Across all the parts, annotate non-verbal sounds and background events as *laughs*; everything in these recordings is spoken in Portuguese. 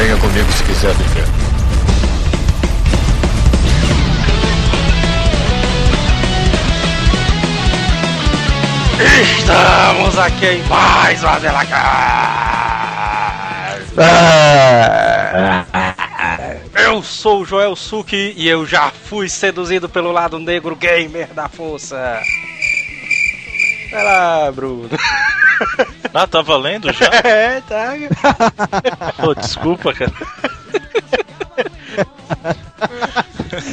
Venha comigo se quiser viver. Estamos aqui em mais uma Zelacast! Eu sou o Joel Suki e eu já fui seduzido pelo lado negro gamer da força. Vai lá, Bruno. *laughs* Ah, tá valendo já? *laughs* É, tá. Pô, desculpa, cara. *laughs*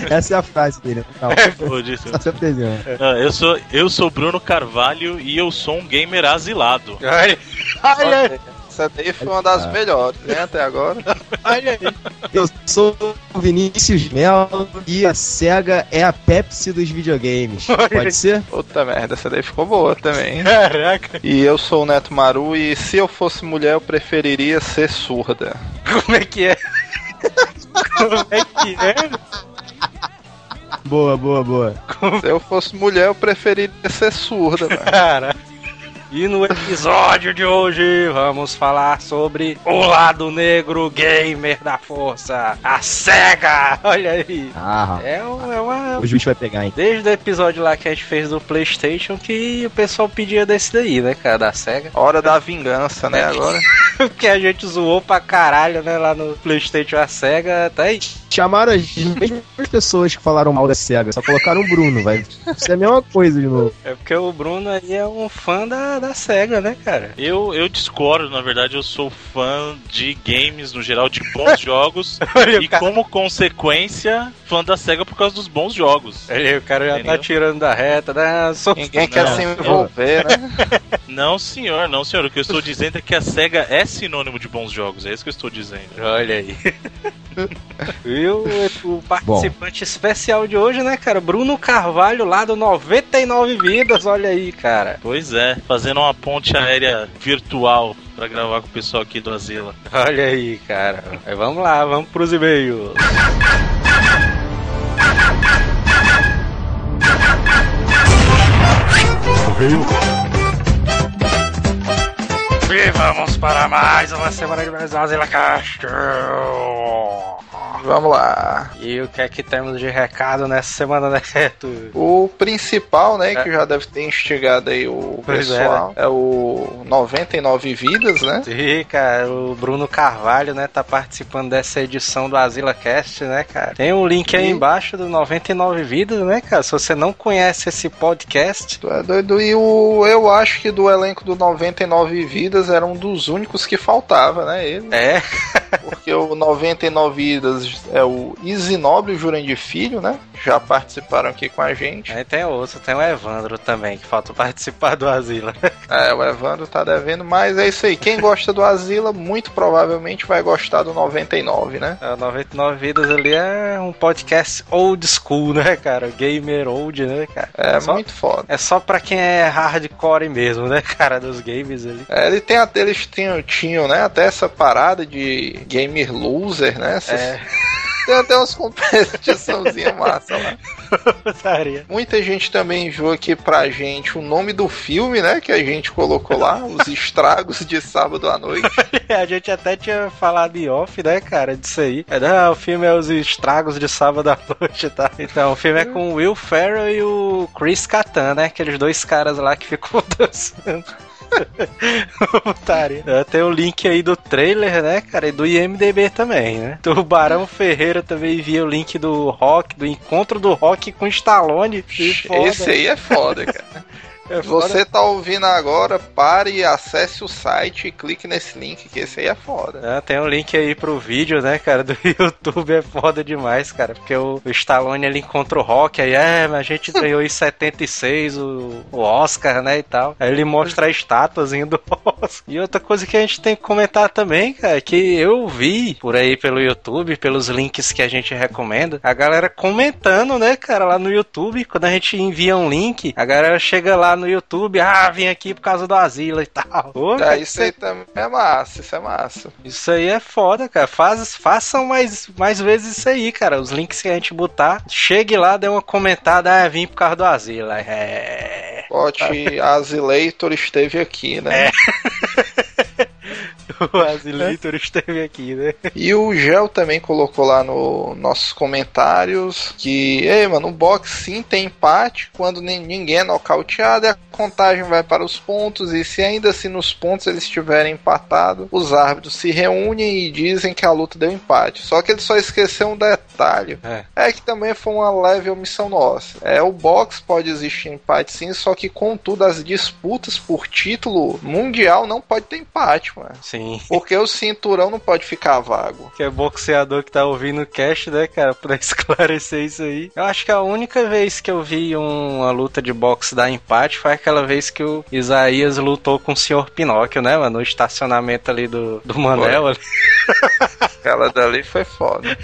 Essa é a frase dele. Não, Pô, disse- apresenta. Ah, eu sou eu sou Bruno Carvalho e eu sou um gamer asilado. Olha, olha aí, Essa daí foi uma das melhores, né, até agora. *laughs* olha aí. Eu sou o Vinícius Melo e a SEGA é a Pepsi dos videogames. Pode ser? Puta merda, essa daí ficou boa também. Caraca, E eu sou o Neto Maru e se eu fosse mulher eu preferiria ser surda. *laughs* como é que é? Como é que é? Boa, boa, boa. Se eu fosse mulher eu preferiria ser surda, mano. Cara. E no episódio de hoje vamos falar sobre o lado negro gamer da força, a SEGA! Olha aí! Ah, É, um- é uma. o juiz vai pegar, hein? Desde o episódio lá que a gente fez do PlayStation que o pessoal pedia desse daí, né, cara, da SEGA. Hora da vingança, né, *laughs* agora. Porque a gente zoou pra caralho, né, lá no PlayStation a SEGA, tá aí. Chamaram as mesmas *laughs* pessoas que falaram mal da SEGA, só colocaram o Bruno, vai. Isso é a mesma coisa de novo. É porque o Bruno aí é um fã da, da SEGA, né, cara? Eu, eu discordo, na verdade, eu sou fã de games no geral, de bons *laughs* jogos. E cara. como consequência, fã da SEGA por causa dos bons jogos. Olha aí, o cara já tá Entendeu? tirando da reta, né? Sou Ninguém quer Não, se envolver, né? *laughs* Não, senhor, não, senhor. O que eu estou dizendo é que a SEGA é sinônimo de bons jogos. É isso que eu estou dizendo. Olha aí. *laughs* e o, o participante especial de hoje, né, cara? Bruno Carvalho, lá do 99 Vidas, olha aí, cara. Pois é, fazendo uma ponte aérea virtual pra gravar com o pessoal aqui do Asila. Olha aí, cara. Mas vamos lá, vamos pros e-mails. *laughs* E vamos para mais uma semana de Zila Castro. Vamos lá. E o que é que temos de recado nessa semana, né? O principal, né, que já deve ter instigado aí o Pois é, pessoal, é, o 99 Vidas, né? Sim, cara, o Bruno Carvalho, né, tá participando dessa edição do Asila Cast, né, cara? Tem um link aí Sim. embaixo do 99 Vidas, né, cara? Se você não conhece esse podcast, Tu é doido. E o, eu acho que do elenco do 99 Vidas era um dos únicos que faltava, né? Ele, é, porque o 99 Vidas é o Isinobre Jurandir Filho, né? Já participaram aqui com a gente. aí tem outro, tem o Evandro também, que falta participar do Asila. *laughs* É, o Evandro tá devendo, mas é isso aí. Quem gosta do Asila, muito provavelmente vai gostar do 99, né? É, O 99 Vidas ali é um podcast old school, né, cara? Gamer old, né, cara? É só, muito foda. é só pra quem é hardcore mesmo, né, *laughs* cara, dos games ali. É, ele tem, até- eles tinham, tinham, né, até essa parada de gamer loser, né? Essas- É, *laughs* Tem até umas competiçãozinhas *laughs* massa lá. Muita gente também enviou aqui pra gente o nome do filme, né? Que a gente colocou lá, os *laughs* estragos de sábado à noite. *laughs* A gente até tinha falado em off, né, cara, disso aí. É, não, o filme é Os Estragos de Sábado à Noite, tá? Então, o filme é com o Will Ferrell e o Chris Kattan, né? Aqueles dois caras lá que ficam dançando. Putaria. É, Tem o link aí do trailer, né, cara? E do IMDB também, né? O Barão Ferreira também envia o link do rock, do encontro do rock com Stallone. Esse aí é foda, cara. *laughs* É. Você tá ouvindo agora, pare e acesse o site e clique nesse link, que esse aí é foda. É, tem um link aí pro vídeo, né, cara, do *laughs* YouTube, é foda demais, cara, porque o, o Stallone ele encontra o Rock, aí, é, mas a gente ganhou em 76 o, o Oscar, né, e tal. Aí ele mostra a estátuazinha do *laughs* Oscar. E outra coisa que a gente tem que comentar também, cara, é que eu vi por aí pelo YouTube, pelos links que a gente recomenda, a galera comentando, né, cara, lá no YouTube, quando a gente envia um link, a galera chega lá no YouTube, ah, vim aqui por causa do Asila e tal. Pô, É, cara, isso aí também é massa, isso é massa. isso aí é foda, cara. Faz, façam mais, mais vezes isso aí, cara. Os links que a gente botar, chegue lá, dê uma comentada, ah, vim por causa do asilo. É. Pote *laughs* Asileitor esteve aqui, né? *laughs* *laughs* o Asileitor esteve aqui, né? E o Gel também colocou lá no nossos comentários que, ei, mano, o box sim tem empate quando ninguém é nocauteado e a contagem vai para os pontos. E se ainda assim nos pontos eles estiverem empatados, os árbitros se reúnem e dizem que a luta deu empate. Só que ele só esqueceu um detalhe: é, é que também foi uma leve omissão nossa. É, o box pode existir empate sim, só que contudo as disputas por título mundial não pode ter empate, mano. Sim. *laughs* Porque o cinturão não pode ficar vago. Que é boxeador que tá ouvindo o cast, né, cara, pra *laughs* esclarecer isso aí. Eu acho que a única vez que eu vi uma luta de boxe dar empate foi aquela vez que o Isaías lutou com o Sr. Pinóquio, né, mano? No estacionamento ali do, do Manel. Ali. *laughs* Aquela dali foi foda.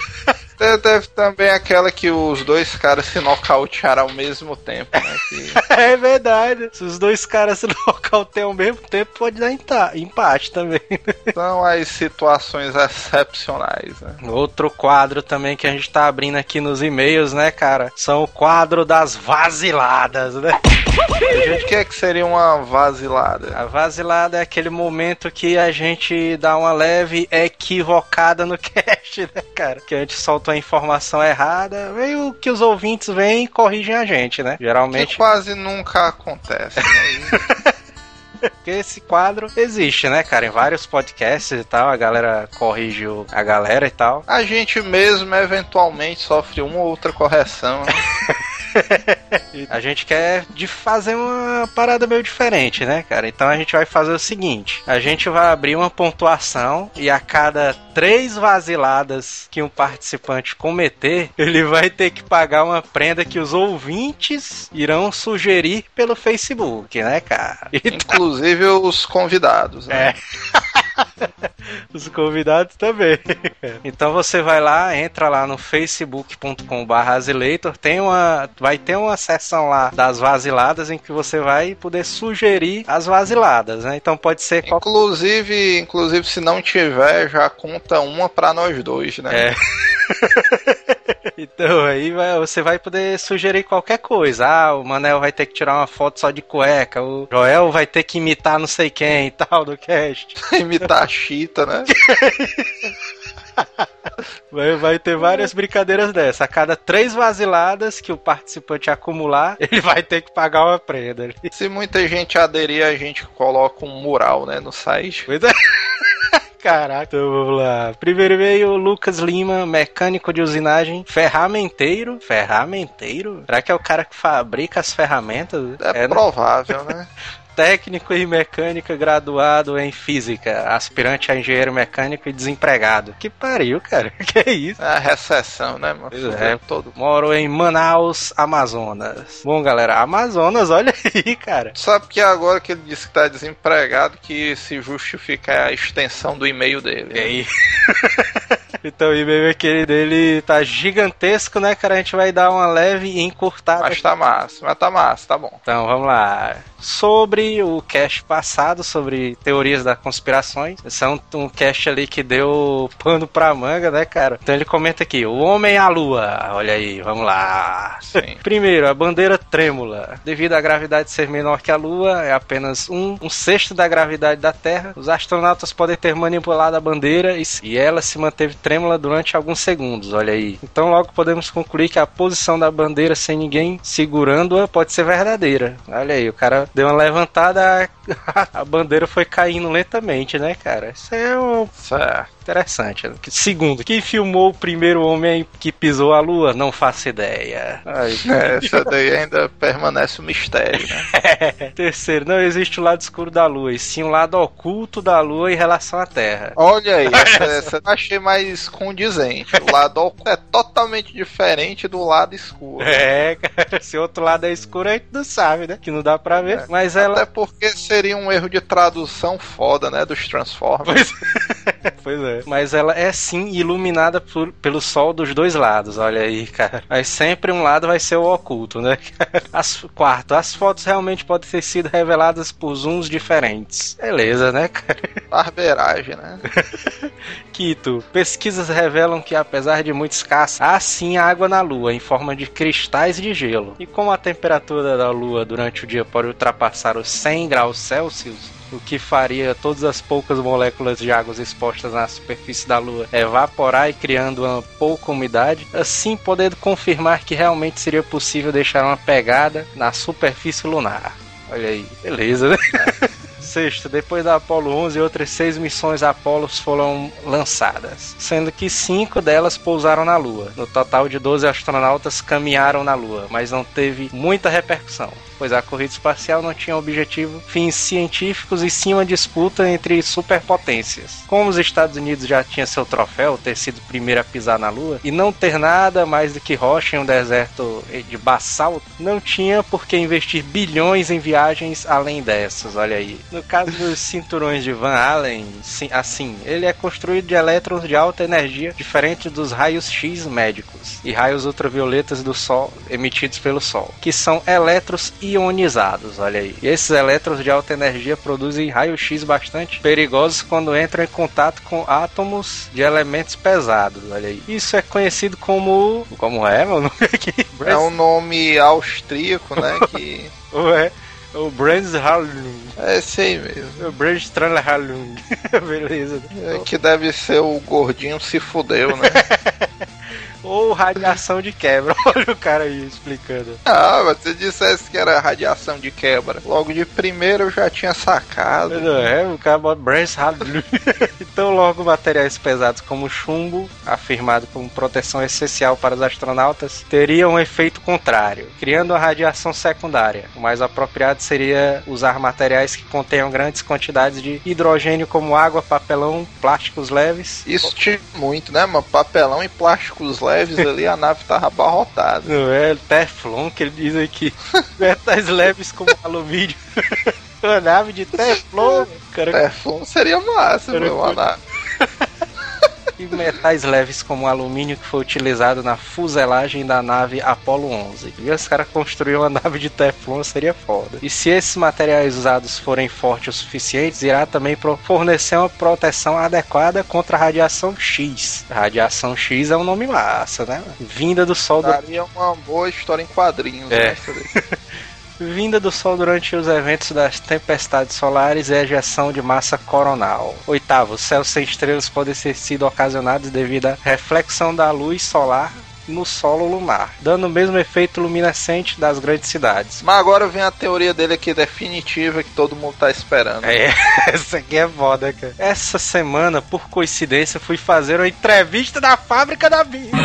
Teve também aquela que os dois caras se nocautearam ao mesmo tempo, né? Que... *laughs* é verdade. Se os dois caras se *laughs* nocauteiam ao mesmo tempo, pode dar empate também. *laughs* São as situações excepcionais, né? Outro quadro também que a gente tá abrindo aqui nos e-mails, né, cara? São o quadro das vaziladas, né? Gente, o que é que seria uma vasilada? A vasilada é aquele momento que a gente dá uma leve equivocada no *laughs* cast, né, cara? Que a gente solta a informação errada, meio que os ouvintes vêm e corrigem a gente, né? Geralmente. Que quase nunca acontece. Né? *laughs* Porque esse quadro existe, né, cara? Em vários podcasts e tal, a galera corrige a galera e tal. A gente mesmo eventualmente sofre uma ou outra correção. Né? *laughs* *laughs* a gente quer de fazer uma parada meio diferente, né, cara? Então a gente vai fazer o seguinte: a gente vai abrir uma pontuação e a cada três vaziladas que um participante cometer, ele vai ter que pagar uma prenda que os ouvintes irão sugerir pelo Facebook, né, cara? Inclusive os convidados, né? É. *laughs* Os convidados também. Então você vai lá, entra lá no facebook.com/azileitor, tem uma, vai ter uma seção lá das vaziladas em que você vai poder sugerir as vaziladas, né? Então pode ser inclusive, inclusive se não tiver, já conta uma para nós dois, né? É. *laughs* então aí vai, você vai poder sugerir qualquer coisa. Ah, o Manel vai ter que tirar uma foto só de cueca, o Joel vai ter que imitar não sei quem e tal do cast. *laughs* imitar a Chita, né? *laughs* Vai, vai, ter várias brincadeiras dessa. A cada três vaziladas que o participante acumular, *laughs* ele vai ter que pagar uma prenda. Se muita gente aderir, a gente coloca um mural, né, no site. Pois é. Caraca, então vamos lá. Primeiro veio Lucas Lima, mecânico de usinagem, ferramenteiro. Ferramenteiro? Será que é o cara que fabrica as ferramentas? É, é provável, né? *laughs* técnico em mecânica graduado em física, aspirante a engenheiro mecânico e desempregado. Que pariu, cara. *laughs* Que isso? É a recessão, né, mano? É, todo. Moro em Manaus, Amazonas. Bom, galera, Amazonas, *laughs* olha aí, cara. Sabe que agora que ele disse que tá desempregado, que se justifica a extensão do e-mail dele. E aí? *laughs* Então o e-mail aquele dele tá gigantesco, né, cara? A gente vai dar uma leve encurtada. Mas tá massa, mas tá massa, tá bom. Então vamos lá sobre o cast passado, sobre teorias das conspirações. Esse é um, um cast ali que deu pano pra manga, né, cara? Então ele comenta aqui: O Homem à Lua. Olha aí, vamos lá. Sim. *laughs* Primeiro, a bandeira trêmula. Devido à gravidade ser menor que a Lua, é apenas um, um sexto da gravidade da Terra. Os astronautas podem ter manipulado a bandeira e, e ela se manteve trêmula durante alguns segundos. Olha aí. Então logo podemos concluir que a posição da bandeira sem ninguém segurando-a pode ser verdadeira. Olha aí, o cara deu uma levantada, *laughs* a bandeira foi caindo lentamente, né, cara? Isso é um. Certo. Interessante. Segundo, quem filmou o primeiro homem que pisou a lua? Não faço ideia. Ai, é, essa daí ainda permanece um mistério, né? *laughs* Terceiro, não existe o lado escuro da lua, e sim o lado oculto da lua em relação à Terra. Olha aí, *laughs* essa, essa eu achei mais condizente. O lado oculto é totalmente diferente do lado escuro. É, cara, se o outro lado é escuro, a gente não sabe, né? Que não dá pra ver. É, mas ela. Até porque seria um erro de tradução foda, né? Dos Transformers. Pois, *laughs* pois é. Mas ela é sim iluminada por, pelo sol dos dois lados, olha aí, cara. Mas sempre um lado vai ser o oculto, né? As, quarto, as fotos realmente podem ter sido reveladas por zooms diferentes. Beleza, né, cara? Barbeiragem, né? *laughs* Quito, pesquisas revelam que apesar de muito escassa, há sim água na Lua em forma de cristais de gelo. E como a temperatura da Lua durante o dia pode ultrapassar os 100 graus Celsius, o que faria todas as poucas moléculas de água expostas na superfície da Lua evaporar e criando uma pouca umidade, assim podendo confirmar que realmente seria possível deixar uma pegada na superfície lunar. Olha aí, beleza, né? *laughs* Sexto, depois da Apollo 11, outras seis missões Apollo foram lançadas, sendo que cinco delas pousaram na Lua. No total de 12 astronautas caminharam na Lua, mas não teve muita repercussão pois a corrida espacial não tinha objetivo fins científicos e sim uma disputa entre superpotências. Como os Estados Unidos já tinha seu troféu, ter sido o primeiro a pisar na Lua, e não ter nada mais do que rocha em um deserto de basalto, não tinha por que investir bilhões em viagens além dessas, olha aí. No caso dos *laughs* cinturões de Van Allen, assim, ele é construído de elétrons de alta energia, diferente dos raios X médicos e raios ultravioletas do Sol emitidos pelo Sol, que são elétrons ionizados, olha aí. E esses elétrons de alta energia produzem raio-x bastante perigosos quando entram em contato com átomos de elementos pesados, olha aí. Isso é conhecido como. Como é, meu nome aqui? É um nome austríaco, né? *laughs* que. Ué. O Brands Hallung. É esse aí mesmo. O Brands Hallung. *laughs* Beleza. É, que deve ser o gordinho se fudeu, né? *laughs* ou radiação de quebra. *laughs* Olha o cara aí explicando. Ah, mas se dissesse que era radiação de quebra, logo de primeiro eu já tinha sacado. Não é, o cara bota Brace *laughs* Então, logo materiais pesados como chumbo, afirmado como proteção essencial para os astronautas, teriam um efeito contrário, criando uma radiação secundária. O mais apropriado seria usar materiais que contenham grandes quantidades de hidrogênio, como água, papelão, plásticos leves. Isso tinha muito, né, mano? Papelão e plásticos leves leves ali, a nave tava abarrotada. Não é Teflon que ele diz aqui. *laughs* Metais leves como alumínio. *laughs* uma nave de Teflon. Cara... Teflon seria massa, meu, uma nave *laughs* e metais leves como alumínio que foi utilizado na fuselagem da nave Apollo 11. E os caras construíram uma nave de Teflon, seria foda. E se esses materiais usados forem fortes o suficientes, irá também fornecer uma proteção adequada contra a radiação X. A radiação X é um nome massa, né? Vinda do Sol. Daria do... uma boa história em quadrinhos, é. né? *laughs* Vinda do Sol durante os eventos das tempestades solares e ejeção de massa coronal. Oitavo, céus sem estrelas podem ser sido ocasionados devido à reflexão da luz solar no solo lunar, dando o mesmo efeito luminescente das grandes cidades. Mas agora vem a teoria dele aqui definitiva que todo mundo tá esperando. É, *laughs* essa aqui é foda, cara. Essa semana, por coincidência, fui fazer uma entrevista na fábrica da vida.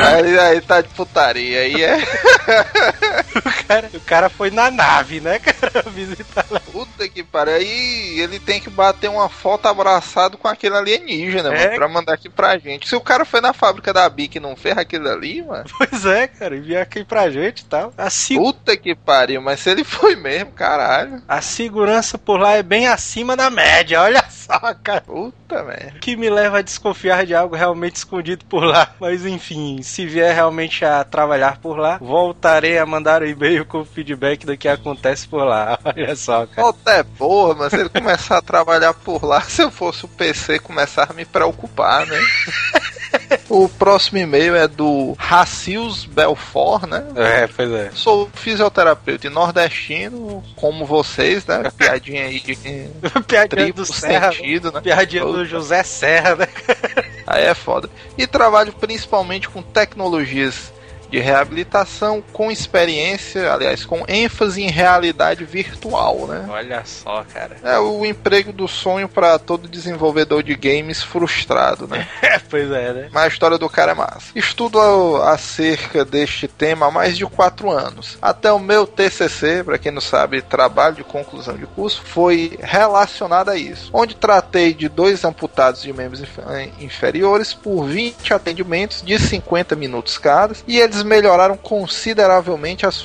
Aí, aí tá de putaria, aí é. *laughs* o, cara, o cara foi na nave, né, cara? *laughs* Visitar lá. Puta que pariu. Aí ele tem que bater uma foto abraçado com aquele alienígena, é. mano, pra mandar aqui pra gente. Se o cara foi na fábrica da BIC e não fez aquilo ali, mano. *laughs* Pois é, cara, enviar aqui pra gente e tal. Assim... Puta que pariu, mas se ele foi mesmo, caralho. A segurança por lá é bem acima da média, olha só, cara. Puta merda. Que me leva a desconfiar de algo realmente escondido por lá. Mas enfim, se vier realmente a trabalhar por lá, voltarei a mandar um e-mail com feedback do que acontece por lá. *laughs* Olha só, cara. Até porra, mas ele começar a trabalhar por lá, *laughs* se eu fosse o PC, começar a me preocupar, né? *laughs* O próximo e-mail é do Racius Belfort, né? É, pois é. Sou fisioterapeuta e nordestino, como vocês, né? *laughs* Piadinha aí de Piadinha do Serra, sentido, né? Piadinha do José Serra, né? Aí é foda. E trabalho principalmente com tecnologias de reabilitação com experiência, aliás, com ênfase em realidade virtual, né? Olha só, cara. É o emprego do sonho para todo desenvolvedor de games frustrado, né? *laughs* É, pois é, né? Mas a história do cara é massa. Estudo acerca deste tema há mais de quatro anos. Até o meu TCC, para quem não sabe, trabalho de conclusão de curso, foi relacionado a isso, onde tratei de dois amputados de membros inferiores por 20 atendimentos de 50 minutos cada, e eles eles melhoraram consideravelmente as,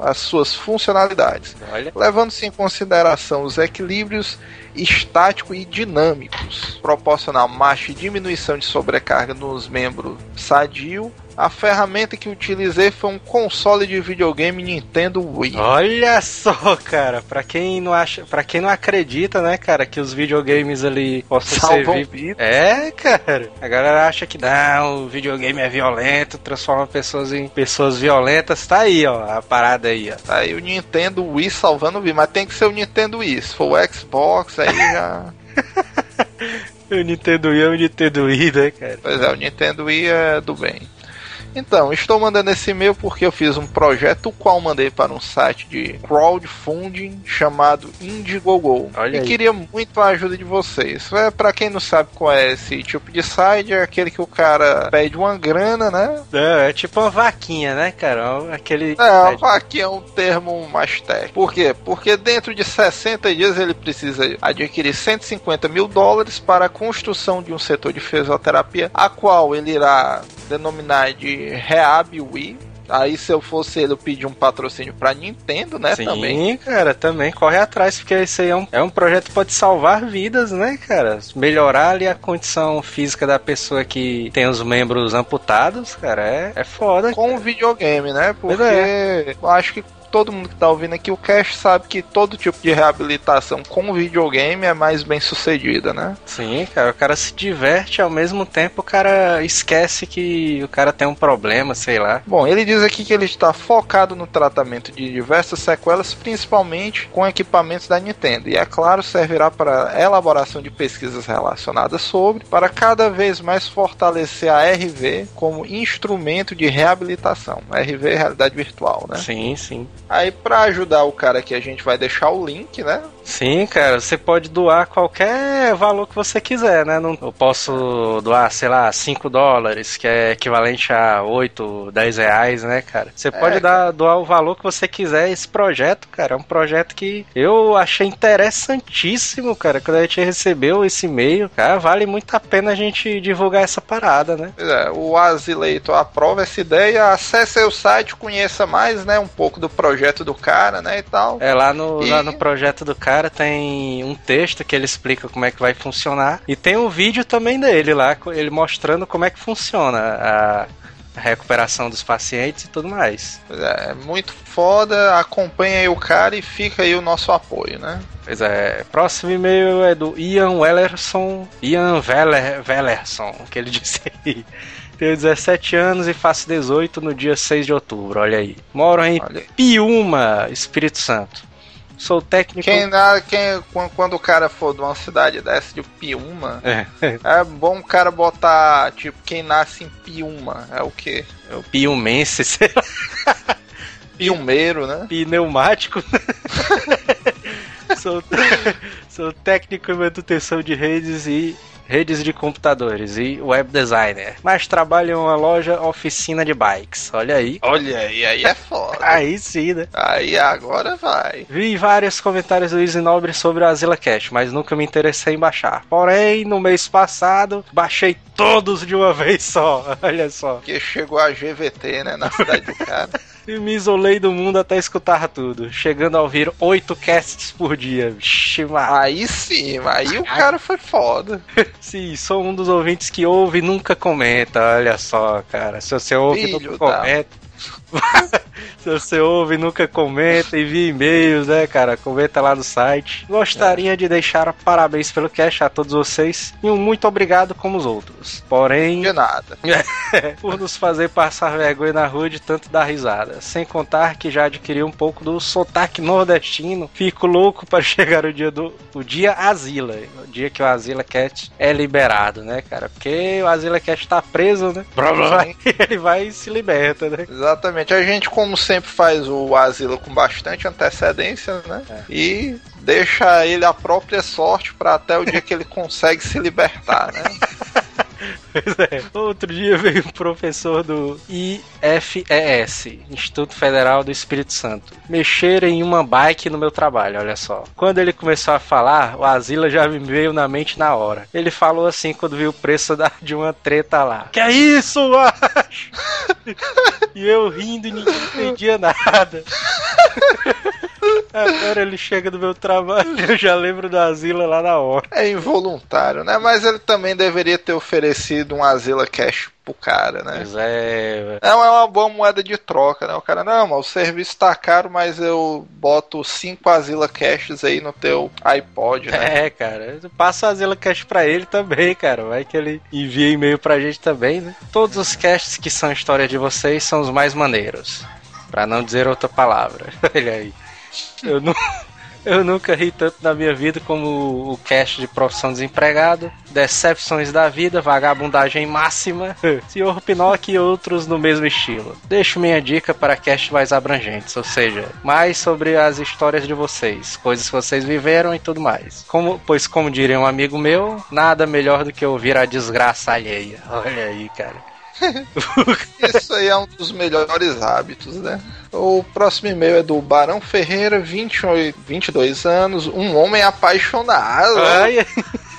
as suas funcionalidades, levando-se em consideração os equilíbrios estático e dinâmicos, proporcionar marcha e diminuição de sobrecarga nos membros sadio, a ferramenta que utilizei foi um console de videogame Nintendo Wii. Olha só, cara, pra quem não acha, para quem não acredita, né, cara, que os videogames ali possam Salvam servir. vida. É, cara. A galera acha que não, o videogame é violento, transforma pessoas em pessoas violentas. Tá aí, ó, a parada aí, ó. Tá aí o Nintendo Wii salvando o Wii, mas tem que ser o Nintendo Wii. Se for o Xbox, aí já. *laughs* O Nintendo Wii é o Nintendo Wii, né, cara? Pois é, o Nintendo Wii é do bem. Então, estou mandando esse e-mail porque eu fiz um projeto o qual mandei para um site de crowdfunding chamado Indiegogo. Olha e aí. queria muito a ajuda de vocês. É, para quem não sabe qual é esse tipo de site, é aquele que o cara pede uma grana, né? Não, é tipo uma vaquinha, né, cara? Aquele. É, aqui é um termo mais técnico. Por quê? Porque dentro de 60 dias ele precisa adquirir 150 mil dólares para a construção de um setor de fisioterapia, a qual ele irá denominar de Rehab Wii. Aí, se eu fosse ele, eu pedi um patrocínio pra Nintendo, né? Sim, Também. cara, também corre atrás, porque isso aí é um, é um projeto que pode salvar vidas, né, cara? Melhorar ali a condição física da pessoa que tem os membros amputados, cara, é, é foda. Com o videogame, né? Pois Porque eu acho que todo mundo que tá ouvindo aqui, o Cash sabe que todo tipo de reabilitação com videogame é mais bem sucedida, né? Sim, cara, o cara se diverte ao mesmo tempo o cara esquece que o cara tem um problema, sei lá. Bom, ele diz aqui que ele está focado no tratamento de diversas sequelas, principalmente com equipamentos da Nintendo. E é claro, servirá para elaboração de pesquisas relacionadas sobre, para cada vez mais fortalecer a RV como instrumento de reabilitação. RV é realidade virtual, né? Sim, sim. Aí, para ajudar o cara aqui, a gente vai deixar o link, né? Sim, cara, você pode doar qualquer valor que você quiser, né? Não, eu posso doar, sei lá, 5 dólares, que é equivalente a 8, 10 reais, né, cara? Você pode É, dar, doar o valor que você quiser. Esse projeto, cara, é um projeto que eu achei interessantíssimo, cara. Quando a gente recebeu esse e-mail, cara, vale muito a pena a gente divulgar essa parada, né? Pois é, o Azileito aprova essa ideia. Acesse o site, conheça mais, né? Um pouco do projeto do cara, né? E tal. É, lá no, E- lá no projeto do cara tem um texto que ele explica como é que vai funcionar. E tem um vídeo também dele lá, ele mostrando como é que funciona a, a recuperação dos pacientes e tudo mais. É, é muito foda. Acompanha aí o cara e fica aí o nosso apoio, né? Pois é, próximo e-mail é do Ian Wellerson, Ian Weller, Wellerson, que ele *laughs* disse aí. Tenho 17 anos e faço 18 no dia 6 de outubro, olha aí. Moro em Olha aí. Piúma, Espírito Santo. Sou técnico... Quem, na- quem, quan- quando o cara for de uma cidade dessa de Piúma, É, é bom o cara botar, tipo, quem nasce em Piúma. É o quê? é o piumense, *laughs* sei lá. Piumeiro, né? pneumático. *laughs* sou, sou técnico em manutenção de redes e redes de computadores e web designer. Mas trabalho em uma loja oficina de bikes. Olha aí. Olha aí, aí é foda. *laughs* Aí sim, né? Aí agora vai. Vi vários comentários do Easy Nobre sobre o Azila Cash, mas nunca me interessei em baixar. Porém, no mês passado, baixei todos de uma *laughs* vez só. Olha só. Porque chegou a GVT, né? Na cidade do cara. *laughs* E me isolei do mundo até escutar tudo, chegando a ouvir oito casts por dia. Vixe. Aí sim, aí o cara foi foda. *laughs* Sim, sou um dos ouvintes que ouve e nunca comenta. Olha só, cara. Se você ouve e Filho nunca da- comenta. *laughs* Se você ouve e nunca comenta, envia e-mails, né, cara? Comenta lá no site. Gostaria de deixar parabéns pelo cast a todos vocês e um muito obrigado como os outros. Porém, De nada. *laughs* por nos fazer passar vergonha na rua de tanto dar risada. Sem contar que já adquiri um pouco do sotaque nordestino. Fico louco para *laughs* chegar o dia do o dia Asila, o dia que o Asila Cat é liberado, né, cara? Porque o Asila Cat tá preso, né? Ele vai e se liberta, né? Exatamente. A gente, como sempre, faz o asilo com bastante antecedência, né? E deixa ele a própria sorte para até o dia que ele *laughs* consegue se libertar, né? *laughs* É. Outro dia veio um professor do IFES, Instituto Federal do Espírito Santo, mexer em uma bike no meu trabalho, olha só. Quando ele começou a falar, o Asila já me veio na mente na hora. Ele falou assim quando viu o preço da- de uma treta lá. Que é isso, macho? E eu rindo e ninguém entendia nada. Agora ele chega do meu trabalho, eu já lembro da Asila lá na hora. É involuntário, né? Mas ele também deveria ter oferecido um Asila Cash pro cara, né? Pois é, velho. Não, é uma boa moeda de troca, né? O cara, não, mas o serviço tá caro, mas eu boto cinco Asila Caches aí no teu iPod, né? É, cara. Passa a Zila Cash pra ele também, cara. Vai que ele envia e-mail pra gente também, né? Todos os casts que são história de vocês são os mais maneiros. Pra não dizer outra palavra. *laughs* Olha aí. Eu, *laughs* eu nunca ri tanto na minha vida como o cast de profissão desempregado, decepções da vida, vagabundagem máxima, *laughs* Senhor Pinóquio e outros no mesmo estilo. Deixo minha dica para cast mais abrangentes, ou seja, mais sobre as histórias de vocês, coisas que vocês viveram e tudo mais. Como, pois, como diria um amigo meu, nada melhor do que ouvir a desgraça alheia. Olha aí, cara. *laughs* Isso aí é um dos melhores hábitos, né? O próximo e-mail é do Barão Ferreira, 28, 22 anos, um homem apaixonado. Ai, *laughs*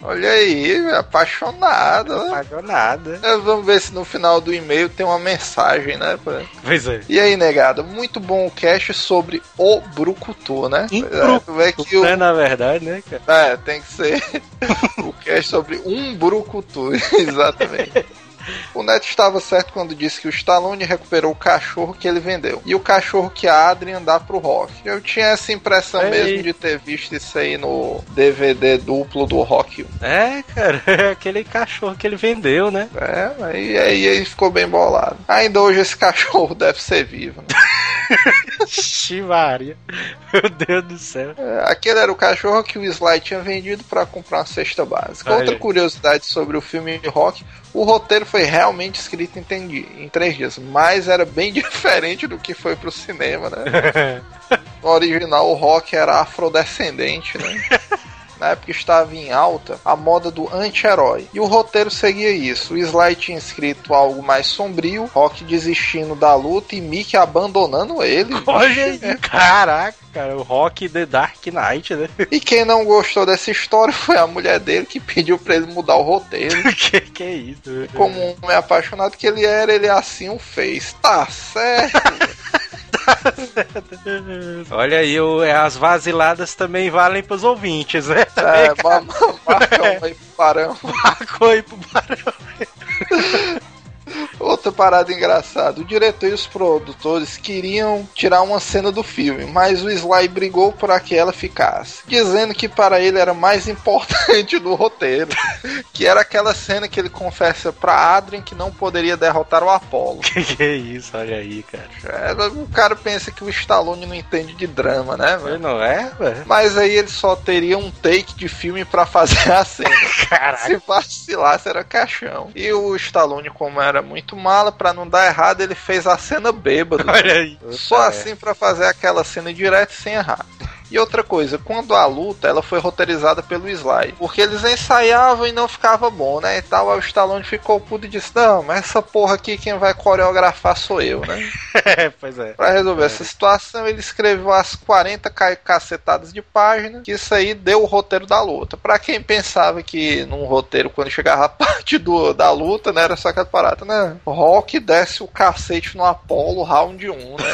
Olha aí, apaixonado. não né? pagou nada. É, Vamos ver se no final do e-mail tem uma mensagem, né? Pois é. E aí, negada, muito bom o cast sobre o Brucutu, né? Pois é, vê que o, É, na verdade, né, cara? É, tem que ser *laughs* o cast sobre um brucutu, exatamente. O Neto estava certo quando disse que o Stallone recuperou o cachorro que ele vendeu. E o cachorro que a Adrian dá pro Rock. Eu tinha essa impressão Ei. mesmo de ter visto isso aí no DVD duplo do Rock 1. É, cara, *laughs* é aquele cachorro que ele vendeu, né? É, aí, aí ele ficou bem bolado. Ainda hoje esse *laughs* cachorro deve ser vivo. Né? Chivaria. Meu Deus do céu. É, Aquele era o cachorro que o Sly tinha vendido para comprar uma cesta básica. Olha Outra aí. curiosidade sobre o filme Rock, o roteiro foi realmente escrito em, em três dias, mas era bem *laughs* diferente do que foi pro cinema, né? *laughs* No original o Rock era afrodescendente, né? *laughs* Na época estava em alta a moda do anti-herói. E o roteiro seguia isso. O Sly tinha escrito algo mais sombrio, Rock desistindo da luta e Mickey abandonando ele. *laughs* Olha aí, caraca, cara, o Rock The Dark Knight, né? E quem não gostou dessa história foi a mulher dele que pediu pra ele mudar o roteiro. *laughs* que que é isso? Como um homem apaixonado que ele era, ele assim o fez. Tá certo. *laughs* *laughs* Olha aí, o- é, as vaziladas também valem pros ouvintes, né? É, ma- ma- marca uma aí pro parão. Marcou aí pro barão. *laughs* Outra parada engraçada. O diretor e os produtores queriam tirar uma cena do filme, mas o Sly brigou para que ela ficasse, dizendo que para ele era mais importante do roteiro, que era aquela cena que ele confessa pra Adrien que não poderia derrotar o Apollo. Que que é isso? Olha aí, cara. É, o cara pensa que o Stallone não entende de drama, né, velho? Não é, velho? Mas aí ele só teria um take de filme pra fazer a cena. *laughs* Caraca. Se vacilasse era caixão. E o Stallone, como era muito mala, pra não dar errado, ele fez a cena bêbado. *laughs* Olha aí. Só assim pra fazer aquela cena direto sem errar. E outra coisa, quando a luta, ela foi roteirizada pelo Sly. Porque eles ensaiavam e não ficava bom, né? E tal, aí o Stallone ficou puto e disse: Não, mas essa porra aqui quem vai coreografar sou eu, né? *laughs* É, pois é. Pra resolver essa situação, ele escreveu as 40 ca- cacetadas de página, que isso aí deu o roteiro da luta. Pra quem pensava que num roteiro, quando chegava a *laughs* parte do, da luta, né, era só aquela parada, né? Rock desce o cacete no Apollo, round 1, né?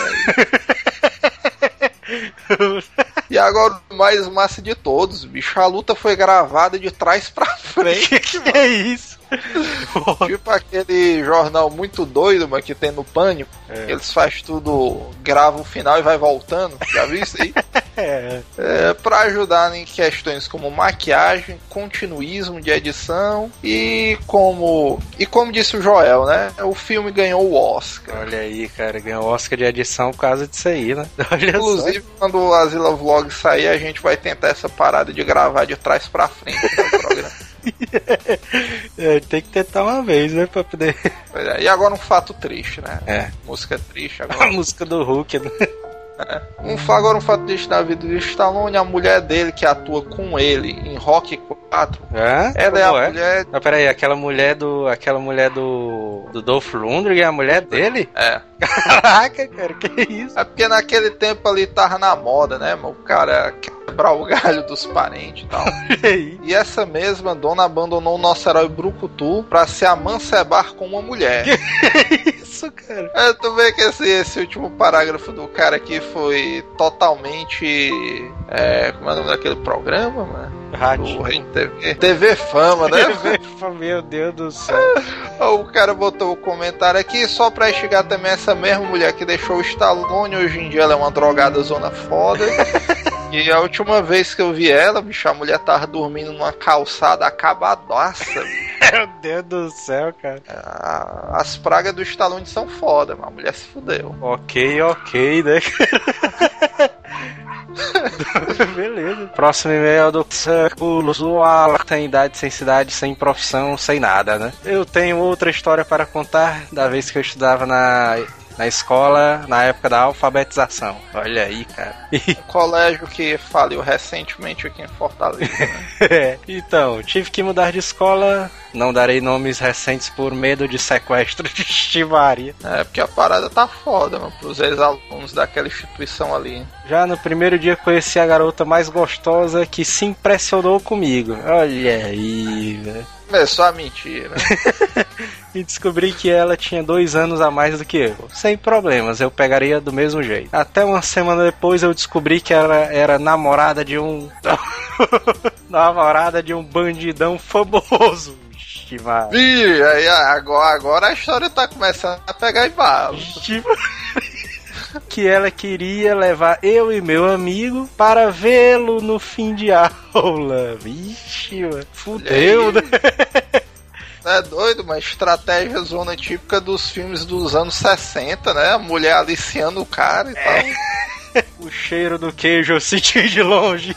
*laughs* E agora o mais massa de todos, bicho, a luta foi gravada de trás pra frente. *laughs* que é isso? *laughs* tipo aquele jornal muito doido, mas que tem no Pânico. É. Eles faz tudo, grava o final e vai voltando. Já viu isso aí? *laughs* É. é, para ajudar em questões como maquiagem, continuismo de edição e como e como disse o Joel, né? O filme ganhou o Oscar. Olha aí, cara, ganhou o Oscar de edição por causa disso aí, né? *laughs* Olha Inclusive, quando o Asila Vlog sair, a gente vai tentar essa parada de gravar de trás pra frente no programa. *laughs* É, tem que tentar uma vez, né? Pra poder. E agora um fato triste, né? É. Música triste *laughs* A agora. música do Hulk, né? *laughs* Um, agora um fato triste na vida do Stallone, a mulher dele que atua com ele em Rock 4, Hã? ela é Como a mulher. Mas peraí, aquela mulher do. Aquela mulher do. Do Dolph Lundgren é a mulher dele? É. *laughs* Caraca, cara, que isso? É porque naquele tempo ali tava na moda, né, mano? O cara quebrar o galho dos parentes e tal. *laughs* E essa mesma dona abandonou o nosso herói Brucutu pra se amancebar com uma mulher. Isso, cara? É, tu vê que esse, esse último parágrafo do cara aqui foi totalmente. É, como é o nome daquele programa, mano? Rádio. TV, TV Fama, né? *laughs* Meu Deus do céu. *laughs* o cara botou o comentário aqui só pra chegar também essa mesma mulher que deixou o Stallone. Hoje em dia ela é uma drogada zona foda. *laughs* E a última vez que eu vi ela, bicho, a mulher tava dormindo numa calçada acabadaça. Meu Deus do céu, cara. Ah, As pragas do Stallone são foda, mas a mulher se fudeu. Ok, ok, né? *laughs* Beleza. Próximo e-mail é do Séculos tem idade, sem cidade, sem profissão, sem nada, né? Eu tenho outra história para contar da vez que eu estudava na na escola na época da alfabetização. Olha aí, cara. *laughs* Um colégio que faliu recentemente aqui em Fortaleza. Né? *laughs* É, então, tive que mudar de escola. Não darei nomes recentes por medo de sequestro de estimaria. É, porque a parada tá foda, mano, pros ex-alunos daquela instituição ali. Já no primeiro dia conheci a garota mais gostosa que se impressionou comigo. Olha aí, velho. Começou a mentira. *laughs* e descobri que ela tinha dois anos a mais do que eu. Sem problemas, eu pegaria do mesmo jeito. Até uma semana depois eu descobri que ela era namorada de um. *laughs* namorada de um bandidão famoso. Vixe, mano. Ih, aí agora, agora a história tá começando a pegar embalo. que ela queria levar eu e meu amigo para vê-lo no fim de aula. Vixe, mano. Fudeu, né? É doido, uma estratégia zona típica dos filmes dos anos 60, né? A mulher aliciando o cara e é. tal. *laughs* o cheiro do queijo *laughs* eu senti de longe.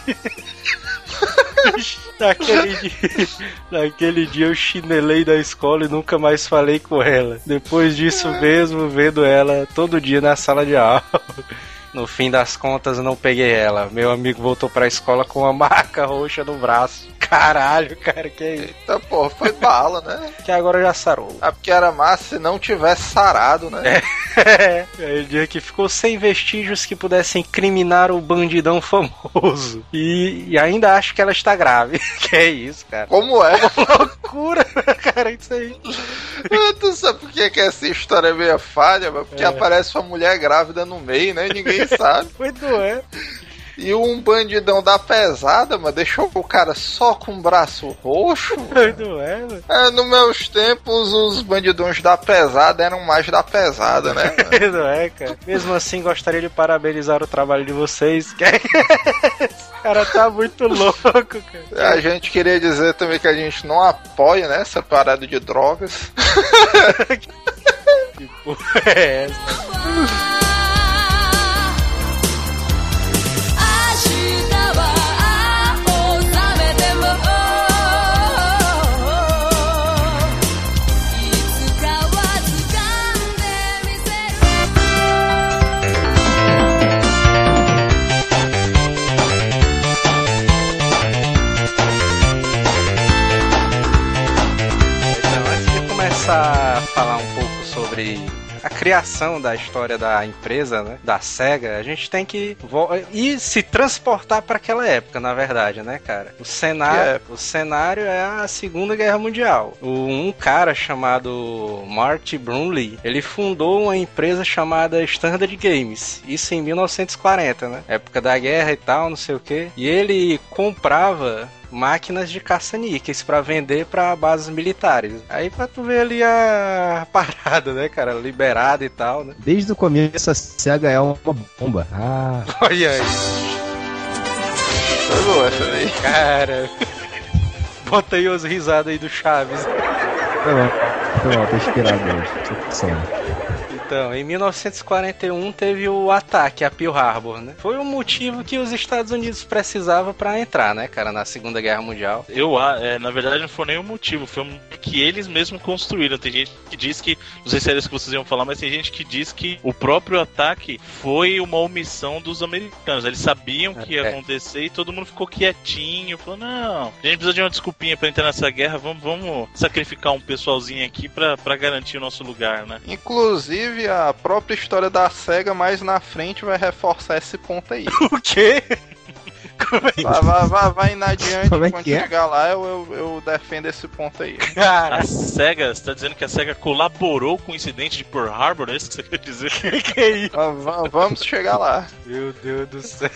*laughs* Naquele dia, *laughs* naquele dia eu chinelei da escola e nunca mais falei com ela. Depois disso mesmo, vendo ela todo dia na sala de aula. *laughs* No fim das contas, não peguei ela. Meu amigo voltou pra escola com uma *laughs* marca roxa no braço. Caralho, cara, que é isso? Eita, porra, foi bala, né? *laughs* que agora já sarou. Ah, porque era massa se não tivesse sarado, né? É. *laughs* é. dia que ficou sem vestígios que pudessem incriminar o bandidão famoso. E, e ainda acho que ela está grave. que é isso, cara? Como é? Uma loucura, cara, isso aí. tu sabe por que, que essa história é meio falha? Porque é. aparece uma mulher grávida no meio, né? E ninguém sabe. Muito é. E um bandidão da pesada, mano, deixou o cara só com o braço roxo. *laughs* Não é, mano. É, nos meus tempos, os bandidões da pesada eram mais da pesada, né? *laughs* Não é, cara. Mesmo assim, gostaria de parabenizar o trabalho de vocês. Esse cara tá muito louco, cara. A gente queria dizer também que a gente não apoia, né, essa parada de drogas. *laughs* que porra é essa? Começar a falar um pouco sobre a criação da história da empresa, né, da Sega, a gente tem que ir se transportar para aquela época, na verdade, né, cara? O cenário, o cenário é a Segunda Guerra Mundial. Um cara chamado Marty Brunley, ele fundou uma empresa chamada Standard Games, isso em 1940, né? Época da guerra e tal, não sei o que. E ele comprava máquinas de caça-níqueis para vender para bases militares. Aí pra tu ver ali a *laughs* parada, né, cara? Liberada e tal, né? Desde o começo a SEGA é uma bomba. Ah. *laughs* Olha aí. Foi boa essa daí. Cara. Bota aí as risadas aí do Chaves. Foi bom, foi bom, tô inspirado hoje. Então, em 1941 teve o ataque a Pearl Harbor, né? Foi o motivo que os Estados Unidos precisavam para entrar, né, cara, na Segunda Guerra Mundial. Eu, é, na verdade, não foi nenhum motivo, foi um que eles mesmos construíram. Tem gente que diz que, não sei se era isso que vocês iam falar, mas tem gente que diz que o próprio ataque foi uma omissão dos americanos. Eles sabiam que ia é. acontecer e todo mundo ficou quietinho, falou: não, a gente precisa de uma desculpinha para entrar nessa guerra, vamos, vamos sacrificar um pessoalzinho aqui para garantir o nosso lugar, né? Inclusive, Inclusive, a própria história da SEGA mais na frente vai reforçar esse ponto aí. *laughs* o quê? *laughs* Vai, vai, vai, vai indo adiante, Como é quando que é? chegar lá eu, eu, eu defendo esse ponto aí. A SEGA, você tá dizendo que a SEGA colaborou com o incidente de Pearl Harbor? É isso que você quer dizer? *laughs* que é isso? Va- va- Vamos chegar lá. Meu Deus do céu,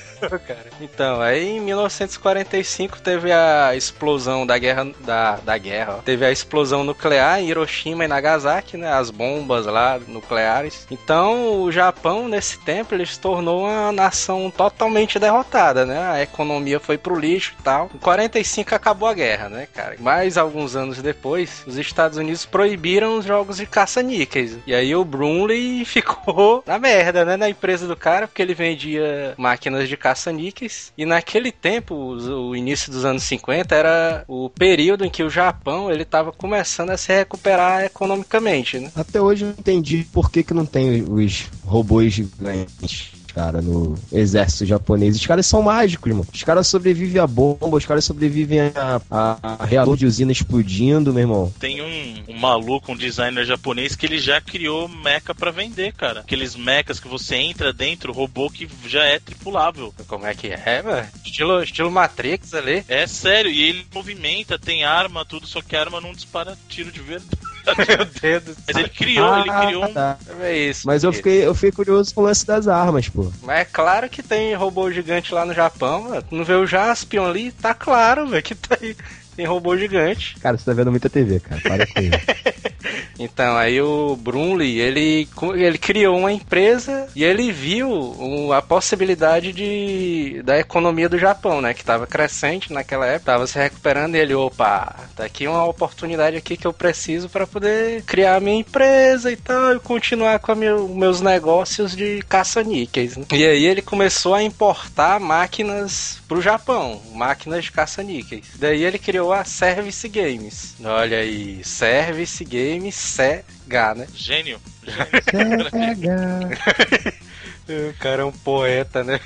cara. Então, aí em 1945 teve a explosão da guerra da, da guerra, ó. Teve a explosão nuclear em Hiroshima e Nagasaki, né? As bombas lá nucleares. Então, o Japão nesse tempo ele se tornou uma nação totalmente derrotada, né? A economia foi pro lixo e tal. Em 45 acabou a guerra, né, cara? Mais alguns anos depois, os Estados Unidos proibiram os jogos de caça-níqueis. E aí o Brunley *laughs* ficou na merda, né? Na empresa do cara, porque ele vendia máquinas de caça-níqueis. E naquele tempo, o início dos anos 50, era o período em que o Japão ele tava começando a se recuperar economicamente, né? Até hoje eu não entendi por que, que não tem os robôs gigantes, cara, no exército japonês. Os caras são mágicos, irmão. Os caras sobrevivem a bomba, os caras sobrevivem a, a, a reator de usina explodindo, meu irmão. Tem um, um maluco, um designer japonês, que ele já criou mecha pra vender, cara. Aqueles mechas que você entra dentro, robô que já é tripulável. Como é que é, velho? Estilo, estilo Matrix ali. É sério, e ele movimenta, tem arma, tudo, só que a arma não dispara tiro de verdade. Meu Deus do Mas ele criou, ele Ah, criou um. tá. É isso. Mas eu fiquei, eu fiquei curioso com o lance das armas, pô. Mas é claro que tem robô gigante lá no Japão, mano. Tu não vê o Jaspion ali? Tá claro, velho, que tá aí. Tem robô gigante. Cara, você tá vendo muita TV, cara. Para com *laughs* isso. Então, aí o Brunley, ele, ele criou uma empresa e ele viu a possibilidade de, da economia do Japão, né? Que tava crescente naquela época, tava se recuperando e ele, opa, tá aqui uma oportunidade aqui que eu preciso para poder criar minha empresa e tal, e continuar com meu, meus negócios de caça-níqueis. né? E aí ele começou a importar máquinas pro Japão, máquinas de caça-níqueis. Daí ele criou a Service Games. Olha aí, Service Games Sega, né? Gênio. *laughs* *laughs* *laughs* O cara é um poeta, né?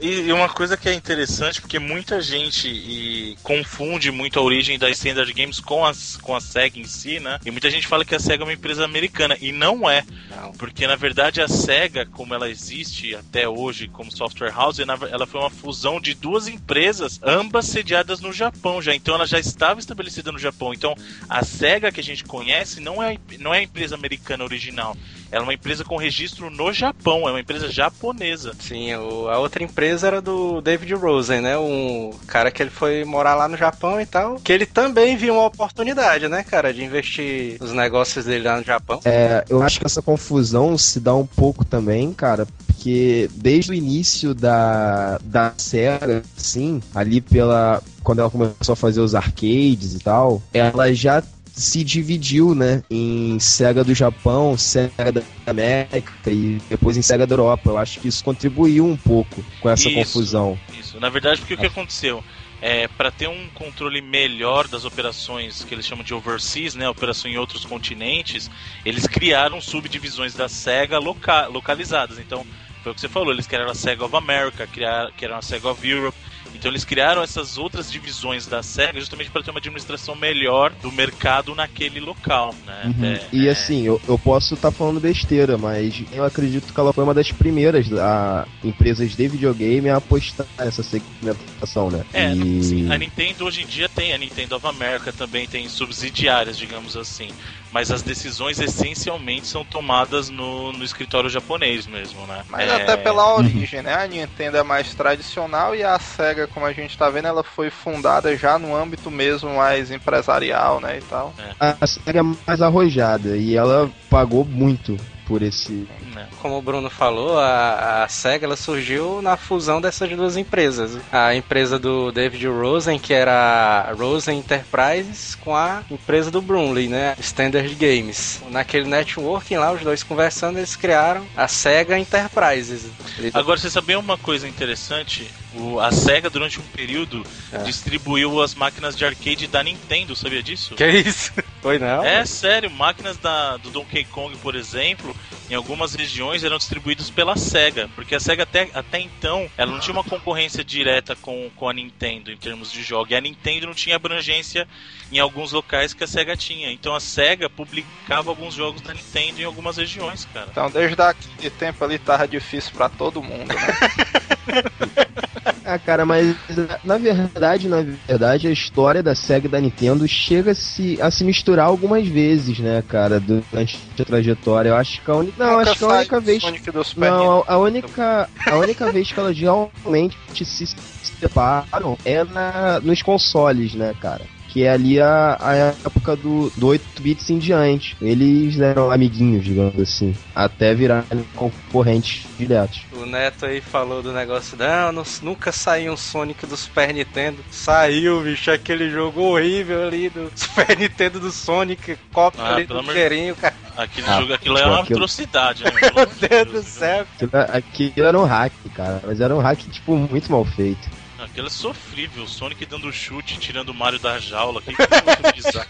E, uma coisa que é interessante, porque muita gente confunde muito a origem da Standard Games com, as, com a SEGA em si, né? E muita gente fala que a SEGA é uma empresa americana, e não é. Não. Porque na verdade a SEGA, como ela existe até hoje como software house, ela foi uma fusão de duas empresas, ambas sediadas no Japão já. Então ela já estava estabelecida no Japão. Então a SEGA que a gente conhece não é, não é a empresa americana original. Ela é uma empresa com registro no Japão, é uma empresa japonesa. Sim, o- a outra empresa era do David Rosen, né? Um cara que ele foi morar lá no Japão e tal. Que ele também viu uma oportunidade, né, cara, de investir nos negócios dele lá no Japão. É, eu acho que essa confusão se dá um pouco também, cara, porque desde o início da, da SEGA, assim, ali pela. Quando ela começou a fazer os arcades e tal, ela já se dividiu, né, em SEGA do Japão, SEGA da América e depois em SEGA da Europa. Eu acho que isso contribuiu um pouco com essa Isso. confusão. Isso. Na verdade, porque o que aconteceu? É, para ter um controle melhor das operações que eles chamam de overseas, né, operação em outros continentes, eles criaram subdivisões da SEGA loca localizadas. Então, foi o que você falou, eles criaram a SEGA of America, criaram, criaram a SEGA of Europe. Então eles criaram essas outras divisões da SEGA justamente para ter uma administração melhor do mercado naquele local, né? Uhum. É, e é, assim, eu, eu posso estar falando besteira, mas eu acredito que ela foi uma das primeiras a, empresas de videogame a apostar nessa segmentação, né? É, e... sim, a Nintendo hoje em dia tem, a Nintendo of America também tem subsidiárias, digamos assim. Mas as decisões essencialmente são tomadas no, no escritório japonês mesmo, né? Mas É, até pela origem, né? A Nintendo é mais tradicional e a SEGA, como a gente tá vendo, ela foi fundada já no âmbito mesmo mais empresarial, né? E tal. A SEGA é mais arrojada e ela pagou muito por esse. Né? Como o Bruno falou, a, a SEGA ela surgiu na fusão dessas duas empresas. A empresa do David Rosen, que era a Rosen Enterprises, com a empresa do Brunley, né? Standard Games. Naquele networking lá, os dois conversando, eles criaram a SEGA Enterprises. Agora, você sabia uma coisa interessante? O, a SEGA, durante um período, É. distribuiu as máquinas de arcade da Nintendo, sabia disso? Que isso? *laughs* Foi não? É sério, máquinas da, do Donkey Kong, por exemplo, em algumas regiões eram distribuídas pela SEGA, porque a SEGA até, até então ela não tinha uma concorrência direta com, com a Nintendo em termos de jogo, e a Nintendo não tinha abrangência em alguns locais que a SEGA tinha. Então a SEGA publicava alguns jogos da Nintendo em algumas regiões, cara. Então, desde aquele tempo ali tava difícil pra todo mundo, né? *laughs* Ah, cara, mas na verdade, na verdade, a história da SEGA e da Nintendo chega a se, a se misturar algumas vezes, né, cara, durante a trajetória. Eu acho que a única. Não, Nunca acho que a única vez. Não, a, a única, a única vez que elas realmente se separam é na, nos consoles, né, cara? Que é ali a, a época do, do 8 bits em diante. Eles eram amiguinhos, digamos assim. Até virarem concorrentes diretos. O Neto aí falou do negócio, não, não- nunca saiu um Sonic do Super Nintendo. Saiu, bicho, aquele jogo horrível ali do *laughs* Super Nintendo do Sonic, cópia Ah, ali do cheirinho, cara. Aquele Ah, jogo, aquilo é uma aquilo- atrocidade, né? *laughs* Meu Deus do céu. Aquilo, aquilo era um hack, cara. Mas era um hack, tipo, muito mal feito. Aquilo é sofrível. O Sonic dando chute, tirando o Mario da jaula. Que coisa. Que coisa bizarra.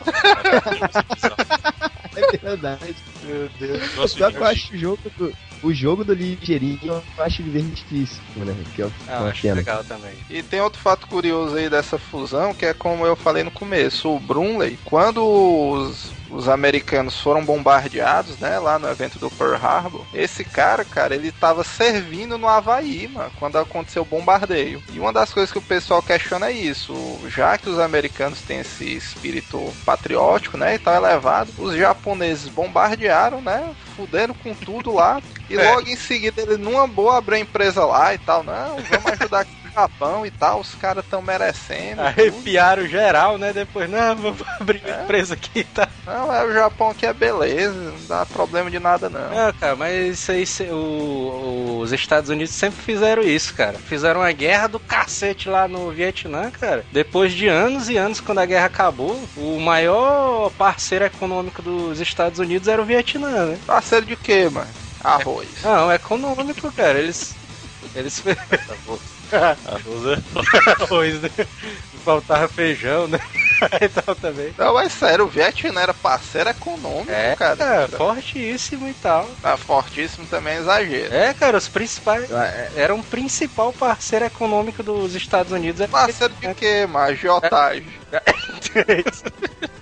É verdade. Meu Deus. Nossa, que eu acho o jogo do, o jogo do ligeirinho eu acho divertidíssimo, né? Que é Ah, eu acho pena. legal também. E tem outro fato curioso aí dessa fusão, que é como eu falei no começo, o Brunley, quando os, os americanos foram bombardeados, né, lá no evento do Pearl Harbor, esse cara, cara, ele tava servindo no Havaí, mano, quando aconteceu o bombardeio. E uma das coisas que o pessoal questiona é isso, já que os americanos têm esse espírito patriótico, né, e tal elevado, os japoneses bombardearam, né, fuderam com tudo lá, e É. logo em seguida ele numa boa abriu a empresa lá e tal, não, vamos ajudar aqui o Japão e tal, os caras estão merecendo. tudo. Arrepiaram geral, né? Depois, não, vamos *laughs* abrir É. empresa aqui, tá? Não, é o Japão aqui é beleza, não dá problema de nada não. Não, cara, mas isso aí, o- os Estados Unidos sempre fizeram isso, cara. Fizeram uma guerra do cacete lá no Vietnã, cara. Depois de anos e anos, quando a guerra acabou, o maior parceiro econômico dos Estados Unidos era o Vietnã, né? Parceiro de quê, mano? Arroz. Não, econômico, cara. Eles. Eles. *laughs* Arroz é- Arroz, né? Faltava feijão, né? *laughs* e tal também. Não, mas sério, o Vietnã era parceiro econômico, É, cara. cara, fortíssimo e tal. Ah, fortíssimo também é exagero. É, cara, os principais. É, Era um principal parceiro econômico dos Estados Unidos. Parceiro de quê, mano? Agiotagem. É, *laughs*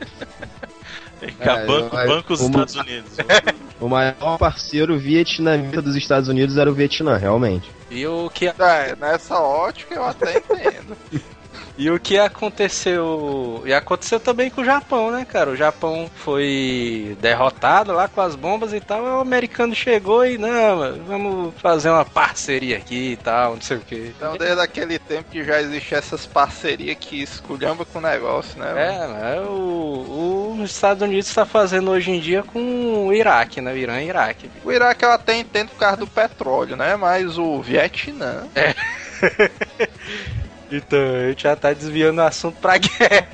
*laughs* banco, eu- banco dos Estados Unidos. *laughs* O maior parceiro vietnamita dos Estados Unidos era o Vietnã, realmente. E o que, É, nessa ótica eu até entendo. *laughs* e o que aconteceu. E aconteceu também com o Japão, né, cara? O Japão foi derrotado lá com as bombas e tal. O americano chegou e, não, vamos fazer uma parceria aqui e tal, não sei o que. Então, desde aquele tempo que já existem essas parcerias que esculhamba com o negócio, né? mano? É, o, os Estados Unidos está fazendo hoje em dia com o Iraque, né? O Irã e Iraque. O Iraque eu até entendo por causa do petróleo, né? Mas o Vietnã. *laughs* Então, a gente já tá desviando o assunto pra *laughs* guerra.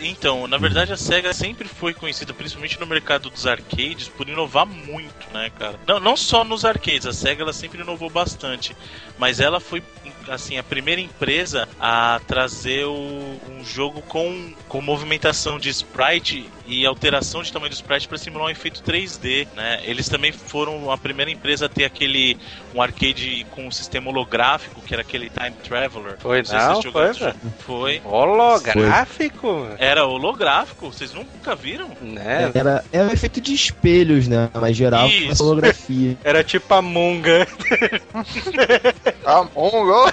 Então, na verdade a SEGA sempre foi conhecida, principalmente no mercado dos arcades, por inovar muito, né, cara? Não, não só nos arcades, a SEGA ela sempre inovou bastante, mas ela foi, assim, a primeira empresa a trazer o- um jogo com, com movimentação de sprite e alteração de tamanho do sprite para simular um efeito 3D, né? Eles também foram a primeira empresa a ter aquele um arcade com um sistema holográfico, que era aquele Time Traveler. Foi, não, jogaram foi. Foi. Holográfico. Era holográfico? Vocês nunca viram? Né? Era, era um efeito de espelhos, né? Mas geral holografia. *laughs* Era tipo a Monga. A Mongo.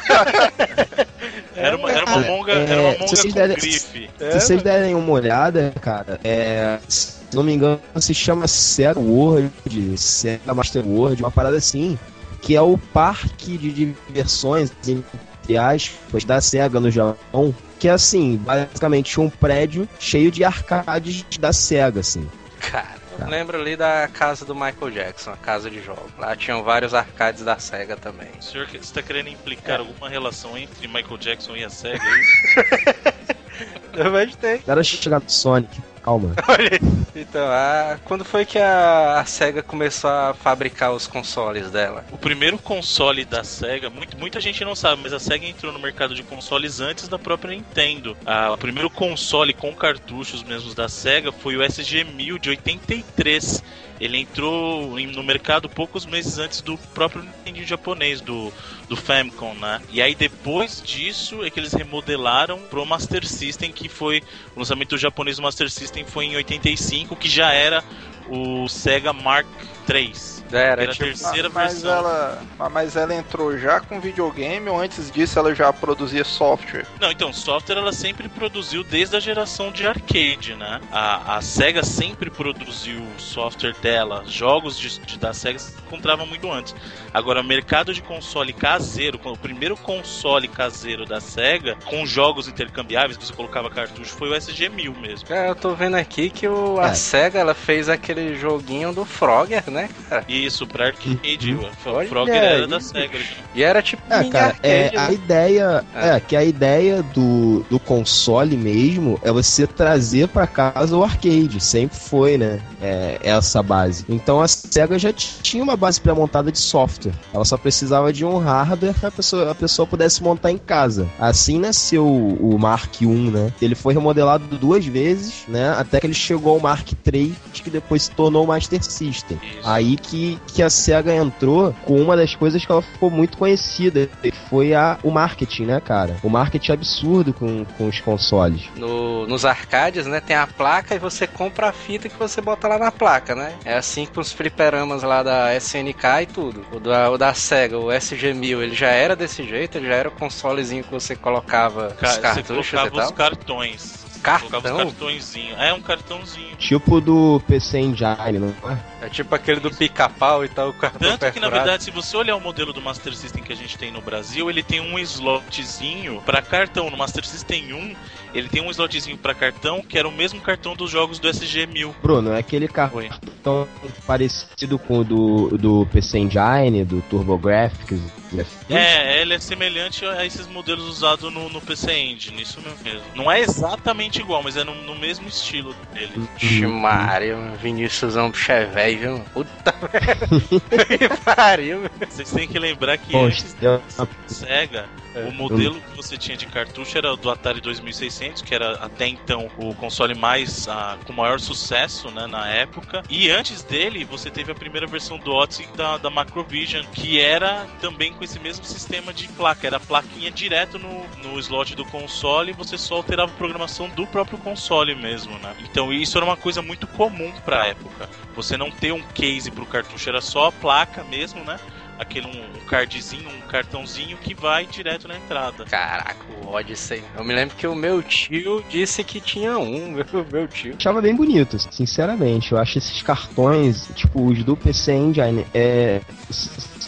Era uma, era uma É, monga, é, era uma se monga vocês com derem- grife. Se vocês derem uma olhada, cara, é, se não me engano, se chama Sega World, Sega Master World, uma parada assim, que é o parque de diversões, entre aspas, da Sega no Japão, que é assim, basicamente um prédio cheio de arcades da Sega, assim. Cara, eu lembro ali da casa do Michael Jackson, a casa de jogos. Lá tinham vários arcades da SEGA também. O senhor está querendo implicar alguma relação entre Michael Jackson e a SEGA? é *laughs* isso? Mas tem. Era chegar no Sonic, calma. *laughs* Olha aí. Então, a... quando foi que a... a SEGA começou a fabricar os consoles dela? O primeiro console da SEGA, muito, muita gente não sabe, mas a SEGA entrou no mercado de consoles antes da própria Nintendo. Ah, o primeiro console com cartuchos mesmos da SEGA foi o SG-1000 de 83. Ele entrou no mercado poucos meses antes do próprio Nintendo japonês, do, do Famicom, né? E aí depois disso é que eles remodelaram pro Master System, que foi o lançamento japonês do Master System foi em 85, que já era o Sega Mark III. Era, Era a tipo, terceira mas versão. ela, mas ela entrou já com videogame ou antes disso ela já produzia software? Não, então, software ela sempre produziu desde a geração de arcade, né? A, a SEGA sempre produziu software dela. Jogos de, de- da SEGA se encontravam muito antes. Agora, mercado de console caseiro, o primeiro console caseiro da SEGA, com jogos intercambiáveis, que você colocava cartucho, foi o SG-1000 mesmo. Cara, eu tô vendo aqui que o, a É. SEGA ela fez aquele joguinho do Frogger, né, cara? Isso, pra arcade. Uhum. Frogger era da. SEGA. E era tipo É, mini cara, é, arcade, a né? ideia É. é. que a ideia do, do console mesmo é você trazer pra casa o arcade, sempre foi, né? É, essa base. Então a Sega já tinha uma base pré-montada de software. Ela só precisava de um hardware que a pessoa, a pessoa pudesse montar em casa. Assim nasceu o, o Mark I, né? Ele foi remodelado duas vezes, né? Até que ele chegou ao Mark III, que depois se tornou o Master System. Isso. Aí que, que a SEGA entrou com uma das coisas que ela ficou muito conhecida, que foi a, o marketing, né, cara? O marketing absurdo com, com os consoles. No- nos arcades, né, tem a placa e você compra a fita que você bota lá na placa, né? É assim com os fliperamas lá da SNK e tudo. O da, o da SEGA, o SG-1000, ele já era desse jeito, ele já era o consolezinho que você colocava Ca- os você cartuchos e colocava os tal. cartões. Cartão? Colocava os cartõezinhos. É um cartãozinho. Tipo do PC Engine, não é? É tipo aquele do pica-pau e tal, o cartão Tanto que, na perfurado. verdade, se você olhar o modelo do Master System que a gente tem no Brasil, ele tem um slotzinho para cartão. No Master System 1, ele tem um slotzinho para cartão que era o mesmo cartão dos jogos do SG-1000. Bruno, é aquele Oi. cartão parecido com o do, do PC Engine, do TurboGrafx. Né? É, ele é semelhante a esses modelos usados no, no PC Engine, isso mesmo. Não é exatamente igual, mas é no, no mesmo estilo dele. Maria, Vinícius é um bicho é velho, viu? Puta *laughs* merda. que pariu. Vocês têm que lembrar que Poxa, antes é da SEGA, o modelo que você tinha de cartucho era do Atari 2600, que era até então o console mais ah, com maior sucesso né, na época. E antes dele, você teve a primeira versão do Odyssey da, da Macrovision, que era também com esse mesmo sistema de placa. Era a plaquinha direto no, no slot do console e você só alterava a programação do próprio console mesmo, né? Então isso era uma coisa muito comum pra época. Você não ter um case pro cartucho, era só a placa mesmo, né? Aquele um, cardzinho, um cartãozinho que vai direto na entrada. Caraca, o Odyssey. Eu me lembro que o meu tio disse que tinha um, *laughs* meu, meu tio. achava bem bonito, sinceramente. Eu acho esses cartões, tipo os do PC Engine, é,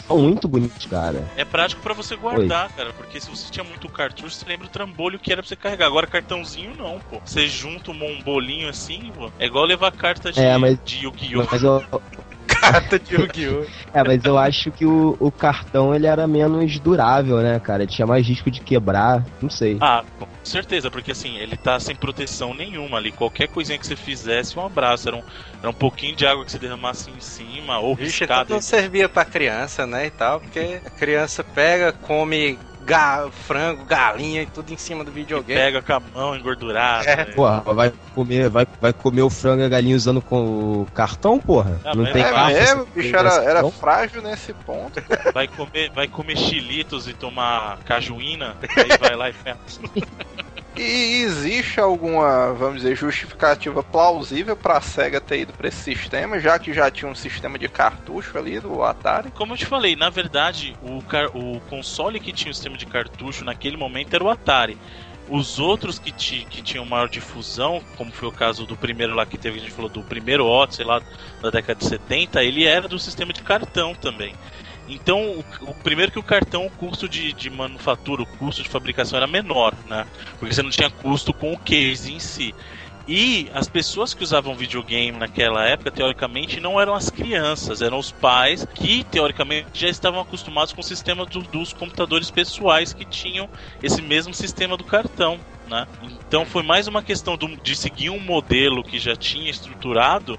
muito bonitos, cara. É prático pra você guardar, cara, porque se você tinha muito cartucho, você lembra o trambolho que era pra você carregar. Agora cartãozinho não, pô. Você junta um bolinho assim, pô. É igual levar carta de, É, mas- de Yu-Gi-Oh! Mas eu, Carta de Yu-Gi-Oh! é, mas eu acho que o, o cartão ele era menos durável, né, cara? Tinha mais risco de quebrar, não sei. Ah, com certeza, porque assim, ele tá sem proteção nenhuma ali. Qualquer coisinha que você fizesse, um abraço. Era um, era um pouquinho de água que você derramasse em cima, ou Vixe, então riscada. não servia pra criança, né, e tal, porque a criança pega, come ga- frango, galinha e tudo em cima do videogame. Pega com a mão engordurada. É. né? Porra, vai comer, vai, vai comer o frango e a galinha usando com o cartão, porra? Ah, não tem é É mesmo, o bicho era, era frágil nesse ponto. Vai comer, vai comer chilitos e tomar cajuína, *laughs* aí vai lá e pega. E existe alguma, vamos dizer, justificativa plausível pra SEGA ter ido pra esse sistema, já que já tinha um sistema de cartucho ali do Atari? Como eu te falei, na verdade, o, o console que tinha o sistema de cartucho naquele momento era o Atari. Os outros que, que tinham maior difusão, como foi o caso do primeiro lá que teve, a gente falou do primeiro Odyssey lá da década de 70, ele era do sistema de cartão também. Então, o, o primeiro que o cartão, o custo de, de manufatura, o custo de fabricação era menor, né? Porque você não tinha custo com o case em si. E as pessoas que usavam videogame naquela época, teoricamente, não eram as crianças, eram os pais que, teoricamente, já estavam acostumados com o sistema do- dos computadores pessoais que tinham esse mesmo sistema do cartão. Né? Então foi mais uma questão do- de seguir um modelo que já tinha estruturado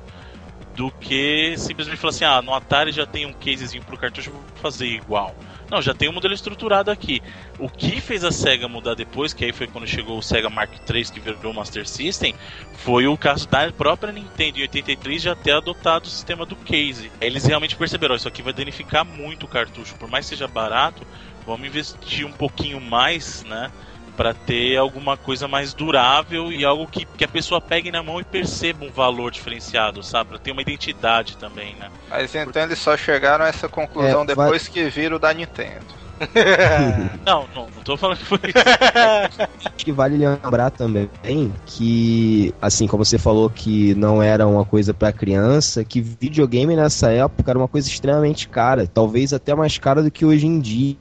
do que simplesmente falar assim: ah, no Atari já tem um casezinho pro cartucho, vou fazer igual. Não, já tem um modelo estruturado aqui. O que fez a SEGA mudar depois, que aí foi quando chegou o SEGA Mark III, que virou o Master System, foi o caso da própria Nintendo em 83 já ter adotado o sistema do case. Eles realmente perceberam, isso aqui vai danificar muito o cartucho, por mais que seja barato, vamos investir um pouquinho mais, né? Pra ter alguma coisa mais durável e algo que, que a pessoa pegue na mão e perceba um valor diferenciado, sabe? Pra ter uma identidade também, né? Mas então eles só chegaram a essa conclusão É, depois vai- que viram o da Nintendo. *laughs* Não, não, não tô falando que foi isso. *laughs* Acho que vale lembrar também que, assim, como você falou que não era uma coisa pra criança, que videogame nessa época era uma coisa extremamente cara, talvez até mais cara do que hoje em dia.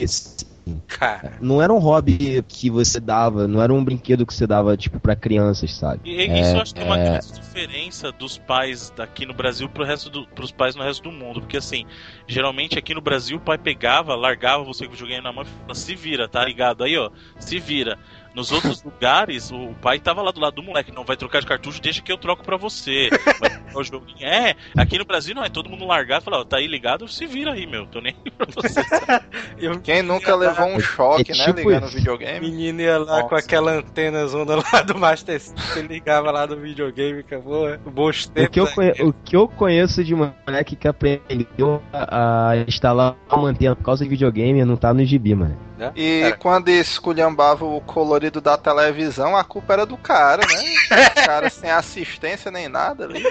Cara, Não era um hobby que você dava, não era um brinquedo que você dava, tipo, pra crianças, sabe? E isso É, eu acho que é uma é. grande diferença dos pais daqui no Brasil pro resto do, pros pais no resto do mundo. Porque assim, geralmente aqui no Brasil o pai pegava, largava você com o videogame na mão e falava, se vira, tá ligado? Aí, ó, se vira. Nos outros lugares, o pai tava lá do lado do moleque, não vai trocar de cartucho, deixa que eu troco pra você. Vai trocar *laughs* o joguinho. É, aqui no Brasil não é todo mundo largado, fala, ó, tá aí ligado, se vira aí, meu. Tô nem aí pra você. *laughs* eu Quem nunca levou um choque, É né? tipo Ligando o isso. videogame. menino ia lá com Nossa. aquela antena zona lá do Master System, ligava lá do videogame, acabou. Bons O que, eu né? conhe- o que eu conheço de moleque que aprendeu a, a instalar uma antena por causa de videogame não tá no gibi, mano. Né? E Cara, quando esculhambava o colorido da televisão, a culpa era do cara, né? O cara sem assistência nem nada ali.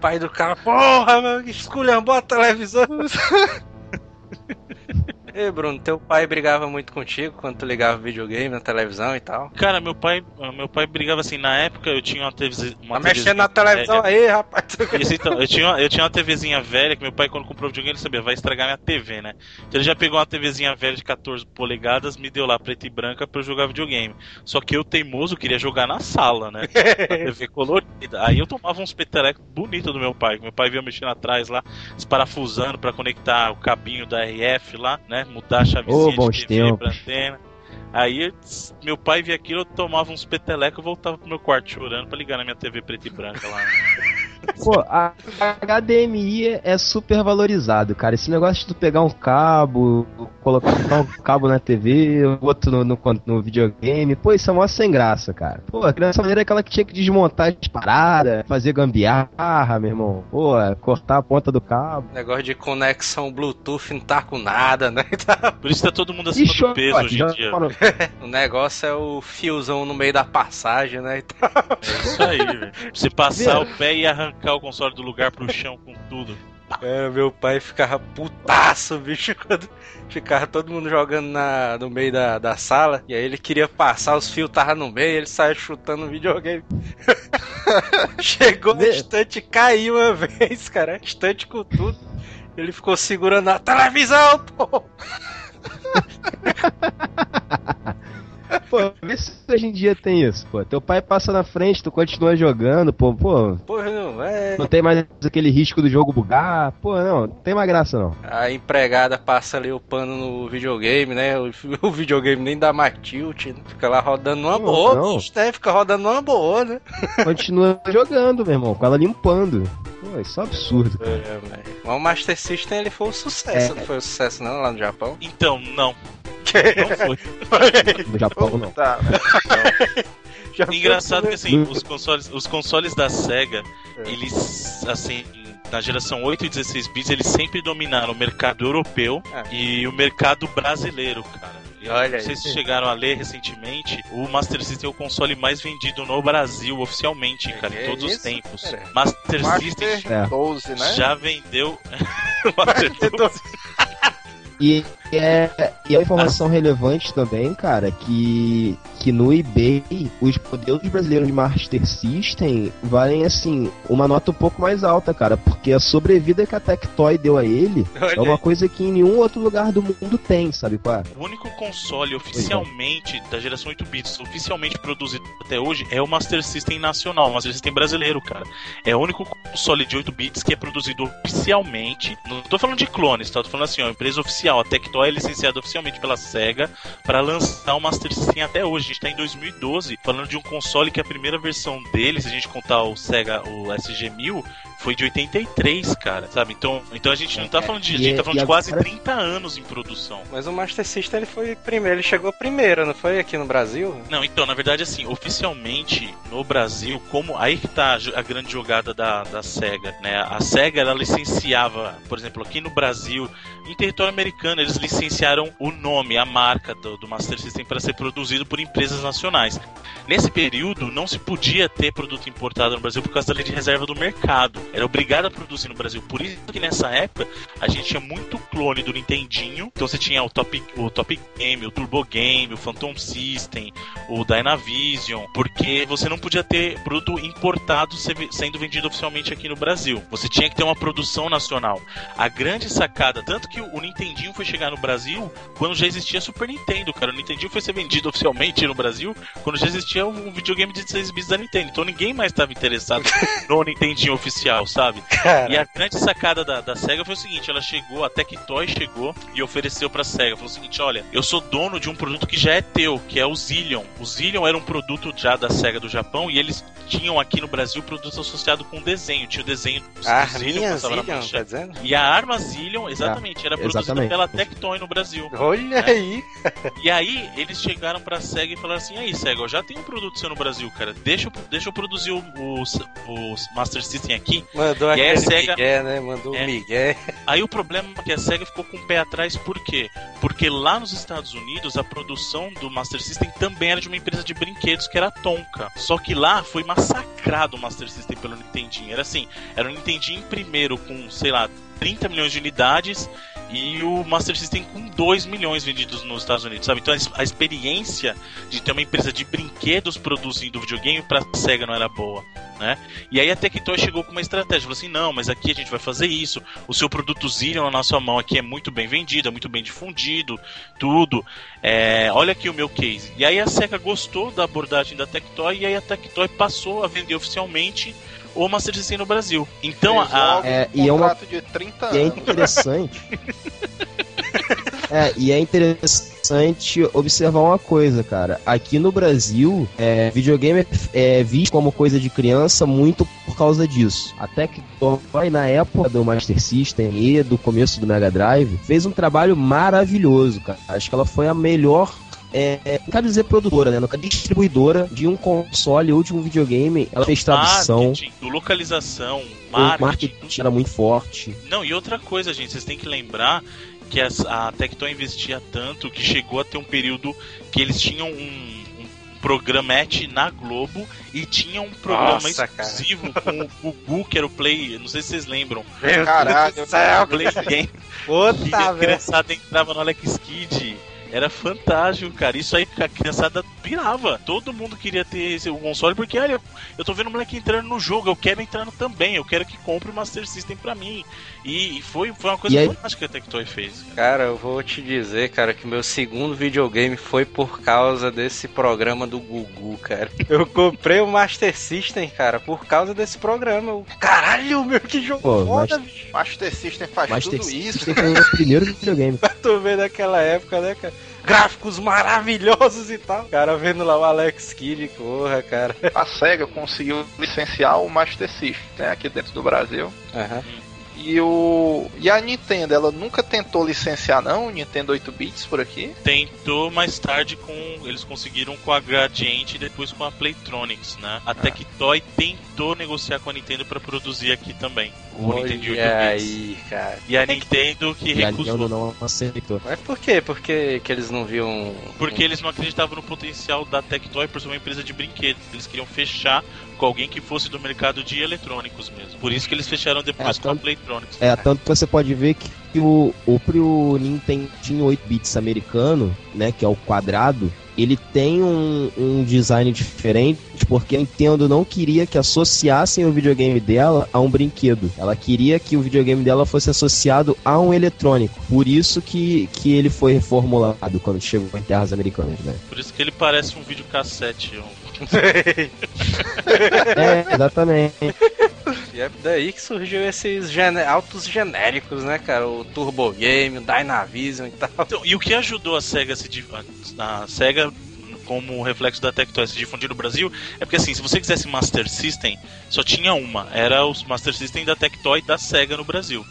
pai do cara, porra, meu, esculhambou a televisão. *laughs* Ei, Bruno, teu pai brigava muito contigo quando tu ligava videogame na televisão e tal. Cara, meu pai, meu pai brigava assim, na época eu tinha uma TV. Uma Tá mexendo na televisão velha. aí, rapaz. Isso, então, eu tinha, uma- eu tinha uma TVzinha velha que meu pai, quando comprou o videogame, ele sabia, vai estragar minha TV, né? Então ele já pegou uma TVzinha velha de 14 polegadas, me deu lá preta e branca pra eu jogar videogame. Só que eu, teimoso, queria jogar na sala, né? *laughs* Na TV colorida. Aí eu tomava uns petelecos bonitos do meu pai. Meu pai vinha mexendo atrás lá, desparafusando pra conectar o cabinho da RF lá, né? Mudar a chavezinha Ô, bons de TV pra antena. Aí meu pai via aquilo, eu tomava uns petelecos e voltava pro meu quarto chorando pra ligar na minha TV preta e branca lá. Pô, a HDMI é super valorizado, cara. Esse negócio de tu pegar um cabo, colocar um cabo na TV, outro no, no, no videogame, pô, isso é mó sem graça, cara. Pô, a criança maneira é aquela que tinha que desmontar as paradas, fazer gambiarra, meu irmão. Pô, cortar a ponta do cabo. Negócio de conexão Bluetooth não tá com nada, né? *laughs* Por isso tá todo mundo acima Ixi, do peso ó, hoje em dia. falou. *laughs* O negócio é o fiozão no meio da passagem, né? É isso aí, velho. Você passar o pé e arrancar o console do lugar pro chão com tudo. É, meu pai ficava putaço, bicho, *laughs* quando ficava todo mundo jogando na, no meio da, da sala. E aí ele queria passar, os fios estavam no meio, ele saia chutando o videogame. *laughs* Chegou Vê- estante caiu uma *laughs* vez, cara. Estante com tudo. Ele ficou segurando a televisão, pô. Pô, vê se hoje em dia tem isso, pô. Teu pai passa na frente, tu continua jogando, pô, pô. Porra, não, é. Não tem mais aquele risco do jogo bugar. Pô, não, não tem mais graça não. A empregada passa ali o pano no videogame, né? O, *laughs* o videogame nem dá mais tilt, né? Fica lá rodando numa Não, boa, não. bicho, né? Fica rodando numa boa, né? Continua jogando, meu irmão, com ela limpando. Isso é um absurdo. É, velho. Mas o Master System ele foi um sucesso, É. não foi um sucesso não lá no Japão? Então, não. Não foi. *laughs* No Japão não. Tá, foi Engraçado que assim, os consoles, os consoles da SEGA, eles assim, na geração 8 e 16 bits, eles sempre dominaram o mercado europeu Ah. e o mercado brasileiro, cara. Olha não aí. sei se chegaram a ler recentemente, o Master System é o console mais vendido no Brasil oficialmente, cara, em todos os isso, tempos. cara? Master, System Master É. 12, né? já vendeu *laughs* *laughs* Master System. E é, e é uma informação relevante também, cara, que, que no eBay os modelos brasileiros de Master System valem, assim, uma nota um pouco mais alta, cara, porque a sobrevida que a Tectoy deu a ele *laughs* Olha é uma coisa que em nenhum outro lugar do mundo tem, sabe qual é? O único console oficialmente da geração 8 bits, oficialmente produzido até hoje, é o Master System nacional, o Master System brasileiro, cara. É o único console de 8 bits que é produzido oficialmente. Não tô falando de clones, tá? Tô falando assim, ó, empresa oficial, a Tectoy é licenciada oficialmente pela SEGA para lançar o Master System até hoje. A gente tá em 2012, falando de um console que a primeira versão dele, se a gente contar o SEGA, o SG-1000, foi de 83, cara, sabe? Então, então a gente não tá falando de. A E- gente tá falando de quase agora- 30 anos em produção. Mas o Master System ele foi primeiro, ele chegou primeiro, não foi aqui no Brasil? Não, então, na verdade, assim, oficialmente no Brasil, como aí que tá a grande jogada da, da SEGA, né? A SEGA, ela licenciava, por exemplo, aqui no Brasil, em território americano, eles licenciaram o nome, a marca do, do Master System para ser produzido por empresas nacionais. Nesse período, não se podia ter produto importado no Brasil por causa da lei de reserva do mercado. Era obrigado a produzir no Brasil. Por isso que nessa época a gente tinha muito clone do Nintendinho. Então você tinha o Top, o Top Game, o Turbo Game, o Phantom System, o Dynavision, porque você não podia ter produto importado se- sendo vendido oficialmente aqui no Brasil. Você tinha que ter uma produção nacional. A grande sacada, tanto que o Nintendinho foi chegar no Brasil quando já existia Super Nintendo, cara. O Nintendinho foi ser vendido oficialmente no Brasil quando já existia um videogame de 16 bits da Nintendo. Então ninguém mais estava interessado *laughs* no Nintendinho oficial, sabe? E a grande sacada da, da SEGA foi o seguinte: ela chegou, a Tectoy chegou e ofereceu pra SEGA. Falou o seguinte: olha, eu sou dono de um produto que já é teu, que é o Zillion. O Zillion era um produto já da SEGA do Japão e eles tinham aqui no Brasil produto associado com desenho. Tinha o desenho do A Zillion, na Zillion, tá dizendo? E a arma Zillion, exatamente, era produzida exatamente. pela Tectoy no Brasil. Olha É. aí. E aí, eles chegaram pra SEGA e falaram assim: aí, SEGA, eu já tenho um produto seu no Brasil, cara. Deixa eu, deixa eu produzir o, o, o Master System aqui. Mandou E aquele SEGA Miguel, né? Mandou o É. Miguel. Aí o problema é que a SEGA ficou com o pé atrás, por quê? Porque lá nos Estados Unidos a produção do Master System também era de uma empresa de brinquedos que era a Tonka. Só que lá foi massacrado o Master System pelo Nintendinho. Era assim, era o Nintendinho primeiro com, sei lá, 30 milhões de unidades e o Master System com 2 milhões vendidos nos Estados Unidos, sabe? Então a experiência de ter uma empresa de brinquedos produzindo videogame pra SEGA não era boa, né? E aí a Tectoy chegou com uma estratégia, falou assim: "Não, mas aqui a gente vai fazer isso. O seu produto Zillion na nossa mão aqui é muito bem vendido, é muito bem difundido, tudo. É, olha aqui o meu case". E aí a SEGA gostou da abordagem da Tectoy e aí a Tectoy passou a vender oficialmente o Master System no Brasil. Então a, É, um e é uma- de 30 E é anos. interessante. *laughs* é, e é interessante observar uma coisa, cara. Aqui no Brasil, é, videogame é, é visto como coisa de criança muito por causa disso. Até que Toy, na época do Master System e do começo do Mega Drive, fez um trabalho maravilhoso, cara. Acho que ela foi a melhor é, não quero dizer produtora, né? Não quero distribuidora de um console ou de um videogame. Ela fez tradução, marketing, localização, o marketing, marketing era muito forte. Não, e outra coisa, gente, vocês têm que lembrar que as- a Tectoy investia tanto que chegou a ter um período que eles tinham um, programete na Globo e tinham um programa Nossa, cara. exclusivo com o Gugu, que era o Play, não sei se vocês lembram, Meu Caralho, do céu. Play Game, que Puta, a velho. criançada entrava no Alex Kidd. Era fantástico, cara. Isso aí a criançada pirava. Todo mundo queria ter esse o console porque, olha, eu tô vendo o moleque entrando no jogo, eu quero entrando também, eu quero que compre o Master System pra mim. E, e foi, foi uma coisa E aí- fantástica que a Tectoy fez. cara. Cara, eu vou te dizer, cara, que meu segundo videogame foi por causa desse programa do Gugu, cara. *laughs* Eu comprei o Master System, cara, por causa desse programa. Eu, Caralho, meu, que jogo Pô, foda, Master- bicho. Master System faz Master tudo isso. System foi o primeiro videogame. *laughs* Tu ver naquela época, né, cara? Gráficos maravilhosos e tal. Cara, vendo lá o Alex Kidd, porra, cara. A SEGA conseguiu licenciar o Master System né, aqui dentro do Brasil. Aham. E, o... e a Nintendo, ela nunca tentou licenciar, não? O Nintendo 8 bits por aqui? Tentou mais tarde com. Eles conseguiram com a Gradiente e depois com a Playtronics, né? A Tectoy tentou negociar com a Nintendo pra produzir aqui também. O Nintendo 8 Olha bits. aí, cara. E a Nintendo que E a recusou. Nintendo não aceitou. Mas por quê? Porque que eles não viam. Porque eles não acreditavam no potencial da Tectoy por ser uma empresa de brinquedos. Eles queriam fechar com alguém que fosse do mercado de eletrônicos mesmo. Por isso que eles fecharam depois É, com a tanto- Playtronics. É, tanto que você pode ver que o, o próprio Nintendinho 8 bits americano, né, que é o quadrado, ele tem um, um design diferente, porque a Nintendo não queria que associassem o videogame dela a um brinquedo. Ela queria que o videogame dela fosse associado a um eletrônico. Por isso que, que ele foi reformulado quando chegou em terras americanas, né? Por isso que ele parece um videocassete. Um... *laughs* É, exatamente. E é daí que surgiu esses gene... autos genéricos, né, cara? O Turbo Game, o Dynavision e tal. Então, e o que ajudou a SEGA se div- a, SEGA como reflexo da Tectoy se difundir no Brasil, é porque assim, se você quisesse Master System, só tinha uma, era o Master System da Tectoy da Sega no Brasil.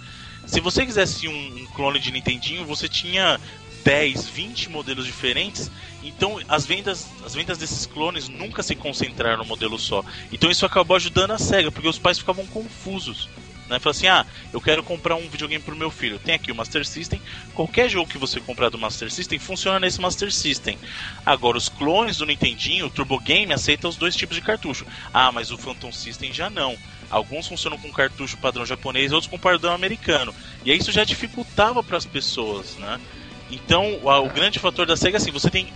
Se você quisesse um, um clone de Nintendinho, você tinha 10, 20 modelos diferentes, então as vendas, as vendas desses clones nunca se concentraram no modelo só. Então isso acabou ajudando a SEGA, porque os pais ficavam confusos. Né? Fala assim: ah, eu quero comprar um videogame pro meu filho. Tem aqui o Master System. Qualquer jogo que você comprar do Master System funciona nesse Master System. Agora, os clones do Nintendinho, o Turbo Game, aceita os dois tipos de cartucho. Ah, mas o Phantom System já não. Alguns funcionam com cartucho padrão japonês, outros com padrão americano. E isso já dificultava para as pessoas, né? Então, o grande fator da SEGA é assim, você tem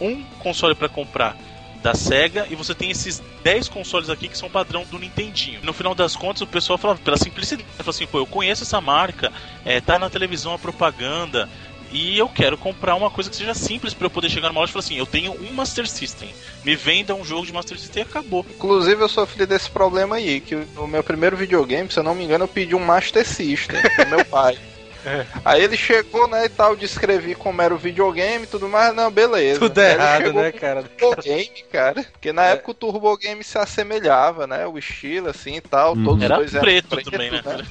um console para comprar da SEGA e você tem esses 10 consoles aqui que são padrão do Nintendinho. No final das contas, o pessoal fala, pela simplicidade, fala assim, pô, eu conheço essa marca, é, tá na televisão a propaganda, e eu quero comprar uma coisa que seja simples para eu poder chegar numa loja e falar assim: eu tenho um Master System, me venda um jogo de Master System e acabou. Inclusive, eu sofri desse problema aí, que o meu primeiro videogame, se eu não me engano, eu pedi um Master System pro meu pai. *laughs* É. Aí ele chegou, né, e tal, descrevi como era o videogame e tudo mais, não, beleza. Tudo errado, né, cara? Turbo Game, cara. Porque na é. época o Turbo Game se assemelhava, né? O estilo, assim e tal. Uhum. Todos era dois preto, preto também, né? né?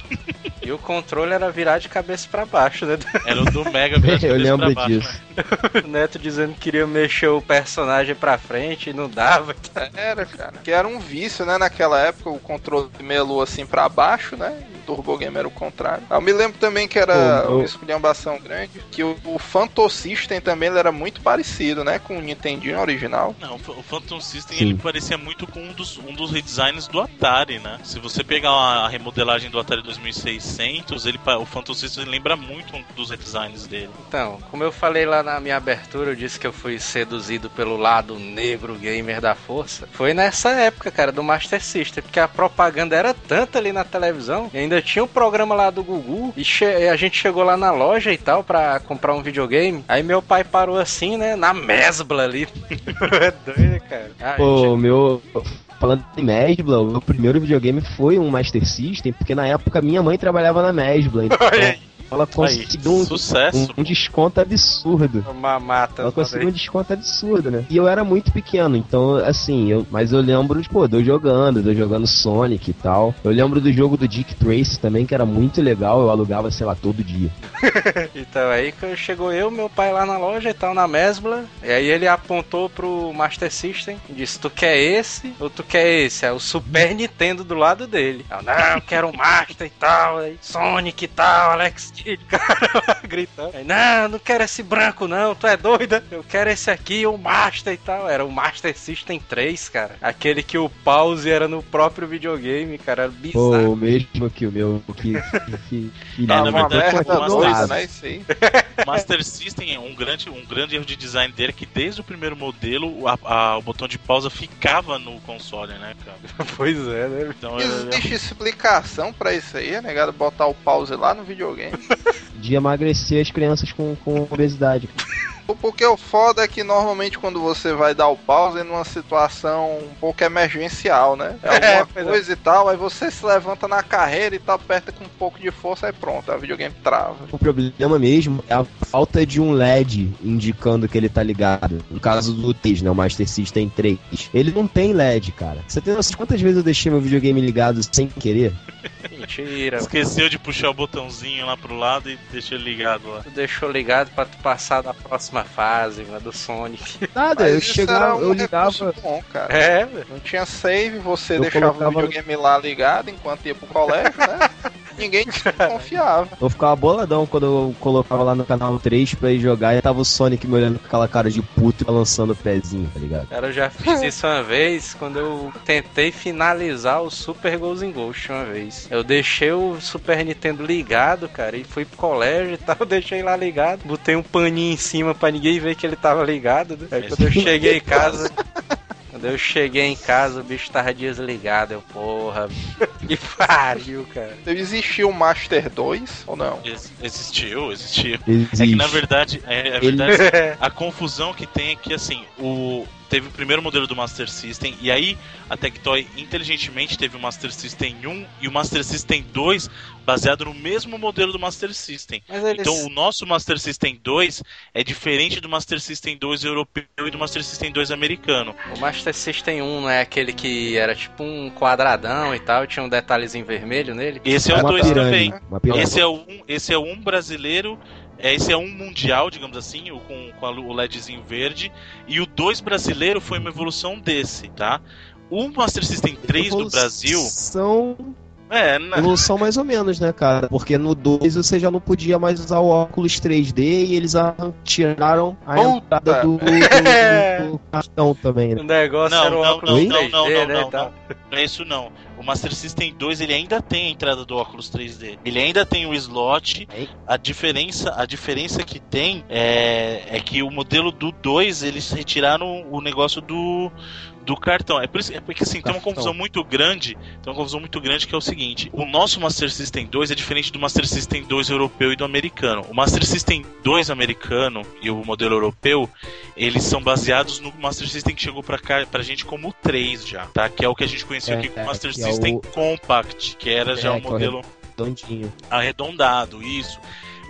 E o controle era virar de cabeça para baixo, né? Era o do Mega virar de *laughs* Eu lembro baixo, disso. Né? o Neto dizendo que queria mexer o personagem pra frente e não dava. Era, cara. Que era um vício, né? Naquela época, o controle melou assim para baixo, né? O Turbo Game era o contrário. Eu me lembro também que era oh, uma esculhambação grande, que o, o Phantom System também ele era muito parecido, né? Com o Nintendinho original. Não, o Phantom System Sim. ele parecia muito com um dos, um dos redesigns do Atari, né? Se você pegar a remodelagem do Atari 2600, ele, o Phantom System lembra muito um dos redesigns dele. Então, como eu falei lá na minha abertura, eu disse que eu fui seduzido pelo lado negro gamer da força. Foi nessa época, cara, do Master System, porque a propaganda era tanta ali na televisão, e ainda tinha o um programa lá do Gugu, e a gente chegou lá lá na loja e tal pra comprar um videogame. Aí meu pai parou assim, né? Na mesbla ali. *laughs* é doido, cara. Ah, Pô, gente... meu. Falando em Mesbla, o meu primeiro videogame foi um Master System, porque na época minha mãe trabalhava na Mesbla. *laughs* Então, ela conseguiu um, Sucesso. Um, um, desconto absurdo. Uma mata. Ela conseguiu um desconto absurdo, né? E eu era muito pequeno, então, assim, eu, mas eu lembro, tipo, de eu jogando, de eu jogando Sonic e tal. Eu lembro do jogo do Dick Trace também, que era muito legal, eu alugava, sei lá, todo dia. *laughs* então, aí chegou eu, meu pai lá na loja e tal, na Mesbla, e aí ele apontou pro Master System e disse: Tu quer esse ou tu quer esse? É o Super Nintendo do lado dele. Eu, não, quero o Master e tal, aí, Sonic e tal, Alex *laughs* cara gritando. Aí, não, não quero esse branco, não, tu é doida? Eu quero esse aqui, o Master e tal. Era o Master System 3, cara. Aquele que o pause era no próprio videogame, cara. Era bizarro. O mesmo que o meu. Que, que, que, tá, na verdade, merda, o Master, né, isso aí. Master System, um grande, um grande erro de design dele é que desde o primeiro modelo a, a, o botão de pausa ficava no console, né, cara? *laughs* pois é, né? Então, Existe explicação pra isso aí, negado? Botar o pause lá no videogame de emagrecer as crianças com, com obesidade. Porque o foda é que normalmente quando você vai dar o pause é numa situação um pouco emergencial, né? É *laughs* alguma é, coisa é. e tal, aí você se levanta na carreira e tal, aperta com um pouco de força, aí pronto, a videogame trava. O problema mesmo é a falta de um LED indicando que ele tá ligado. No caso do 3, né? O Master System 3. Ele não tem LED, cara. Você tem noção de quantas vezes eu deixei meu videogame ligado sem querer? *laughs* Mentira. Esqueceu de puxar o botãozinho lá pro lado e deixou ligado lá. Tu deixou ligado pra tu passar da próxima fase, né, do Sonic. *laughs* Nada, Mas eu chegava, um eu ligava. Bom, cara. É, não tinha save, você eu deixava colocava... o videogame lá ligado enquanto ia pro colégio, né? *laughs* Ninguém *laughs* confiava. Eu ficava boladão quando eu colocava lá no canal 3 pra ir jogar e tava o Sonic me olhando com aquela cara de puto e balançando o pezinho, tá ligado? Cara, eu já fiz isso uma vez quando eu tentei finalizar o Super Ghost in Ghost uma vez. Eu deixei o Super Nintendo ligado, cara, e fui pro colégio e tal, *laughs* deixei lá ligado, botei um paninho em cima pra ninguém ver que ele tava ligado. Né? Aí quando eu cheguei em casa. Quando eu cheguei em casa, o bicho tava desligado. Eu, porra, *laughs* que pariu, cara. Existiu o Master 2 ou não? Ex existiu, existiu. Existe. É que na verdade, é, é verdade *laughs* a confusão que tem é que assim, o, teve o primeiro modelo do Master System, e aí a Tectoy inteligentemente teve o Master System 1 e o Master System 2 baseado no mesmo modelo do Master System. Eles... Então o nosso Master System 2 é diferente do Master System 2 europeu e do Master System 2 americano. O Master System 1 não é aquele que era tipo um quadradão e tal, tinha um detalhezinho vermelho nele? Esse é o 2 também. Esse é o 1, um, esse é o 1 um brasileiro é, esse é um mundial, digamos assim, com, com o LEDzinho verde. E o 2 brasileiro foi uma evolução desse, tá? O Master System 3 do Brasil. São é, né? Evolução mais ou menos, né, cara? Porque no 2 você já não podia mais usar o óculos 3D e eles tiraram a Puta. entrada do, do, do, *laughs* do, cartão também, né? O negócio não, era o não, óculos não, 3D, não, não, né, não, não, não. Não é isso não. O Master System 2 ele ainda tem a entrada do óculos 3D. Ele ainda tem o slot. A diferença, a diferença que tem é, é que o modelo do 2 eles retiraram o negócio do do cartão. É, por isso, é porque assim, cartão. tem uma confusão muito grande. Tem uma confusão muito grande que é o seguinte: o nosso Master System 2 é diferente do Master System 2 europeu e do americano. O Master System 2 americano e o modelo europeu, eles são baseados no Master System que chegou pra cá pra gente como o 3 já, tá? Que é o que a gente conheceu é, aqui como é, Master System é o... Compact, que era já o um modelo arredondado, isso.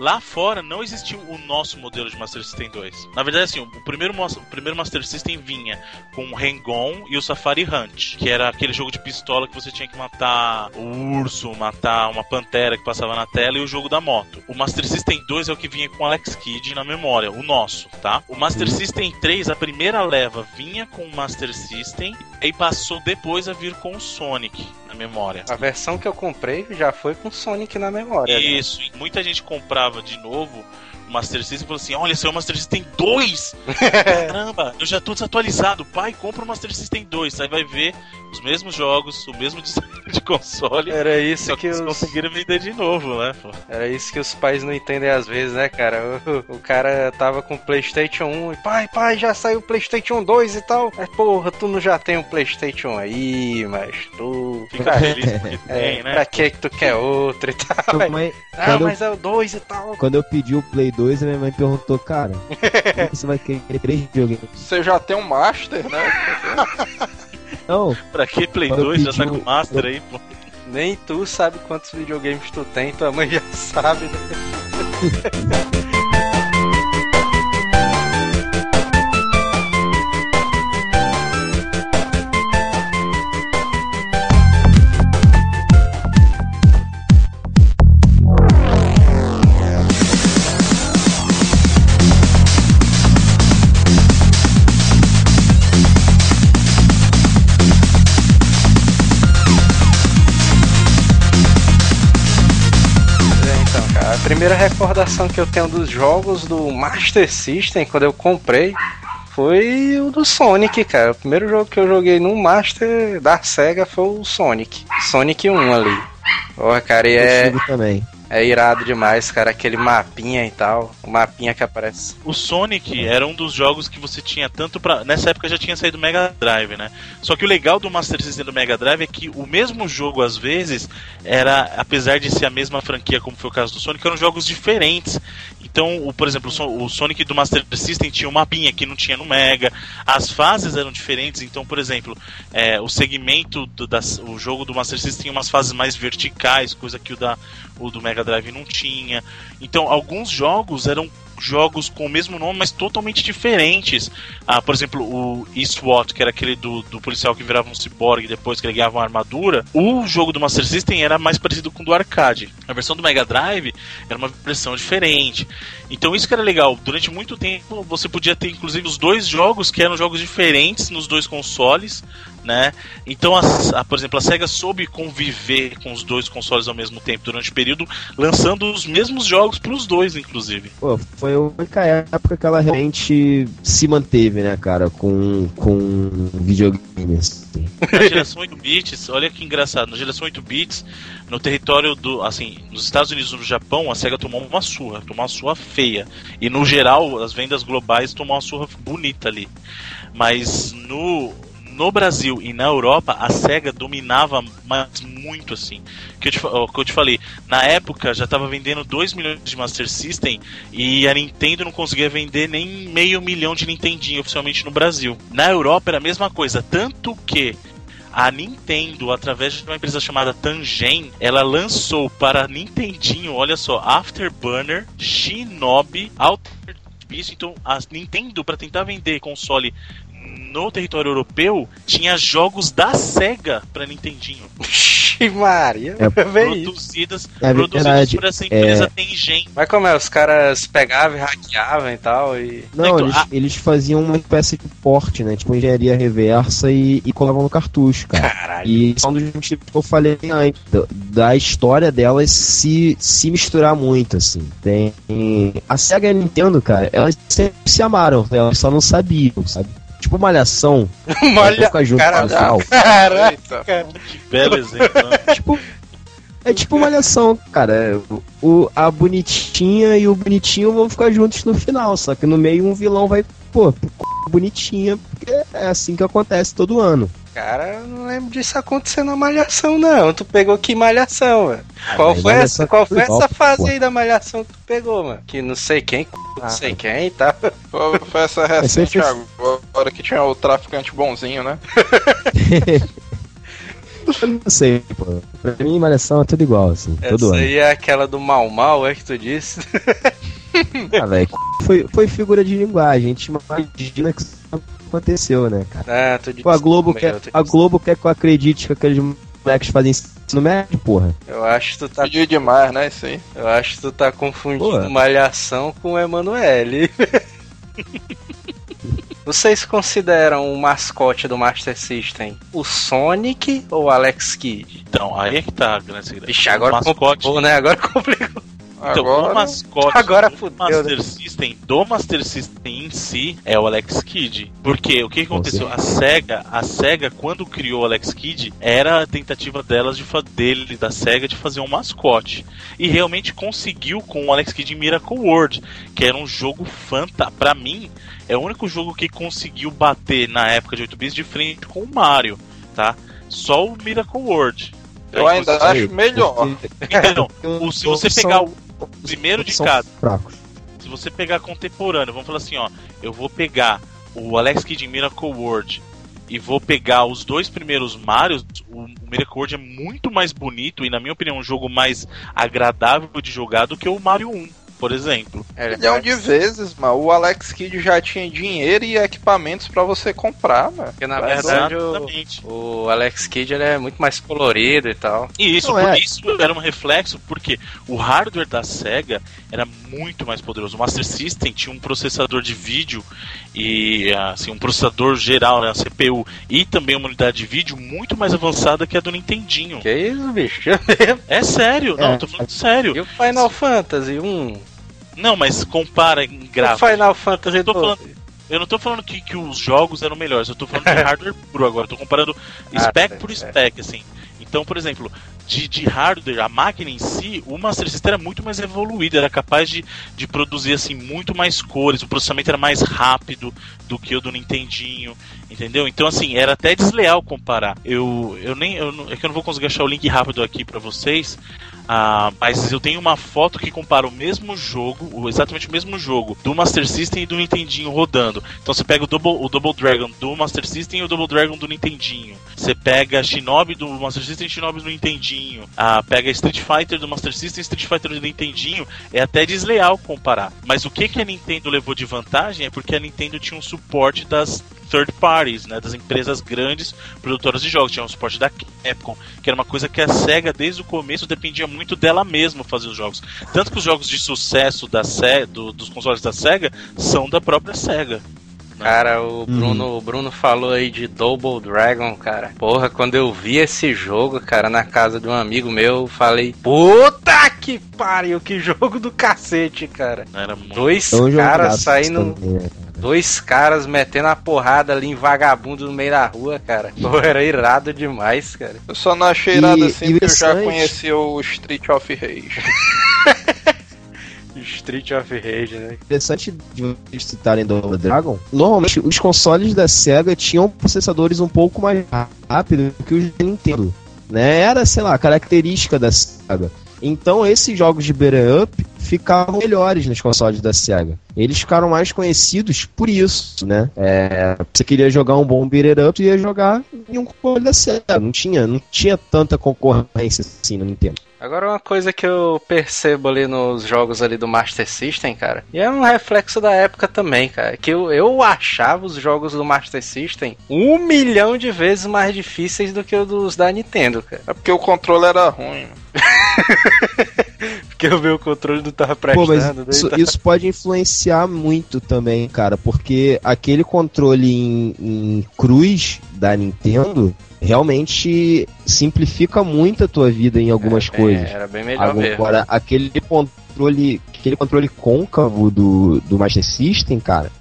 Lá fora não existiu o nosso modelo de Master System 2. Na verdade, assim, o primeiro, o primeiro Master System vinha com o Rengon e o Safari Hunt, que era aquele jogo de pistola que você tinha que matar o urso, matar uma pantera que passava na tela e o jogo da moto. O Master System 2 é o que vinha com Alex Kidd na memória, o nosso, tá? O Master uhum. System 3, a primeira leva, vinha com o Master System e passou depois a vir com o Sonic na memória. A versão que eu comprei já foi com Sonic na memória. Né? Isso, né? muita gente comprava de novo Master System e falou assim: Olha, saiu o Master System 2! *laughs* Caramba, eu já tô desatualizado. Pai, compra o Master System 2. Aí vai ver os mesmos jogos, o mesmo *laughs* design de console. Era isso que, eles os... conseguiram vender de novo, né? Pô? Era isso que os pais não entendem às vezes, né, cara? O, o cara tava com o PlayStation 1 e pai, pai, já saiu o PlayStation 2 e tal. Mas porra, tu não já tem um PlayStation aí, mas tu. *laughs* Fica feliz porque é, tem, né? Pra que que tu quer outro e tal? Mãe, ah, mas eu, é o 2 e tal. Quando eu pedi o Play 2, a minha mãe perguntou, cara, *laughs* você vai querer três joguinhos? Você já tem um Master, né? Não. Pra que Play 2? Já tá com Master aí, pô. Nem tu sabe quantos videogames tu tem, tua mãe já sabe, né? *laughs* primeira recordação que eu tenho dos jogos do Master System, quando eu comprei, foi o do Sonic, cara. O primeiro jogo que eu joguei no Master da SEGA foi o Sonic. Sonic 1 ali. Porra, cara, e é. também. É irado demais, cara, aquele mapinha e tal. O mapinha que aparece. O Sonic era um dos jogos que você tinha tanto pra. Nessa época já tinha saído Mega Drive, né? Só que o legal do Master System do Mega Drive é que o mesmo jogo, às vezes, era, apesar de ser a mesma franquia, como foi o caso do Sonic, eram jogos diferentes. Então, o, por exemplo, o Sonic do Master System tinha um mapinha que não tinha no Mega. As fases eram diferentes. Então, por exemplo, é, o segmento do das, o jogo do Master System tinha umas fases mais verticais, coisa que o da o do Mega Drive não tinha. Então, alguns jogos eram jogos com o mesmo nome, mas totalmente diferentes. Ah, por exemplo, o SWAT, que era aquele do, do policial que virava um cyborg depois que ele ganhava uma armadura. O jogo do Master System era mais parecido com o do arcade. A versão do Mega Drive era uma versão diferente. Então isso que era legal. Durante muito tempo você podia ter inclusive os dois jogos que eram jogos diferentes nos dois consoles né? Então, a, a, por exemplo, a Sega soube conviver com os dois consoles ao mesmo tempo durante o período, lançando os mesmos jogos para os dois, inclusive. Pô, foi a única época que ela realmente se manteve, né, cara, com, com videogames. Assim. Na geração 8 bits, olha que engraçado, na geração 8 bits, no território do, assim, nos Estados Unidos e no Japão, a Sega tomou uma surra, tomou uma surra feia. E no geral, as vendas globais tomou uma surra bonita ali. Mas no no Brasil e na Europa, a SEGA dominava mas muito assim. Que eu te, que eu te falei, na época já tava vendendo 2 milhões de Master System e a Nintendo não conseguia vender nem meio milhão de Nintendinho oficialmente no Brasil. Na Europa era a mesma coisa, tanto que a Nintendo, através de uma empresa chamada Tangen, ela lançou para Nintendinho, olha só, Afterburner, Shinobi, Altered Beast. Então, a Nintendo, para tentar vender console no território europeu, tinha jogos da SEGA para Nintendinho. Maria, É. *laughs* Produzidas, É produzidas por essa empresa é. Tengen. Mas como é? Os caras pegavam e hackeavam e tal e... Não, Então, eles, a- eles faziam uma espécie de porte, né? Tipo engenharia reversa e, e colavam no cartucho, cara. Caralho. E são dos motivos que eu falei antes, da, da história delas se, se misturar muito, assim. Tem. A SEGA e a Nintendo, cara, elas sempre se amaram, elas só não sabiam, sabe? Tipo malhação, *laughs* Olha, ficar junto cara, no final. Caraca. Eita. Que belo exemplo. né? *laughs* tipo. É tipo malhação, cara. É, O, a bonitinha e o bonitinho vão ficar juntos no final, só que no meio um vilão vai, pô, bonitinha, porque é assim que acontece todo ano. Cara, eu não lembro disso acontecendo na malhação, não. Tu pegou que malhação, velho? Qual mas foi, essa, qual foi é essa fase pô. aí da malhação que tu pegou, mano? Que não sei quem, não sei quem e tal. Foi, foi essa recente foi- agora que tinha o traficante bonzinho, né? *laughs* Eu não sei, pô. Pra mim, malhação é tudo igual, assim, todo Essa ano. aí é aquela do mal mal, é que tu disse? Ah, velho, foi, foi figura de linguagem. A gente imagina que aconteceu, né, cara? Ah, tu disse. Pô, a Globo, quer, a. Globo quer que eu acredite que aqueles moleques fazem ensino médio, porra. Eu acho que tu tá, Pediu demais, né? Isso aí. eu acho que tu tá confundindo Pô. malhação com o Emanuele. *laughs* Vocês consideram o mascote do Master System o Sonic ou o Alex Kidd? Então, aí é que tá a grande segredo. Vixe, agora o mascote, complicou, né? Agora complicou. Então, o Agora, mascote Agora do fudeu, Master né? System, do Master System em si, é o Alex Kidd. Porque o que aconteceu? A SEGA, a SEGA, quando criou o Alex Kidd, era a tentativa delas de dele, da SEGA, de fazer um mascote. E realmente conseguiu com o Alex Kidd em Miracle World, que era um jogo fantástico. Pra mim, é o único jogo que conseguiu bater na época de 8 bits de frente com o Mario, tá? Só o Miracle World. eu ainda acho melhor. Então, *laughs* se você pegar o primeiro de cada, fracos. Se você pegar contemporâneo, vamos falar assim, ó, eu vou pegar o Alex Kidd em Miracle World e vou pegar os dois primeiros Marios, o, Miracle World é muito mais bonito e, na minha opinião, um jogo mais agradável de jogar do que o Mario 1, por exemplo. Milhão de vezes, mano. O Alex Kidd já tinha dinheiro e equipamentos pra você comprar, mano. Porque na É verdade o, o Alex Kidd ele é muito mais colorido e tal. E isso, Não, por é. isso era um reflexo, porque o hardware da SEGA era muito mais poderoso. O Master System tinha um processador de vídeo e assim, um processador geral, né, a CPU, e também uma unidade de vídeo muito mais avançada que a do Nintendinho. Que isso, bicho? *laughs* É sério, não, É. tô falando sério. E o Final Fantasy 1? Não, mas compara em gráfico. Final Fantasy Eu tô 12? falando- Eu não tô falando que, que os jogos eram melhores, eu tô falando de hardware puro agora, eu tô comparando *laughs* Ah, spec tá, por certo. spec, assim. Então, por exemplo, de, de hardware, a máquina em si, o Master System era muito mais evoluído, era capaz de, de produzir assim muito mais cores, o processamento era mais rápido do que o do Nintendinho, entendeu? Então assim, era até desleal comparar. Eu, eu nem eu, é que eu não vou conseguir achar o link rápido aqui pra vocês. Ah, mas eu tenho uma foto que compara o mesmo jogo, exatamente o mesmo jogo, do Master System e do Nintendinho rodando. Então você pega o Double, o Double Dragon do Master System e o Double Dragon do Nintendinho. Você pega Shinobi do Master System e Shinobi do Nintendinho. Ah, pega Street Fighter do Master System e Street Fighter do Nintendinho. É até desleal comparar. Mas o que, que a Nintendo levou de vantagem é porque a Nintendo tinha um suporte das third parties, né, das empresas grandes produtoras de jogos. Tinha um suporte da Capcom, que era uma coisa que a SEGA desde o começo dependia muito dela mesma fazer os jogos. Tanto que os jogos de sucesso da Se do- dos consoles da SEGA são da própria SEGA. Cara, o Bruno, o Bruno falou aí de Double Dragon, cara. Porra, quando eu vi esse jogo, cara, na casa de um amigo meu, eu falei, puta que pariu, que jogo do cacete, cara. Era muito... Dois jogo caras saindo, também, né, cara? Dois caras metendo a porrada ali em vagabundo no meio da rua, cara. *laughs* Pô, era irado demais, cara. Eu só não achei nada E- assim e porque eu já conheci o Street of Rage. *laughs* Street of Rage, né? Interessante de vocês citarem Double Dragon. Normalmente, os consoles da SEGA tinham processadores um pouco mais rápidos que os da Nintendo. Né? Era, sei lá, característica da SEGA. Então, esses jogos de beat'em up ficavam melhores nos consoles da SEGA. Eles ficaram mais conhecidos por isso, né? É, você queria jogar um bom beat'em up, ia jogar em um console da SEGA. Não tinha, não tinha tanta concorrência assim no Nintendo. Agora uma coisa que eu percebo ali nos jogos ali do Master System, cara, e é um reflexo da época também, cara, que eu, eu achava os jogos do Master System um milhão de vezes mais difíceis do que os dos da Nintendo, cara. É porque o controle era ruim. *laughs* porque o meu controle não tava Pô, prestando. mas isso, tá... isso pode influenciar muito também, cara, porque aquele controle em, em cruz da Nintendo realmente simplifica muito a tua vida em algumas É, coisas. Era bem melhor mesmo. Agora, aquele controle, aquele controle côncavo do, do Master System, cara,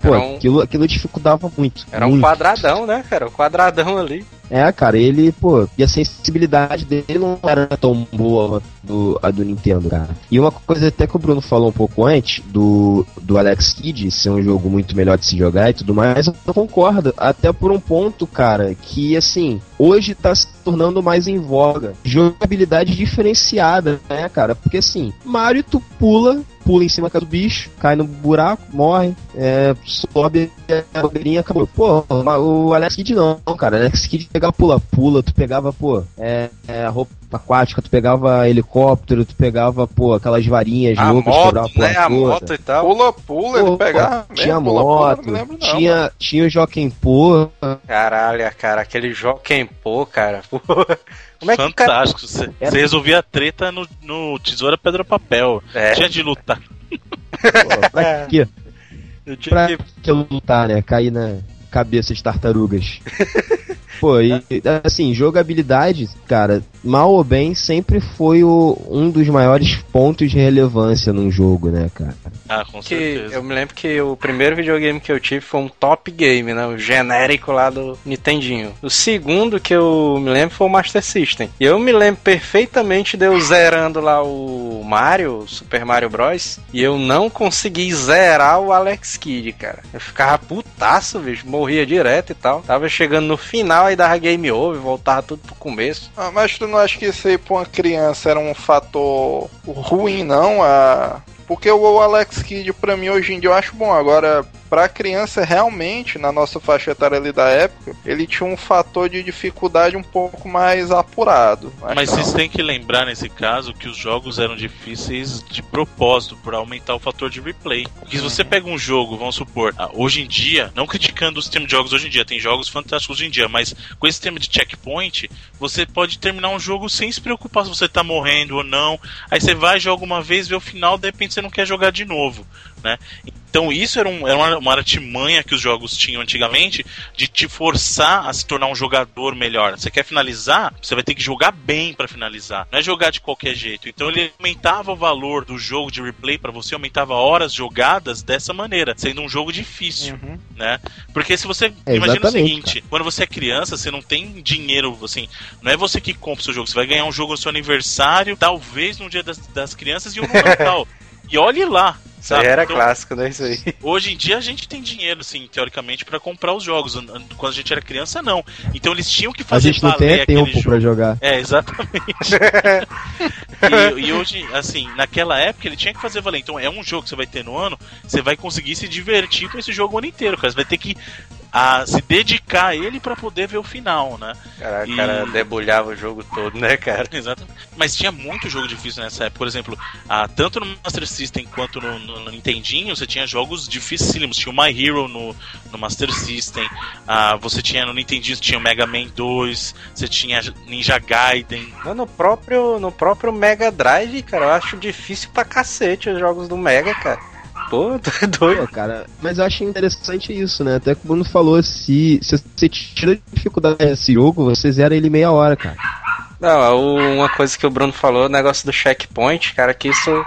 pô, um- aquilo, aquilo dificultava muito. Era um muito. quadradão, né, cara? Um quadradão ali. É, cara, ele, pô, e a sensibilidade dele não era tão boa do, a do Nintendo, cara. E uma coisa até que o Bruno falou um pouco antes, do, do Alex Kidd ser um jogo muito melhor de se jogar e tudo mais, eu concordo. Até por um ponto, cara, que assim, hoje tá se tornando mais em voga. Jogabilidade diferenciada, né, cara? Porque assim, Mario tu pula, pula em cima do bicho, cai no buraco, morre, é, sobe a bobeirinha, acabou. Pô, o Alex Kidd não, cara. O Alex Kidd pegava pula-pula, tu pegava, pô, é, é, roupa aquática, tu pegava helicóptero, tu pegava, pô, aquelas varinhas A loucas moto, a né? porra A toda. moto e tal. Pula, pula, ele Pô, pegava tinha mesmo, pula, pula, moto, não me lembro não. tinha, tinha o Joaquim Pô, Caralho, cara, aquele Joaquim Pô, cara. Pô. Como é que cara. Fantástico. Você Era- você resolvia a treta no, no Tesoura Pedra Papel. É, Tinha de lutar. pô, pra quê? eu tinha pra- que. que lutar, né? Cair na cabeça de tartarugas. *laughs* Pô, e assim, jogabilidade, cara, mal ou bem, sempre foi o, um dos maiores pontos de relevância num jogo, né, cara? Ah, com Que certeza. eu me lembro que o primeiro videogame que eu tive foi um top game, né? O genérico lá do Nintendinho. O segundo que eu me lembro foi o Master System. E eu me lembro perfeitamente de eu zerando lá o Mario, o Super Mario Bros. E eu não consegui zerar o Alex Kidd, cara. Eu ficava putaço, bicho. Morria direto e tal. Tava chegando no final, aí dava game over, voltava tudo pro começo. Ah, mas tu não acha que isso aí pra uma criança era um fator ruim, não? Ah, porque o Alex Kidd, pra mim, hoje em dia, eu acho bom. Agora, pra criança, realmente, na nossa faixa etária ali da época, ele tinha um fator de dificuldade um pouco mais apurado. Mas vocês têm que lembrar nesse caso que os jogos eram difíceis de propósito para aumentar o fator de replay. Porque se você pega um jogo, vamos supor, ah, hoje em dia, não criticando o sistema de jogos hoje em dia, tem jogos fantásticos hoje em dia, mas com esse sistema de checkpoint, você pode terminar um jogo sem se preocupar se você tá morrendo ou não. Aí você vai, joga uma vez, vê o final, de repente você não quer jogar de novo, né? Então isso era, um, era uma, uma artimanha que os jogos tinham antigamente de te forçar a se tornar um jogador melhor. Você quer finalizar, você vai ter que jogar bem pra finalizar. Não é jogar de qualquer jeito. Então ele aumentava o valor do jogo de replay pra você, aumentava horas jogadas dessa maneira, sendo um jogo difícil, Uhum. né? Porque se você É, imagina o seguinte, quando você é criança, você não tem dinheiro, assim, não é você que compra o seu jogo, você vai ganhar um jogo no seu aniversário, talvez no dia das, das crianças e um no Natal. *laughs* E olhe lá. Isso aí sabe? era Então, clássico, né? Isso aí. Hoje em dia a gente tem dinheiro, assim, teoricamente, pra comprar os jogos. Quando a gente era criança, não. Então eles tinham que A fazer gente não valer tem aquele tempo jogo. pra jogar. É, exatamente. *laughs* e, e hoje, assim, naquela época ele tinha que fazer valer. Então é um jogo que você vai ter no ano, você vai conseguir se divertir com esse jogo o ano inteiro, cara. Você vai ter que a, se dedicar a ele pra poder ver o final, né? Cara, o E- cara debulhava o jogo todo, né, cara? *laughs* Exato. Mas tinha muito jogo difícil nessa época. Por exemplo, ah, tanto no Master System quanto no, no- no Nintendinho, você tinha jogos dificílimos. Tinha o My Hero no, no Master System. ah, você tinha no Nintendinho, tinha o Mega Man 2. Você tinha Ninja Gaiden. No próprio, no próprio Mega Drive, cara, eu acho difícil pra cacete os jogos do Mega, cara. Pô, tu *laughs* é doido. Pô, cara, mas eu achei interessante isso, né? Até que o Bruno falou, se, se você tira a dificuldade desse jogo, você zera ele em meia hora, cara. Não, o- uma coisa que o Bruno falou, o negócio do checkpoint, cara, que isso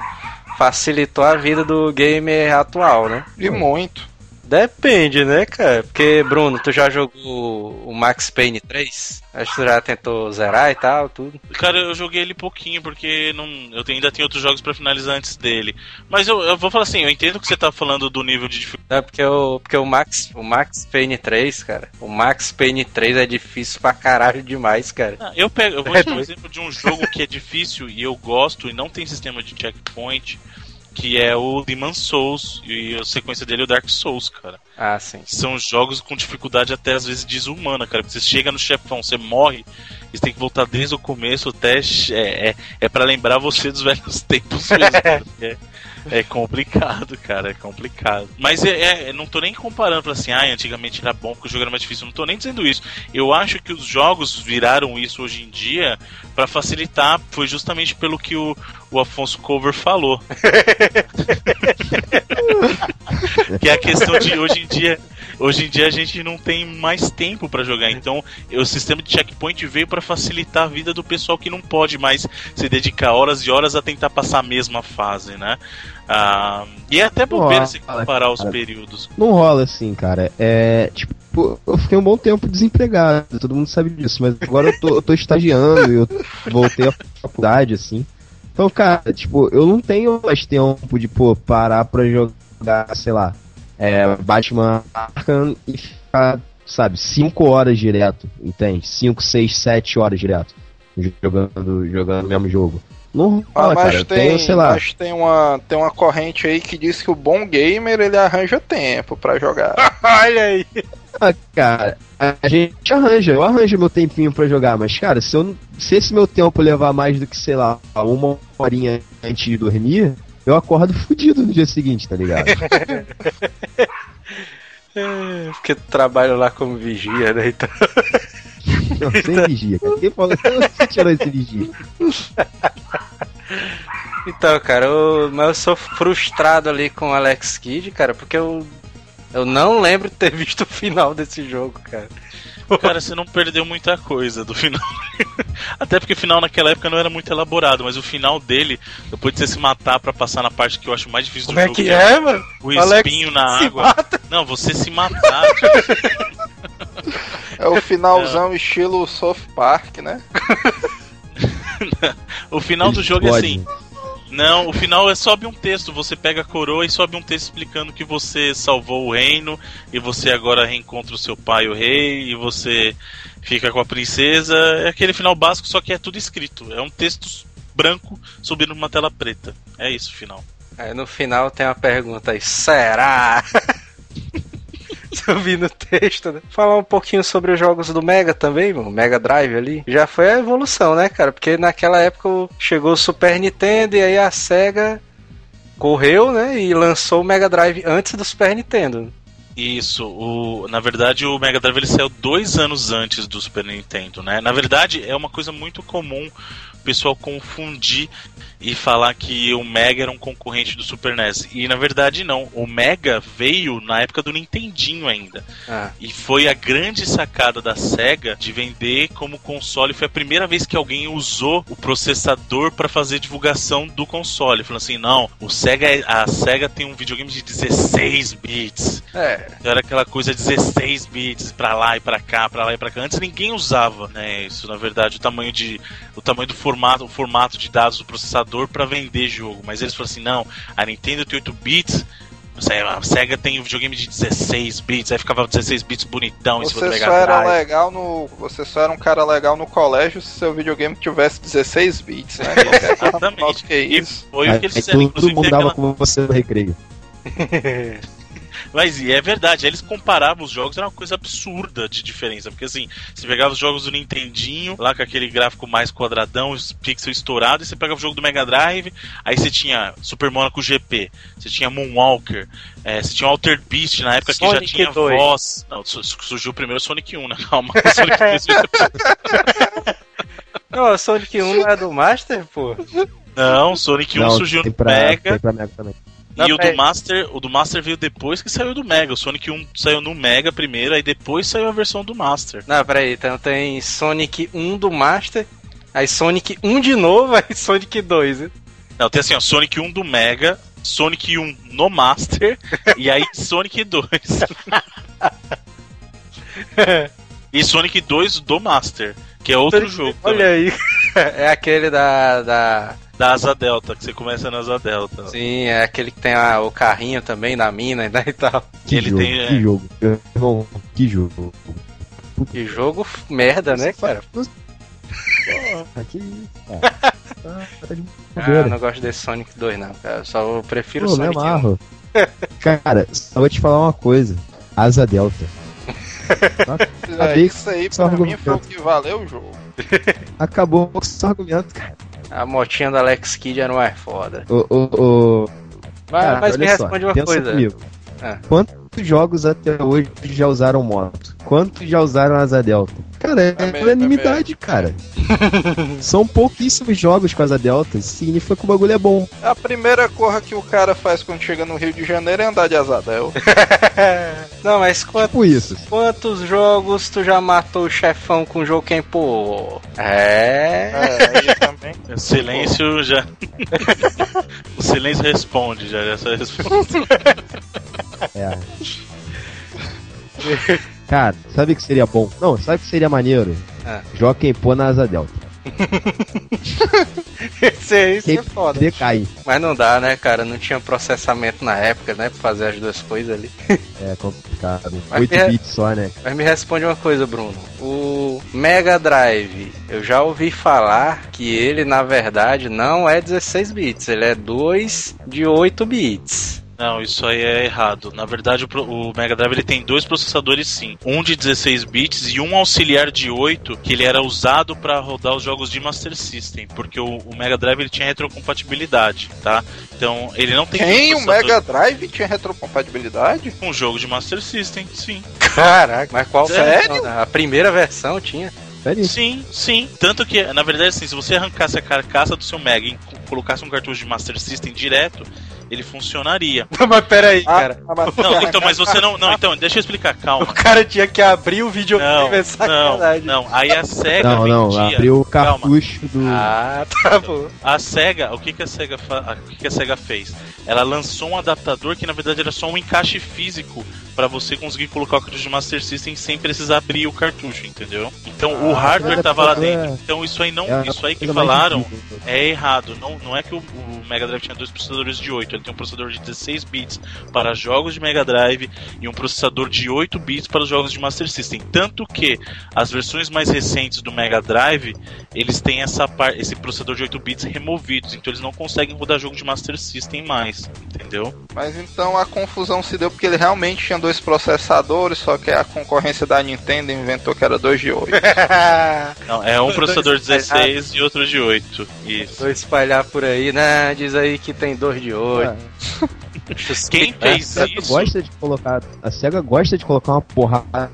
facilitou a vida do gamer atual, né? E muito. Depende, né, cara? Porque, Bruno, tu já jogou o Max Payne 3? Acho que tu já tentou zerar e tal, tudo. Cara, eu joguei ele pouquinho, porque não, eu ainda tenho outros jogos para finalizar antes dele. Mas eu, eu, vou falar assim, eu entendo que você tá falando do nível de dificuldade. É porque, o, porque o, Max, o Max Payne 3, cara, o Max Payne 3 é difícil pra caralho demais, cara. Ah, eu, pego, eu vou te dar um *laughs* exemplo de um jogo que é difícil e eu gosto e não tem sistema de checkpoint que é o Demon Souls e a sequência dele é o Dark Souls, cara. Ah, sim. São jogos com dificuldade até às vezes desumana, cara. Você chega no chefão, você morre, você tem que voltar desde o começo, teste é, é, é para lembrar você dos velhos *laughs* tempos mesmo. *laughs* é, é complicado, cara, é complicado. Mas é, é não tô nem comparando pra assim, ah, antigamente era bom porque o jogo era mais difícil. Não tô nem dizendo isso. Eu acho que os jogos viraram isso hoje em dia para facilitar. Foi justamente pelo que o, o Afonso Cover falou. *laughs* que é a questão de hoje em dia. Hoje em dia a gente não tem mais tempo para jogar, então o sistema de checkpoint veio para facilitar a vida do pessoal que não pode mais se dedicar horas e horas a tentar passar a mesma fase, né? Ah, e é até bobeira se comparar os períodos. Não rola assim, cara. É tipo, eu fiquei um bom tempo desempregado, todo mundo sabe disso, mas agora eu tô, eu tô estagiando, eu voltei à faculdade, assim. Então, cara, tipo, eu não tenho mais tempo de, pô, parar pra jogar, sei lá, é, Batman Arkham e ficar, sabe, 5 horas direto, entende? 5, 6, 7 horas direto jogando, jogando o mesmo jogo. Não ah, mas cara, tem, tenho, sei lá. Mas tem uma, tem uma corrente aí que diz que o bom gamer ele arranja tempo para jogar. *laughs* Olha aí. Ah, cara, a gente arranja, eu arranjo meu tempinho para jogar, mas cara, se, eu, se esse meu tempo levar mais do que, sei lá, uma horinha antes de dormir, eu acordo fudido no dia seguinte, tá ligado? *laughs* é, porque tu trabalha lá como vigia, né? Então... Não, sem vigia. Quem falou você tirou esse vigia? Então, cara, eu, mas eu sou frustrado ali com o Alex Kidd, cara, porque eu, eu não lembro de ter visto o final desse jogo, cara. Cara, você não perdeu muita coisa do final. *laughs* Até porque o final naquela época não era muito elaborado, mas o final dele, depois de você se matar para passar na parte que eu acho mais difícil Como do é jogo. Como é que é, mano? O espinho Alex na água. Mata. Não, você se matar. é o finalzão é. estilo South Park, né? *laughs* o final do jogo é assim. Não, o final é sobe um texto. Você pega a coroa e sobe um texto explicando que você salvou o reino e você agora reencontra o seu pai, o rei, e você fica com a princesa. É aquele final básico, só que é tudo escrito. É um texto branco subindo numa tela preta. É isso o final. Aí no final tem uma pergunta aí: será? *laughs* *laughs* eu vi no texto, né? Falar um pouquinho sobre os jogos do Mega também, o Mega Drive ali. Já foi a evolução, né, cara? Porque naquela época chegou o Super Nintendo e aí a SEGA correu, né, e lançou o Mega Drive antes do Super Nintendo. Isso, o, na verdade o Mega Drive ele saiu dois anos antes do Super Nintendo, né? Na verdade é uma coisa muito comum o pessoal confundir e falar que o Mega era um concorrente do Super NES. E na verdade não. O Mega veio na época do Nintendinho ainda. Ah. E foi a grande sacada da Sega de vender como console. Foi a primeira vez que alguém usou o processador para fazer divulgação do console. Falando assim, não, o Sega, é, a Sega tem um videogame de 16 bits. É. Então era aquela coisa 16 bits para lá e para cá, para lá e para cá. Antes ninguém usava, né? Isso na verdade o tamanho de o tamanho do formato, o formato de dados do processador para vender jogo. Mas eles falaram assim: não, a Nintendo tem 8 bits. A SEGA tem um videogame de 16 bits, aí ficava 16 bits bonitão você em cima só era legal no Você só era um cara legal no colégio se seu videogame tivesse 16 bits, né? *laughs* Exatamente. que é isso. E foi o que eles fizeram. Todo mundo dava aquela... com você no recreio. *laughs* Mas e é verdade, eles comparavam os jogos, era uma coisa absurda de diferença. Porque assim, você pegava os jogos do Nintendinho, lá com aquele gráfico mais quadradão, os pixels estourados, e você pegava o jogo do Mega Drive, aí você tinha Super Monaco GP, você tinha Moonwalker, é, você tinha Alter Beast na época Sonic que já tinha 2. voz. Não, surgiu primeiro Sonic 1, né? *laughs* Calma, Sonic 2. *laughs* Não, Sonic 1 não é do Master, pô? Não, Sonic 1 não, surgiu no pra, Mega. Tem pra Mega também. Não, e o do Master, o do Master veio depois que saiu do Mega. O Sonic 1 saiu no Mega primeiro, aí depois saiu a versão do Master. Não, peraí, então tem Sonic 1 do Master, aí Sonic 1 de novo, *laughs* aí Sonic 2. Né? Não, tem assim, ó, Sonic 1 do Mega, Sonic 1 no Master *laughs* e aí Sonic 2. *laughs* e Sonic 2 do Master, que é outro jogo. Olha também. aí. É aquele da. da... Da Asa Delta, que você começa na Asa Delta. Sim, é aquele que tem a- o carrinho também na mina né, e tal. Que Ele jogo, tem, é. que jogo. Irmão, que jogo. Que jogo merda, né, cara? Porra, que isso, cara. Ah, tá de Ah, não gosto desse Sonic 2, não, cara. Eu só eu prefiro o Pô, Sonic 1. amarro. Cara, só vou te falar uma coisa. Asa Delta. *laughs* É, Acabei isso aí pra seu mim foi o que valeu o jogo. Acabou com esse argumento, cara. A motinha da Alex Kidd era mais foda. Ô, ô, ô. Mas, Cara, mas me olha só, responde uma coisa. comigo. Ah. Quantos jogos até hoje já usaram moto? Quantos já usaram Asa Delta? Cara, é, É unanimidade, cara. *laughs* São pouquíssimos jogos com Asa Delta. Isso significa que o bagulho é bom. A primeira coisa que o cara faz quando chega no Rio de Janeiro é andar de Azadel. *laughs* Não, mas quantos, Tipo isso. quantos jogos tu já matou o chefão com jogo quem pô? É. É, também. *laughs* O silêncio já. o silêncio responde, já. Essa resposta. É. Cara, sabe o que seria bom? Não, sabe o que seria maneiro? Ah. Joaquim pô na Asa Delta. *laughs* Esse aí isso é foda. decai. Mas não dá, né, cara? Não tinha processamento na época, né? Pra fazer as duas coisas ali. É complicado. Mas 8 é- bits só, né? Mas me responde uma coisa, Bruno. O Mega Drive, eu já ouvi falar que ele, na verdade, não é 16 bits, ele é 2 de 8 bits. Não, isso aí é errado. Na verdade, o, o Mega Drive ele tem dois processadores sim. Um de 16 bits e um auxiliar de 8, que ele era usado para rodar os jogos de Master System, porque o, o Mega Drive ele tinha retrocompatibilidade, tá? Então, ele não tem Quem? O dois processadores Mega Drive tinha retrocompatibilidade? com um jogo de Master System, sim. Caraca, mas qual Sério? A primeira versão tinha. Sério? Sim, sim. Tanto que, na verdade, assim, se você arrancasse a carcaça do seu Mega e co- colocasse um cartucho de Master System direto, ele funcionaria. *laughs* mas peraí, cara. Ah, mas- Não, então, mas você não. Não, então, deixa eu explicar, O calma. cara tinha que abrir o videogame, Não, é não, sacanagem. não. Aí a SEGA Não, não, vendia. abriu o Calma. cartucho do. Ah, tá bom. A SEGA, o que, que a SEGA fa... o que, que a SEGA fez? Ela lançou um adaptador que na verdade era só um encaixe físico para você conseguir colocar o cartucho de Master System sem precisar abrir o cartucho, entendeu? Então o Ah, hardware esse tava lá adaptador dentro. Então isso aí não, é isso aí que mais falaram é errado. Não, não é que o, o Mega Drive tinha dois processadores de 8, ele tem um processador de 16 bits para jogos de Mega Drive e um processador de 8 bits para os jogos de Master System. Tanto que as versões mais recentes do Mega Drive, eles têm essa par esse processador de 8 bits removidos, então eles não conseguem rodar jogo de Master System mais, entendeu? Mas então a confusão se deu porque ele realmente tinha dois processadores, só que a concorrência da Nintendo inventou que era 2 de 8. *laughs* Não, é um Dois processador de espalhados. 16 e outro de 8. Isso. Vou espalhar por aí, né? Diz aí que tem dois de oito. Quem A fez SEGA isso? gosta de colocar. A SEGA gosta de colocar uma porrada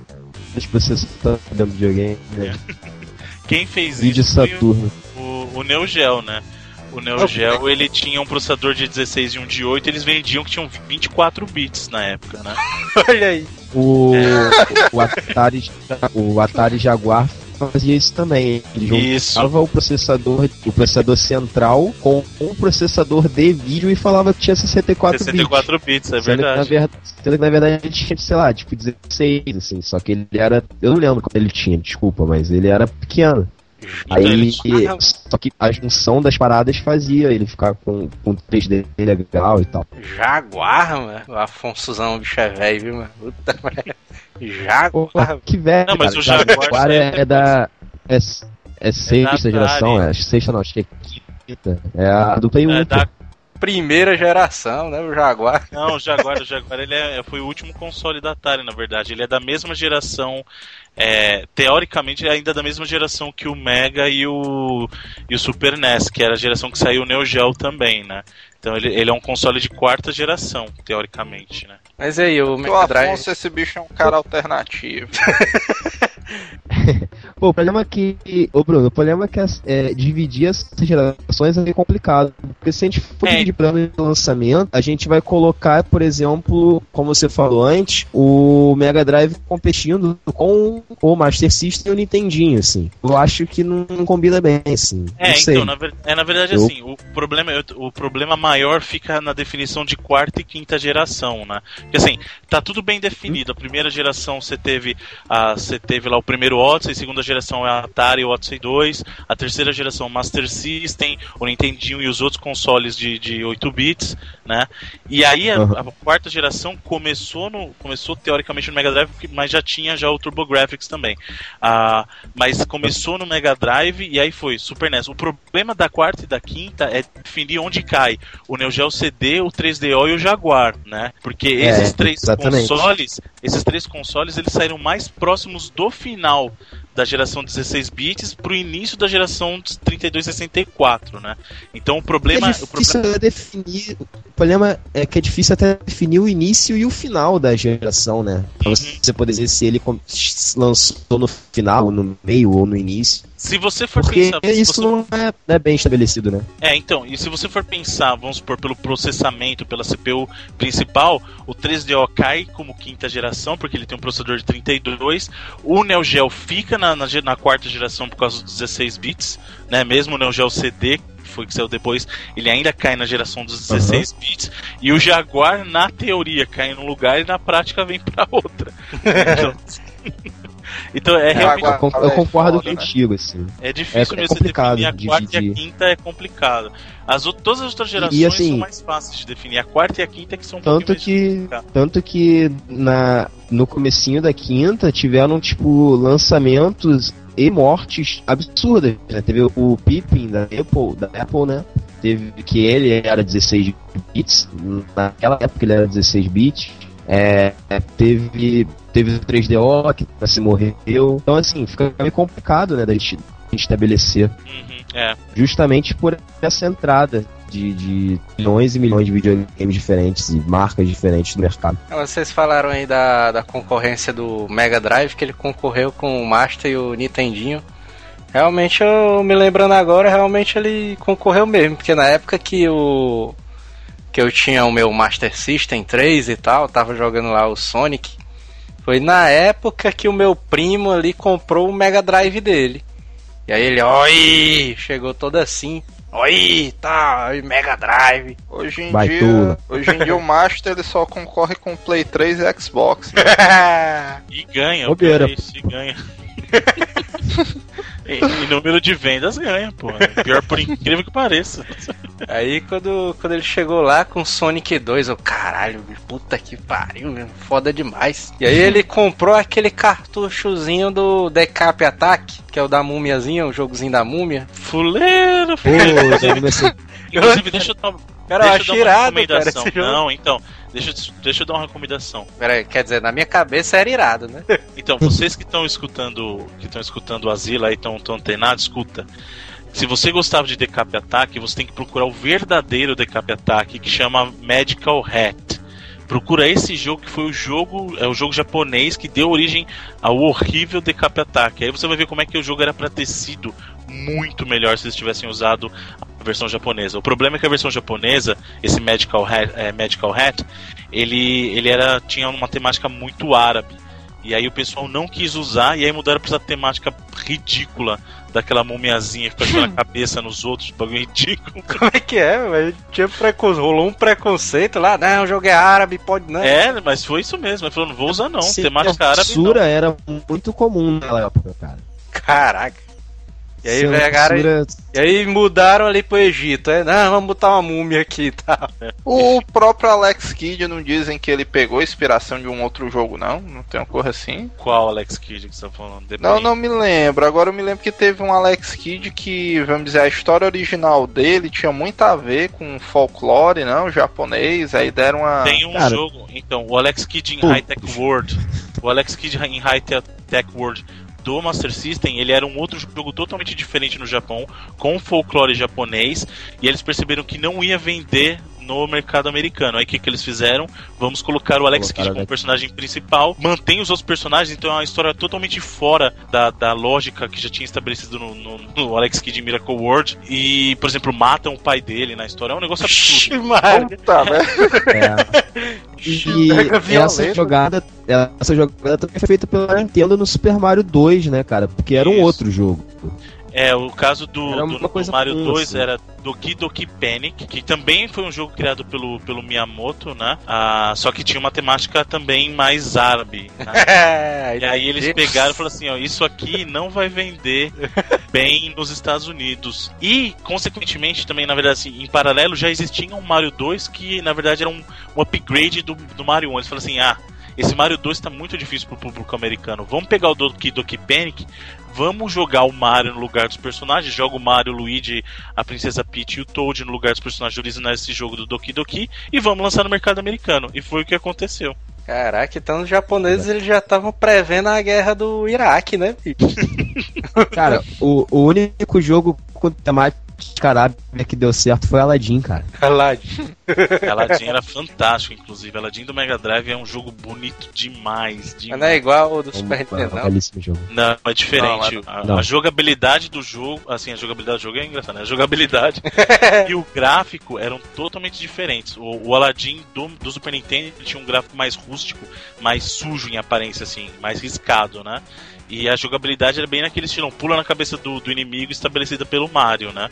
de processador dentro do videogame. Né? Quem fez Vídeo isso? foi o- Saturno. o, o Neo Geo, né? O Neo Geo, ele tinha um processador de 16 e um de 8, eles vendiam que tinham 24 bits na época, né? *laughs* Olha aí. O, o, Atari, o Atari Jaguar fazia isso também. Ele juntava o processador, o processador central com um processador de vídeo e falava que tinha 64, 64 bits, é bits. Sendo que, na verdade. verdade, sendo que na verdade ele tinha, sei lá, tipo 16, assim, só que ele era. Eu não lembro quando ele tinha, desculpa, mas ele era pequeno. Então, Aí, só que a junção das paradas fazia ele ficar com, com 3D legal e tal. Jaguar, mano. O Afonsozão, o bicho é velho, viu, mano? Puta merda. Pô, Jaguar. que velho. Não, mas cara. o Jaguar é, sempre é da. É, é sexta Atari. geração, é sexta não, acho que é quinta. É a do Play 1. É, da- Primeira geração, né? O Jaguar. Não, o Jaguar, o Jaguar ele é- foi o último console da Atari, na verdade. Ele é da mesma geração, é, teoricamente, é ainda da mesma geração que o Mega e o, e o Super NES, que era a geração que saiu o Neo Geo também, né? Então ele, ele é um console de quarta geração, teoricamente, né? Mas aí, o O Mega Drive. Afonso, esse bicho é um cara alternativo. *laughs* *laughs* Pô, o problema é que. Ô, Bruno, o problema é que as, é, dividir as gerações é complicado. Porque se a gente for É. dividir plano de lançamento, a gente vai colocar, por exemplo, como você falou antes, o Mega Drive competindo com o Master System e o Nintendinho, assim. Eu acho que não, não combina bem, assim. É, então, na, ver- é, na verdade, Eu- assim, o problema, o problema maior fica na definição de quarta e quinta geração, né? Porque assim, tá tudo bem definido. A primeira geração você teve, a, você teve lá o primeiro Odyssey, a segunda geração é a Atari e o Odyssey 2, a terceira geração Master System, o Nintendinho e os outros consoles de, de 8 bits, né? E aí a, a quarta geração começou no começou teoricamente no Mega Drive, mas já tinha já o TurboGrafx também. Ah, mas começou no Mega Drive e aí foi Super NES. O problema da quarta e da quinta é definir onde cai o Neo Geo CD, o 3DO e o Jaguar, né? Porque É, esses três exatamente. consoles, esses três consoles, eles saíram mais próximos do final da geração 16 bits pro início da geração 3264, né? Então o problema, é o problema difícil definir. O problema é que é difícil até definir o início e o final da geração, né? Pra Uhum. você poder dizer se ele lançou no final, no meio ou no início. se você for Porque pensar, isso você não é, não é bem estabelecido, né? É, então, e se você for pensar, vamos supor, pelo processamento, pela CPU principal, o 3DO cai como quinta geração, porque ele tem um processador de 32, o Neo Geo fica na, na, ge- na quarta geração por causa dos 16 bits, né? Mesmo o Neo Geo CD, que foi que saiu depois, ele ainda cai na geração dos 16 bits, e o Jaguar, na teoria, cai num lugar e na prática vem pra outra. *laughs* Então, então é realmente Eu, con- eu é concordo foda, né? contigo, assim. é difícil É- é complicado definir a quarta e a quinta é complicado. As todas as outras gerações E, assim, são mais fáceis de definir. A quarta e a quinta é que são um Tanto que, tanto que na, no comecinho da quinta tiveram, tipo, lançamentos e mortes absurdas. Né? Teve o Pippin da Apple, da Apple, né? Teve que ele era 16 bits. Naquela época ele era 16 bits. É, teve, teve o 3DO que se morreu. Então, assim, fica meio complicado, né, da gente, da gente estabelecer. Uhum, é. Justamente por essa entrada de, de milhões e milhões de videogames diferentes e marcas diferentes no mercado. Vocês falaram aí da, da concorrência do Mega Drive, que ele concorreu com o Master e o Nintendinho. Realmente, eu me lembrando agora, realmente ele concorreu mesmo, porque na época que o que eu tinha o meu Master System 3 e tal, tava jogando lá o Sonic, foi na época que o meu primo ali comprou o Mega Drive dele. E aí ele, oi, chegou todo assim, oi, tá, oi, Mega Drive. Hoje em Baitula. dia, hoje em dia o Master ele só concorre com o Play 3 e Xbox. *laughs* E ganha, o isso, e ganha. *laughs* e, e número de vendas ganha, pô. Pior por incrível que pareça. Aí quando, quando ele chegou lá com Sonic 2, eu, caralho, puta que pariu, foda demais. E aí ele comprou aquele cartuchozinho do Decap Attack, que é o da múmiazinha, o jogozinho da múmia. Fuleiro, fuleiro. Inclusive, deixa eu dar, Cara, deixa eu dar uma irado, cara. Não, então, deixa, eu- deixa eu dar uma recomendação. Pera aí, quer dizer, na minha cabeça era irado, né? *laughs* Então, vocês que estão escutando, que estão escutando o Asila e estão tão antenados, escuta. Se você gostava de Decap Attack, você tem que procurar o verdadeiro Decap Attack, que chama Medical Hat. Procura esse jogo que foi o jogo, é o jogo japonês que deu origem ao horrível Decap Attack. Aí você vai ver como é que o jogo era pra ter sido muito melhor se eles tivessem usado versão japonesa. O problema é que a versão japonesa, esse Medical Hat, é, Medical Hat ele, ele era tinha uma temática muito árabe. E aí o pessoal não quis usar, e aí mudaram pra essa temática ridícula daquela mumiazinha que fica jogando a *laughs* cabeça nos outros, bagulho ridículo. *laughs* Como é que é, velho? Tinha preconceito, rolou um preconceito lá, não, o jogo é árabe, pode não. É, mas foi isso mesmo. Ele falou, não vou usar não, Sim, temática a árabe não. era muito comum naquela época, cara. Caraca. E aí, pegaram, e aí mudaram ali pro Egito, é? Não, vamos botar uma múmia aqui e tal. O próprio Alex Kidd não dizem que ele pegou inspiração de um outro jogo, não? Não tem uma coisa assim? Qual Alex Kidd que você tá falando? The Não, não me lembro. Agora eu me lembro que teve um Alex Kidd que, vamos dizer, a história original dele tinha muito a ver com folclore, não? Japonês. Aí deram uma. Tem um Cara. jogo, então, o Alex Kidd em Pô. High Tech World. O Alex Kidd em High Te- Tech World do Master System, ele era um outro jogo totalmente diferente no Japão, com folclore japonês, e eles perceberam que não ia vender no mercado americano. Aí o que, que eles fizeram? Vamos colocar o Alex Kidd como personagem principal, mantém os outros personagens, então é uma história totalmente fora da, da lógica que já tinha estabelecido no, no, no Alex Kidd Miracle World. E, por exemplo, matam o pai dele na história. É um negócio *laughs* absurdo. Puta, né? É. *laughs* E essa jogada, essa jogada também foi feita pela Nintendo no Super Mario 2, né, cara? Porque era um Isso. outro jogo. É, o caso do, do, do Mario comum, 2 assim. era Doki Doki Panic, que também foi um jogo criado pelo, pelo Miyamoto, né? Ah, só que tinha uma temática também mais árabe. Né? *laughs* É, E aí eles pegaram e falaram assim, ó, isso aqui não vai vender *laughs* bem nos Estados Unidos. E, consequentemente, também, na verdade, assim, em paralelo, já existia um Mario 2 que, na verdade, era um, um upgrade do, do Mario 1. Eles falaram assim, ah, esse Mario 2 tá muito difícil pro público americano. Vamos pegar o Doki Doki Panic, vamos jogar o Mario no lugar dos personagens, joga o Mario, o Luigi, a Princesa Peach e o Toad no lugar dos personagens originais desse jogo do Doki Doki e vamos lançar no mercado americano. E foi o que aconteceu. Caraca, então os japoneses eles já estavam prevendo a guerra do Iraque, né? *laughs* Cara, o, o único jogo com temática arábica que deu certo foi Aladdin, cara. Aladdin. *laughs* Aladdin era fantástico, inclusive. Aladdin do Mega Drive é um jogo bonito demais. demais. Não é igual o do É Super é Nintendo, um não. belíssimo jogo. Não, é diferente. Não, a, não. a jogabilidade do jogo, assim, a jogabilidade do jogo é engraçada, né? A jogabilidade *laughs* e o gráfico eram totalmente diferentes. O, o Aladdin do, do Super Nintendo tinha um gráfico mais rústico, mais sujo em aparência, assim, mais riscado, né? E a jogabilidade era bem naquele estilo, pula na cabeça do, do inimigo estabelecida pelo Mario, né?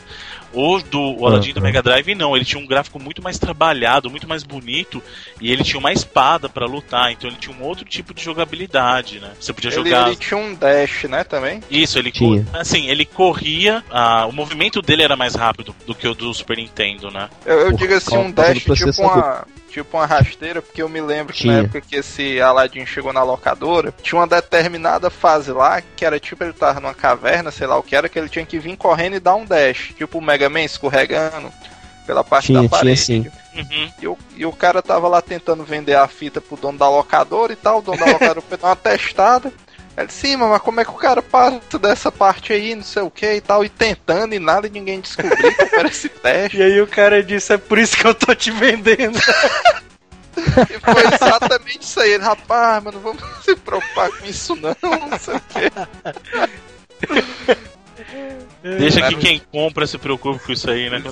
O do o Aladdin do Uhum. Mega Drive não, ele tinha um gráfico muito mais trabalhado, muito mais bonito, e ele tinha uma espada pra lutar, então ele tinha um outro tipo de jogabilidade, né? Você podia Ele, jogar ele tinha um dash, né, também. isso, ele Tinha. cor- assim, ele corria, ah, o movimento dele era mais rápido do que o do Super Nintendo, né? Eu, eu Por digo assim, um do dash tipo uma, tipo uma rasteira, porque eu me lembro que na Tinha. época que esse Aladdin chegou na locadora, tinha uma determinada fase lá, que era tipo ele tava numa caverna, sei lá o que era, que ele tinha que vir correndo e dar um dash, tipo o Mega Man escorregando pela parte Tinha, da tinha parede. sim. Uhum. E o, e o cara tava lá tentando vender a fita pro dono da locadora e tal, o dono da locadora *laughs* dar uma testada. Ele disse, sim, mas como é que o cara passa dessa parte aí, não sei o que e tal, e tentando e nada, e ninguém descobriu que era esse *laughs* teste. E aí o cara disse, é por isso que eu tô te vendendo. *laughs* E foi exatamente isso aí. Ele, Rapaz, mas não vamos *laughs* se preocupar com isso não, não sei o quê. Deixa que quem compra se preocupe com isso aí, né?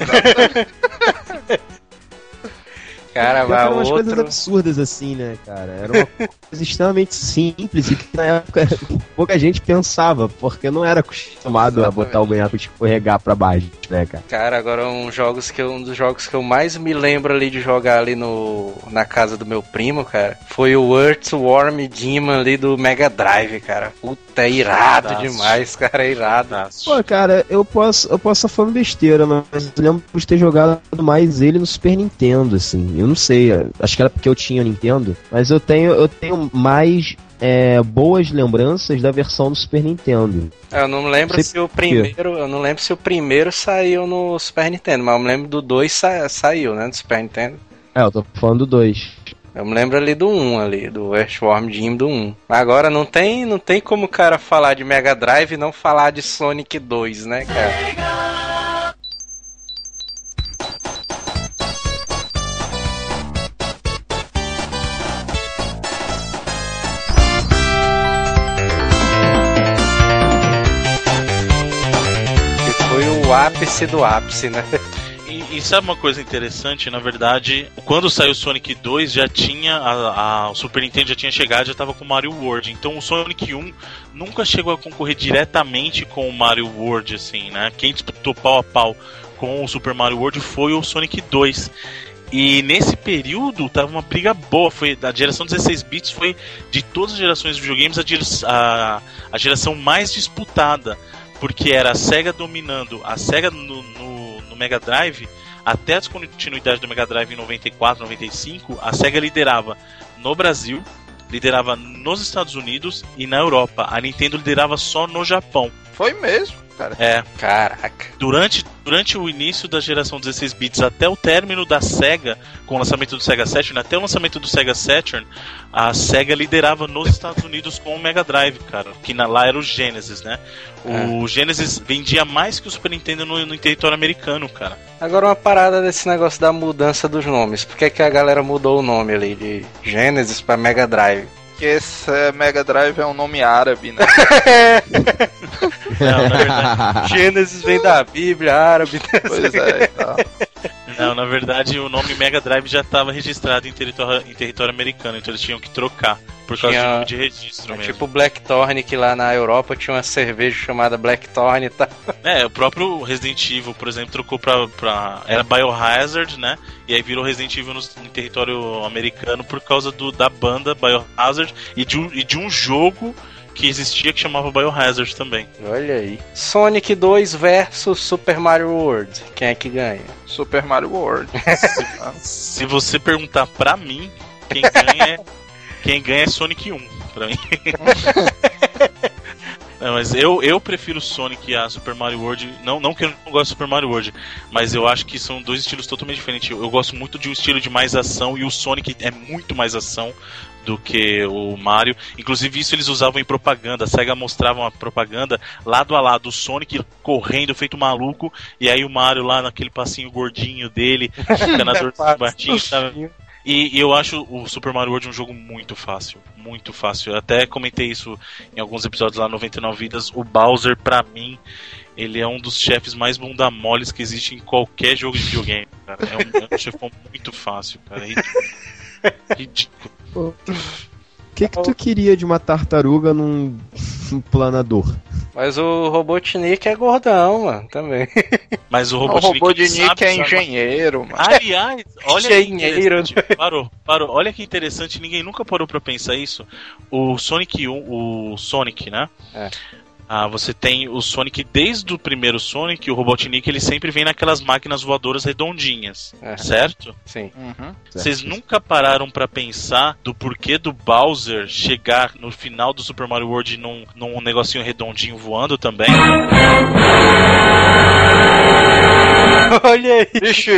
Cara, mas eram umas coisas outro... absurdas assim, né, cara? Era uma coisa extremamente simples e que na época *laughs* pouca gente pensava, porque não era acostumado a botar o de escorregar pra baixo, né, cara? Cara, agora um, jogos que eu- um dos jogos que eu mais me lembro ali de jogar ali no, na casa do meu primo, cara, foi o Earthworm Demon ali do Mega Drive, cara. Puta, é irado Fantástico. demais, cara, é irado. Pô, cara, eu posso, eu posso estar falando besteira, mas eu lembro de ter jogado mais ele no Super Nintendo, assim. Eu não sei, acho que era porque eu tinha Nintendo, mas eu tenho, eu tenho mais é, boas lembranças da versão do Super Nintendo. Eu não lembro Sei se o primeiro, eu não lembro se o primeiro saiu no Super Nintendo, mas eu me lembro do 2 sa saiu, né, do Super Nintendo. É, eu tô falando do 2. Eu me lembro ali do 1 ali, do Earthworm Jim do 1. Agora não tem, não tem como o cara falar de Mega Drive e não falar de Sonic 2, né, cara? Ápice do ápice, né? *laughs* E, e sabe uma coisa interessante? Na verdade, quando saiu o Sonic 2, já tinha. A, a- o Super Nintendo já tinha chegado, já tava com o Mario World. Então o Sonic 1 nunca chegou a concorrer diretamente com o Mario World, assim, né? Quem disputou pau a pau com o Super Mario World foi o Sonic 2. E nesse período tava uma briga boa. Foi a geração 16 bits foi de todas as gerações de videogames a, a, a geração mais disputada, porque era a Sega dominando, a Sega no, no, no Mega Drive até a descontinuidade do Mega Drive em 94, 95, a Sega liderava no Brasil, liderava nos Estados Unidos e na Europa. A Nintendo liderava só no Japão. Foi mesmo. Cara. É, Caraca. durante, durante o início da geração 16 bits até o término da Sega, com o lançamento do Sega Saturn, até o lançamento do Sega Saturn, a Sega liderava nos Estados Unidos com o Mega Drive, cara, que na, lá era o Genesis, né? O Genesis vendia mais que o Super Nintendo no, no território americano, cara. Agora uma parada desse negócio da mudança dos nomes. Por que, que a galera mudou o nome ali de Genesis pra Mega Drive? Porque esse é, Mega Drive é um nome árabe, né? *laughs* Não, na verdade, Gênesis vem da Bíblia árabe. pois é, e tal. Não, na verdade o nome Mega Drive já estava registrado em território, em território americano, então eles tinham que trocar por causa Tinha- de nome de registro É mesmo. tipo Blackthorn, que lá na Europa tinha uma cerveja chamada Blackthorn e tal. *laughs* É, o próprio Resident Evil, por exemplo, trocou pra, pra. Era Biohazard, né? E aí virou Resident Evil no, em território americano por causa do, da banda Biohazard e de, um, e de um jogo que existia que chamava Biohazard também. Olha aí. Sonic 2 versus Super Mario World. Quem é que ganha? Super Mario World. *laughs* Se você perguntar pra mim, quem ganha é, quem ganha é Sonic 1, pra mim. *laughs* Não, mas eu, eu prefiro Sonic a Super Mario World. Não, não que eu não gosto de Super Mario World, mas eu acho que são dois estilos totalmente diferentes. Eu, eu gosto muito de um estilo de mais ação e o Sonic é muito mais ação do que o Mario. Inclusive, isso eles usavam em propaganda. A SEGA mostrava uma propaganda lado a lado, o Sonic correndo, feito maluco, e aí o Mario lá naquele passinho gordinho dele, *laughs* fica nas batinho, sabe? E, e eu acho o Super Mario World um jogo muito fácil. Muito fácil. Eu até comentei isso em alguns episódios lá, 99 Vidas. O Bowser, pra mim, ele é um dos chefes mais bunda moles que existe em qualquer jogo de videogame. Cara. É um, é um *laughs* chefão muito fácil, cara. É ridículo. *laughs* Ridículo. O que que tu queria de uma tartaruga num, num planador? Mas o Robotnik é gordão, mano, também. Mas o O Robotnik, robô de ele Nick sabe é engenheiro, mano. Aliás, olha que Engenheiro, interessante. Parou, parou. Olha que interessante, ninguém nunca parou pra pensar isso. O Sonic 1, o Sonic, né? É. Ah, você tem o Sonic desde o primeiro Sonic, o Robotnik ele sempre vem naquelas máquinas voadoras redondinhas, É. certo? Sim. Uhum. Vocês nunca pararam pra pensar do porquê do Bowser chegar no final do Super Mario World num, num negocinho redondinho voando também? *laughs* Olha aí. Vixe!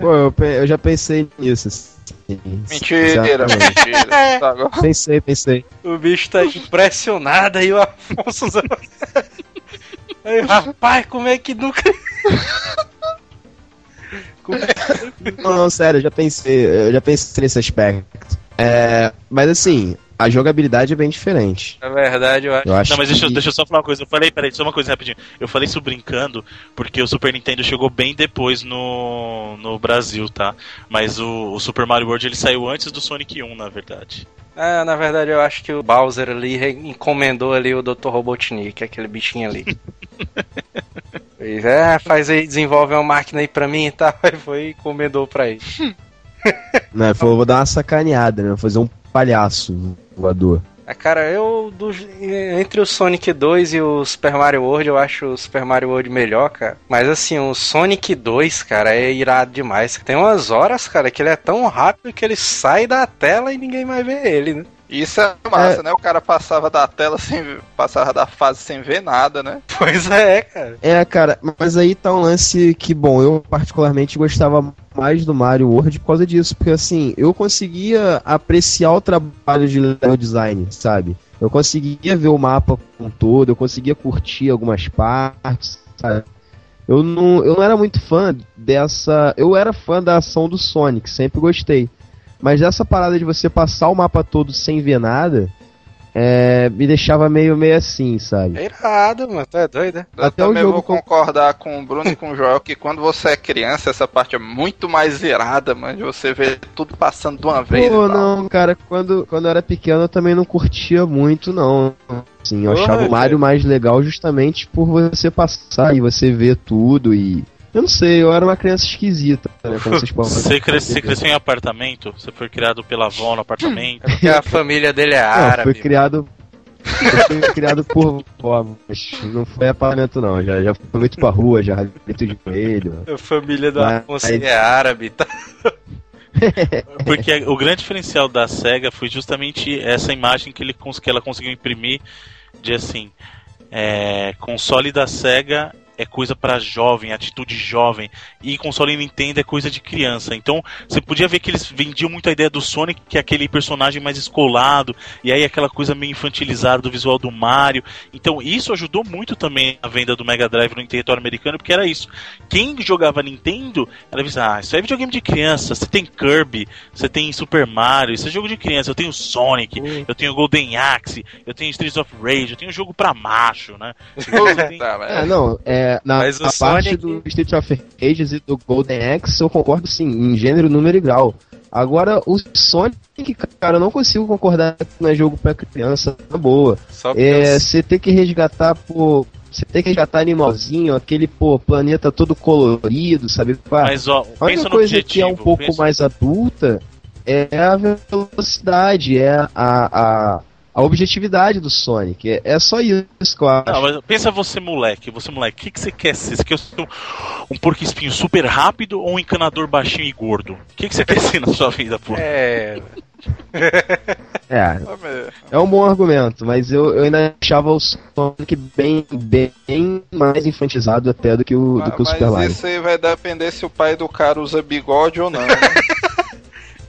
Pô, eu, eu já pensei nisso. Mentira, mentira. *laughs* Pensei, pensei. O bicho tá impressionado aí, o Afonso. Aí, rapaz, como é que nunca. É que- Não, não, sério, eu já pensei, eu já pensei nesse aspecto. É, mas assim, a jogabilidade é bem diferente. Na verdade, eu acho. Eu acho Não, mas deixa, eu- que... deixa eu só falar uma coisa. Eu falei, peraí, só uma coisa rapidinho. Eu falei isso brincando, porque o Super Nintendo chegou bem depois no, no Brasil, tá? Mas o, o Super Mario World ele saiu antes do Sonic 1, na verdade. É, na verdade, eu acho que o Bowser ali encomendou ali o Dr. Robotnik, aquele bichinho ali. *laughs* Fez, é, faz aí, desenvolve uma máquina aí pra mim e tal. Aí *laughs* foi e encomendou pra ele. Né, falou, vou dar uma sacaneada, né? Vou fazer um palhaço voador. Ah, Cara, eu dos- entre o Sonic 2 e o Super Mario World, eu acho o Super Mario World melhor, cara. Mas assim, o Sonic 2, cara, é irado demais. Tem umas horas, cara, que ele é tão rápido que ele sai da tela e ninguém mais vê ele, né? Isso é massa, né? O cara passava da tela sem passava da fase sem ver nada, né? *laughs* Pois é, cara. É, cara, mas aí tá um lance que, bom, eu particularmente gostava mais do Mario World por causa disso, porque assim, eu conseguia apreciar o trabalho de level design, sabe? Eu conseguia ver o mapa como um todo, eu conseguia curtir algumas partes, sabe? Eu não, eu não era muito fã dessa. Eu era fã da ação do Sonic, sempre gostei. Mas essa parada de você passar o mapa todo sem ver nada, é, me deixava meio, meio assim, sabe? É irado, mano. Tu é doido, né? Eu Até também vou com- concordar com o Bruno e com o Joel que quando você é criança, essa parte é muito mais zerada, mano. De você ver tudo passando de uma vez. Pô, não, cara, quando, quando eu era pequeno eu também não curtia muito, não. Assim, eu achava o Mario mais legal justamente por você passar e você ver tudo e. Eu não sei, eu era uma criança esquisita, né? Como vocês *laughs* podem Você, cresce, você cresceu em apartamento? Você foi criado pela avó no apartamento? *laughs* Porque a família dele é Não, árabe. fui criado. Eu fui criado por vó, mas não foi apartamento não. Já, já fui muito pra rua, já grito de joelho. A família do Mas- é *laughs* árabe, tá? Porque o grande diferencial da SEGA foi justamente essa imagem que, ele, cons- que ela conseguiu imprimir de assim. é, console da SEGA é coisa para jovem, atitude jovem, e console Nintendo é coisa de criança. Então, você podia ver que eles vendiam muito a ideia do Sonic, que é aquele personagem mais escolado, e aí aquela coisa meio infantilizada do visual do Mario. Então, isso ajudou muito também a venda do Mega Drive no território americano, porque era isso. Quem jogava Nintendo, era dizia, ah, isso é videogame de criança, você tem Kirby, você tem Super Mario, isso é jogo de criança, eu tenho Sonic, Uhum. eu tenho Golden Axe, eu tenho Streets of Rage, eu tenho jogo pra macho, né? *laughs* Tá, mas- É, não, é, na, Mas parte Sonic- do Street of Ages e do Golden Axe, eu concordo sim, em gênero, número e grau. Agora, o Sonic, cara, eu não consigo concordar que não é jogo pra criança, na boa. É, você tem que resgatar, pô. Você tem que resgatar animalzinho, aquele, pô, planeta todo colorido, sabe? Pá, Mas ó, a única coisa objetivo. que é um pouco pensa- mais adulta é a velocidade, é a, a, a objetividade do Sonic. É, é só isso que eu acho. Não, mas pensa você, moleque. Você, moleque, o que, que você quer ser? Você quer ser um, um porco espinho super rápido ou um encanador baixinho e gordo? O que, que você quer ser na sua vida, pô? É. *laughs* É, Ah, mas- é um bom argumento, mas eu, eu ainda achava o Sonic bem, bem mais infantilizado até do que o, do que o mas Super Mario. isso aí vai depender se o pai do cara usa bigode ou não. né?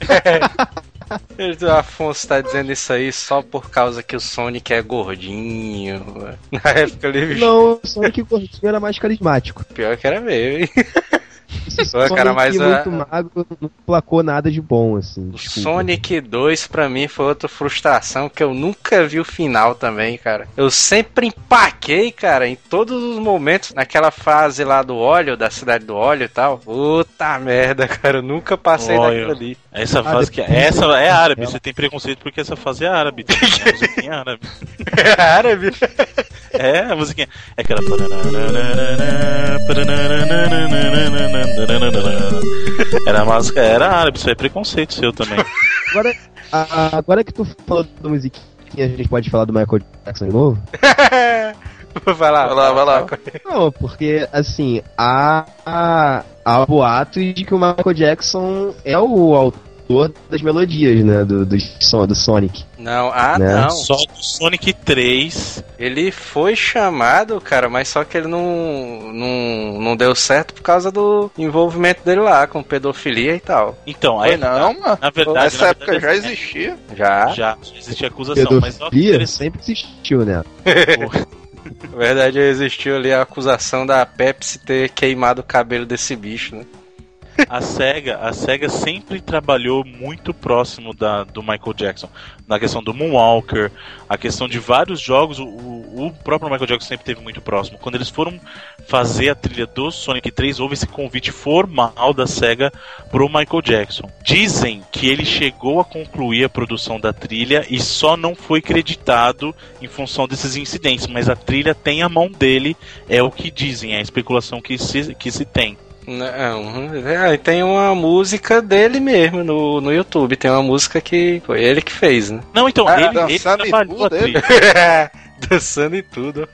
*laughs* *laughs* O Afonso tá dizendo isso aí só por causa que o Sonic é gordinho. *laughs* Na época ele Não, o Sonic gordinho era mais carismático. pior que era mesmo, hein? *laughs* *laughs* Pô, cara, mas a- muito magro não placou nada de bom, assim. O desculpa. Sonic 2 pra mim foi outra frustração que eu nunca vi o final também, cara. Eu sempre empaquei, cara, em todos os momentos naquela fase lá do óleo, da cidade do óleo e tal. Puta merda, *laughs* cara, eu nunca passei daquilo ali. Essa Ah, fase que depois- essa é árabe. Você tem preconceito porque essa fase é árabe. *laughs* Tem musiquinha árabe. É árabe? É, a musiquinha. É aquela. Era a música, era árabe, isso é preconceito seu também. Agora, a- agora que tu falou da musiquinha, a gente pode falar do Michael Jackson de novo? *laughs* vai lá, Vai lá, vai lá. Não, porque, assim, há, há, há boatos de que o Michael Jackson é o autor das melodias, né, do, do, som, do Sonic. Não, ah, Né? não. Só do Sonic 3. Ele foi chamado, cara, mas só que ele não, não, não deu certo por causa do envolvimento dele lá com pedofilia e tal. Então, Foi aí. não, mano. Na verdade, Nessa na época verdade, já existia. Já. Já, já existia acusação, mas ó, que Pedofilia interessante. sempre existiu, né? *laughs* Na verdade, existiu ali a acusação da Pepsi ter queimado o cabelo desse bicho, né? A SEGA, a SEGA sempre trabalhou muito próximo da, do Michael Jackson. Na questão do Moonwalker, a questão de vários jogos, o, o próprio Michael Jackson sempre esteve muito próximo. Quando eles foram fazer a trilha do Sonic 3, houve esse convite formal da SEGA pro Michael Jackson. Dizem que ele chegou a concluir a produção da trilha e só não foi creditado em função desses incidentes, mas a trilha tem a mão dele, é o que dizem, é a especulação que se, que se tem. Não, é, tem uma música dele mesmo no, no YouTube. Tem uma música que foi ele que fez, né? Não, então, Ah, ele, ele *laughs* dançando trabalhou a trilha. Dançando e tudo.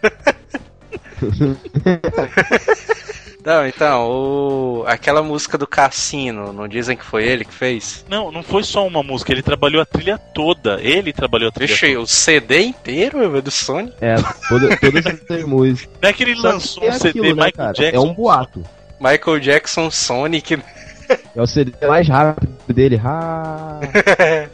*laughs* Não, então, o... aquela música do Cassino, não dizem que foi ele que fez? Não, não foi só uma música, ele trabalhou a trilha toda. Ele trabalhou a trilha Vixe, toda. o CD inteiro meu, do Sony? É, toda, todas essas músicas. *laughs* Não é que ele Só lançou que é um CD aquilo, né, Michael cara? Jackson. É um boato. Michael Jackson Sonic. É o CD mais rápido dele. Ah, *laughs*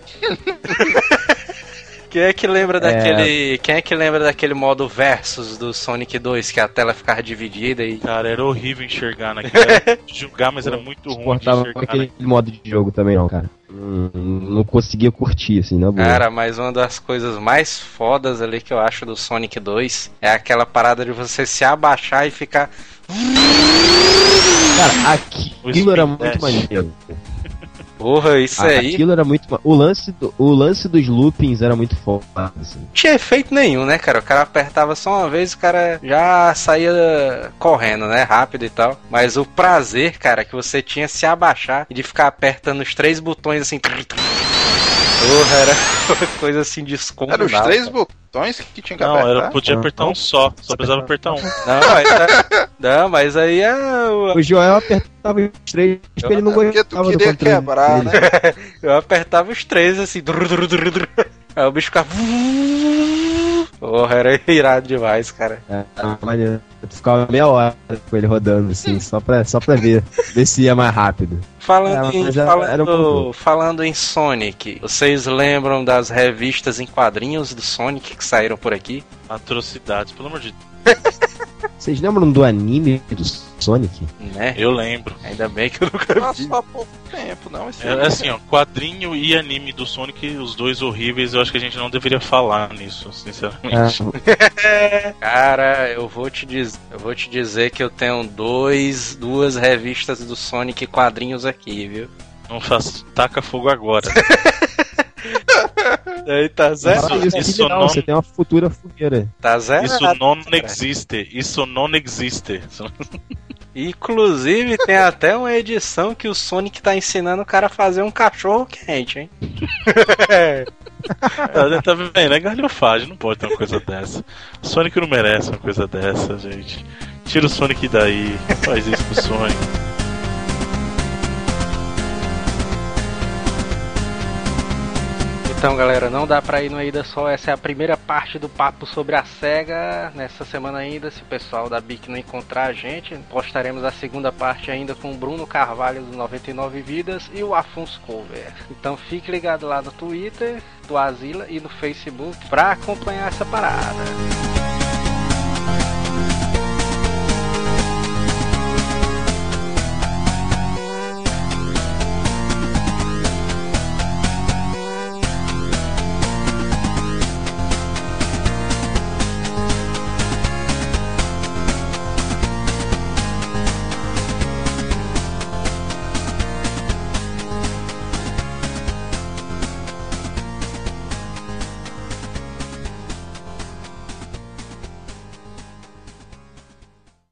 Quem é que lembra daquele. Quem é que lembra daquele modo versus do Sonic 2, que a tela ficava dividida e. Cara, era horrível enxergar naquilo. Era *laughs* julgar, mas era muito ruim suportava enxergar. aquele naquilo. modo de jogo também não, cara. Hum, não conseguia curtir, assim, na boa. Cara, mas uma das coisas mais fodas ali que eu acho do Sonic 2 é aquela parada de você se abaixar e ficar. Cara, aquilo era muito Dash. maneiro. Porra, isso Ah, aí. Aquilo era muito. O lance, do, o lance dos loopings era muito foda, assim. Não tinha efeito nenhum, né, cara? O cara apertava só uma vez e o cara já saía correndo, né? Rápido e tal. Mas o prazer, cara, que você tinha se abaixar e de ficar apertando os três botões assim. Porra, era *laughs* coisa assim descomunal. Eram os três cara. botões que tinha que Não, apertar. era, podia apertar um só. Só precisava apertar um. Não, mas, tá- não, mas aí é. o- Joel apertava os três porque ele não É porque tu gostava do queria quebrar, dele. né? *laughs* Eu apertava os três assim. Aí o bicho ficava. Porra, era *laughs* irado demais, cara. É, maneiro. Eu ficava meia hora com ele rodando, assim, só pra, só pra ver, ver se ia mais rápido. Falando, É, em, falando, era um falando em Sonic, vocês lembram das revistas em quadrinhos do Sonic que saíram por aqui? Atrocidades, pelo amor de Deus. *laughs* Vocês lembram do anime do Sonic? Né? Eu lembro. Ainda bem que eu nunca vi. Passou há pouco tempo, não. Esse É assim, ó, quadrinho e anime do Sonic, os dois horríveis, eu acho que a gente não deveria falar nisso, sinceramente. É, *laughs* Cara, eu vou te dizer, eu vou te dizer que eu tenho dois, duas revistas do Sonic quadrinhos aqui, viu? Não faça. Taca fogo agora. *laughs* *laughs* Aí tá zero, isso, isso não- você tem uma futura fogueira. tá zero. Isso não existe. Isso não existe. *laughs* Inclusive tem até uma edição que o Sonic tá ensinando o cara a fazer um cachorro quente, hein? *laughs* Tá vendo? É galhofagem, não pode ter uma coisa dessa. O Sonic não merece uma coisa dessa, gente. Tira o Sonic daí, faz isso com o Sonic. Então, galera, não dá pra ir no Ainda Só. Essa é a primeira parte do papo sobre a SEGA. Nessa semana ainda, se o pessoal da BIC não encontrar a gente, postaremos a segunda parte ainda com o Bruno Carvalho do 99 Vidas e o Afonso Cover. Então fique ligado lá no Twitter do Asila e no Facebook pra acompanhar essa parada.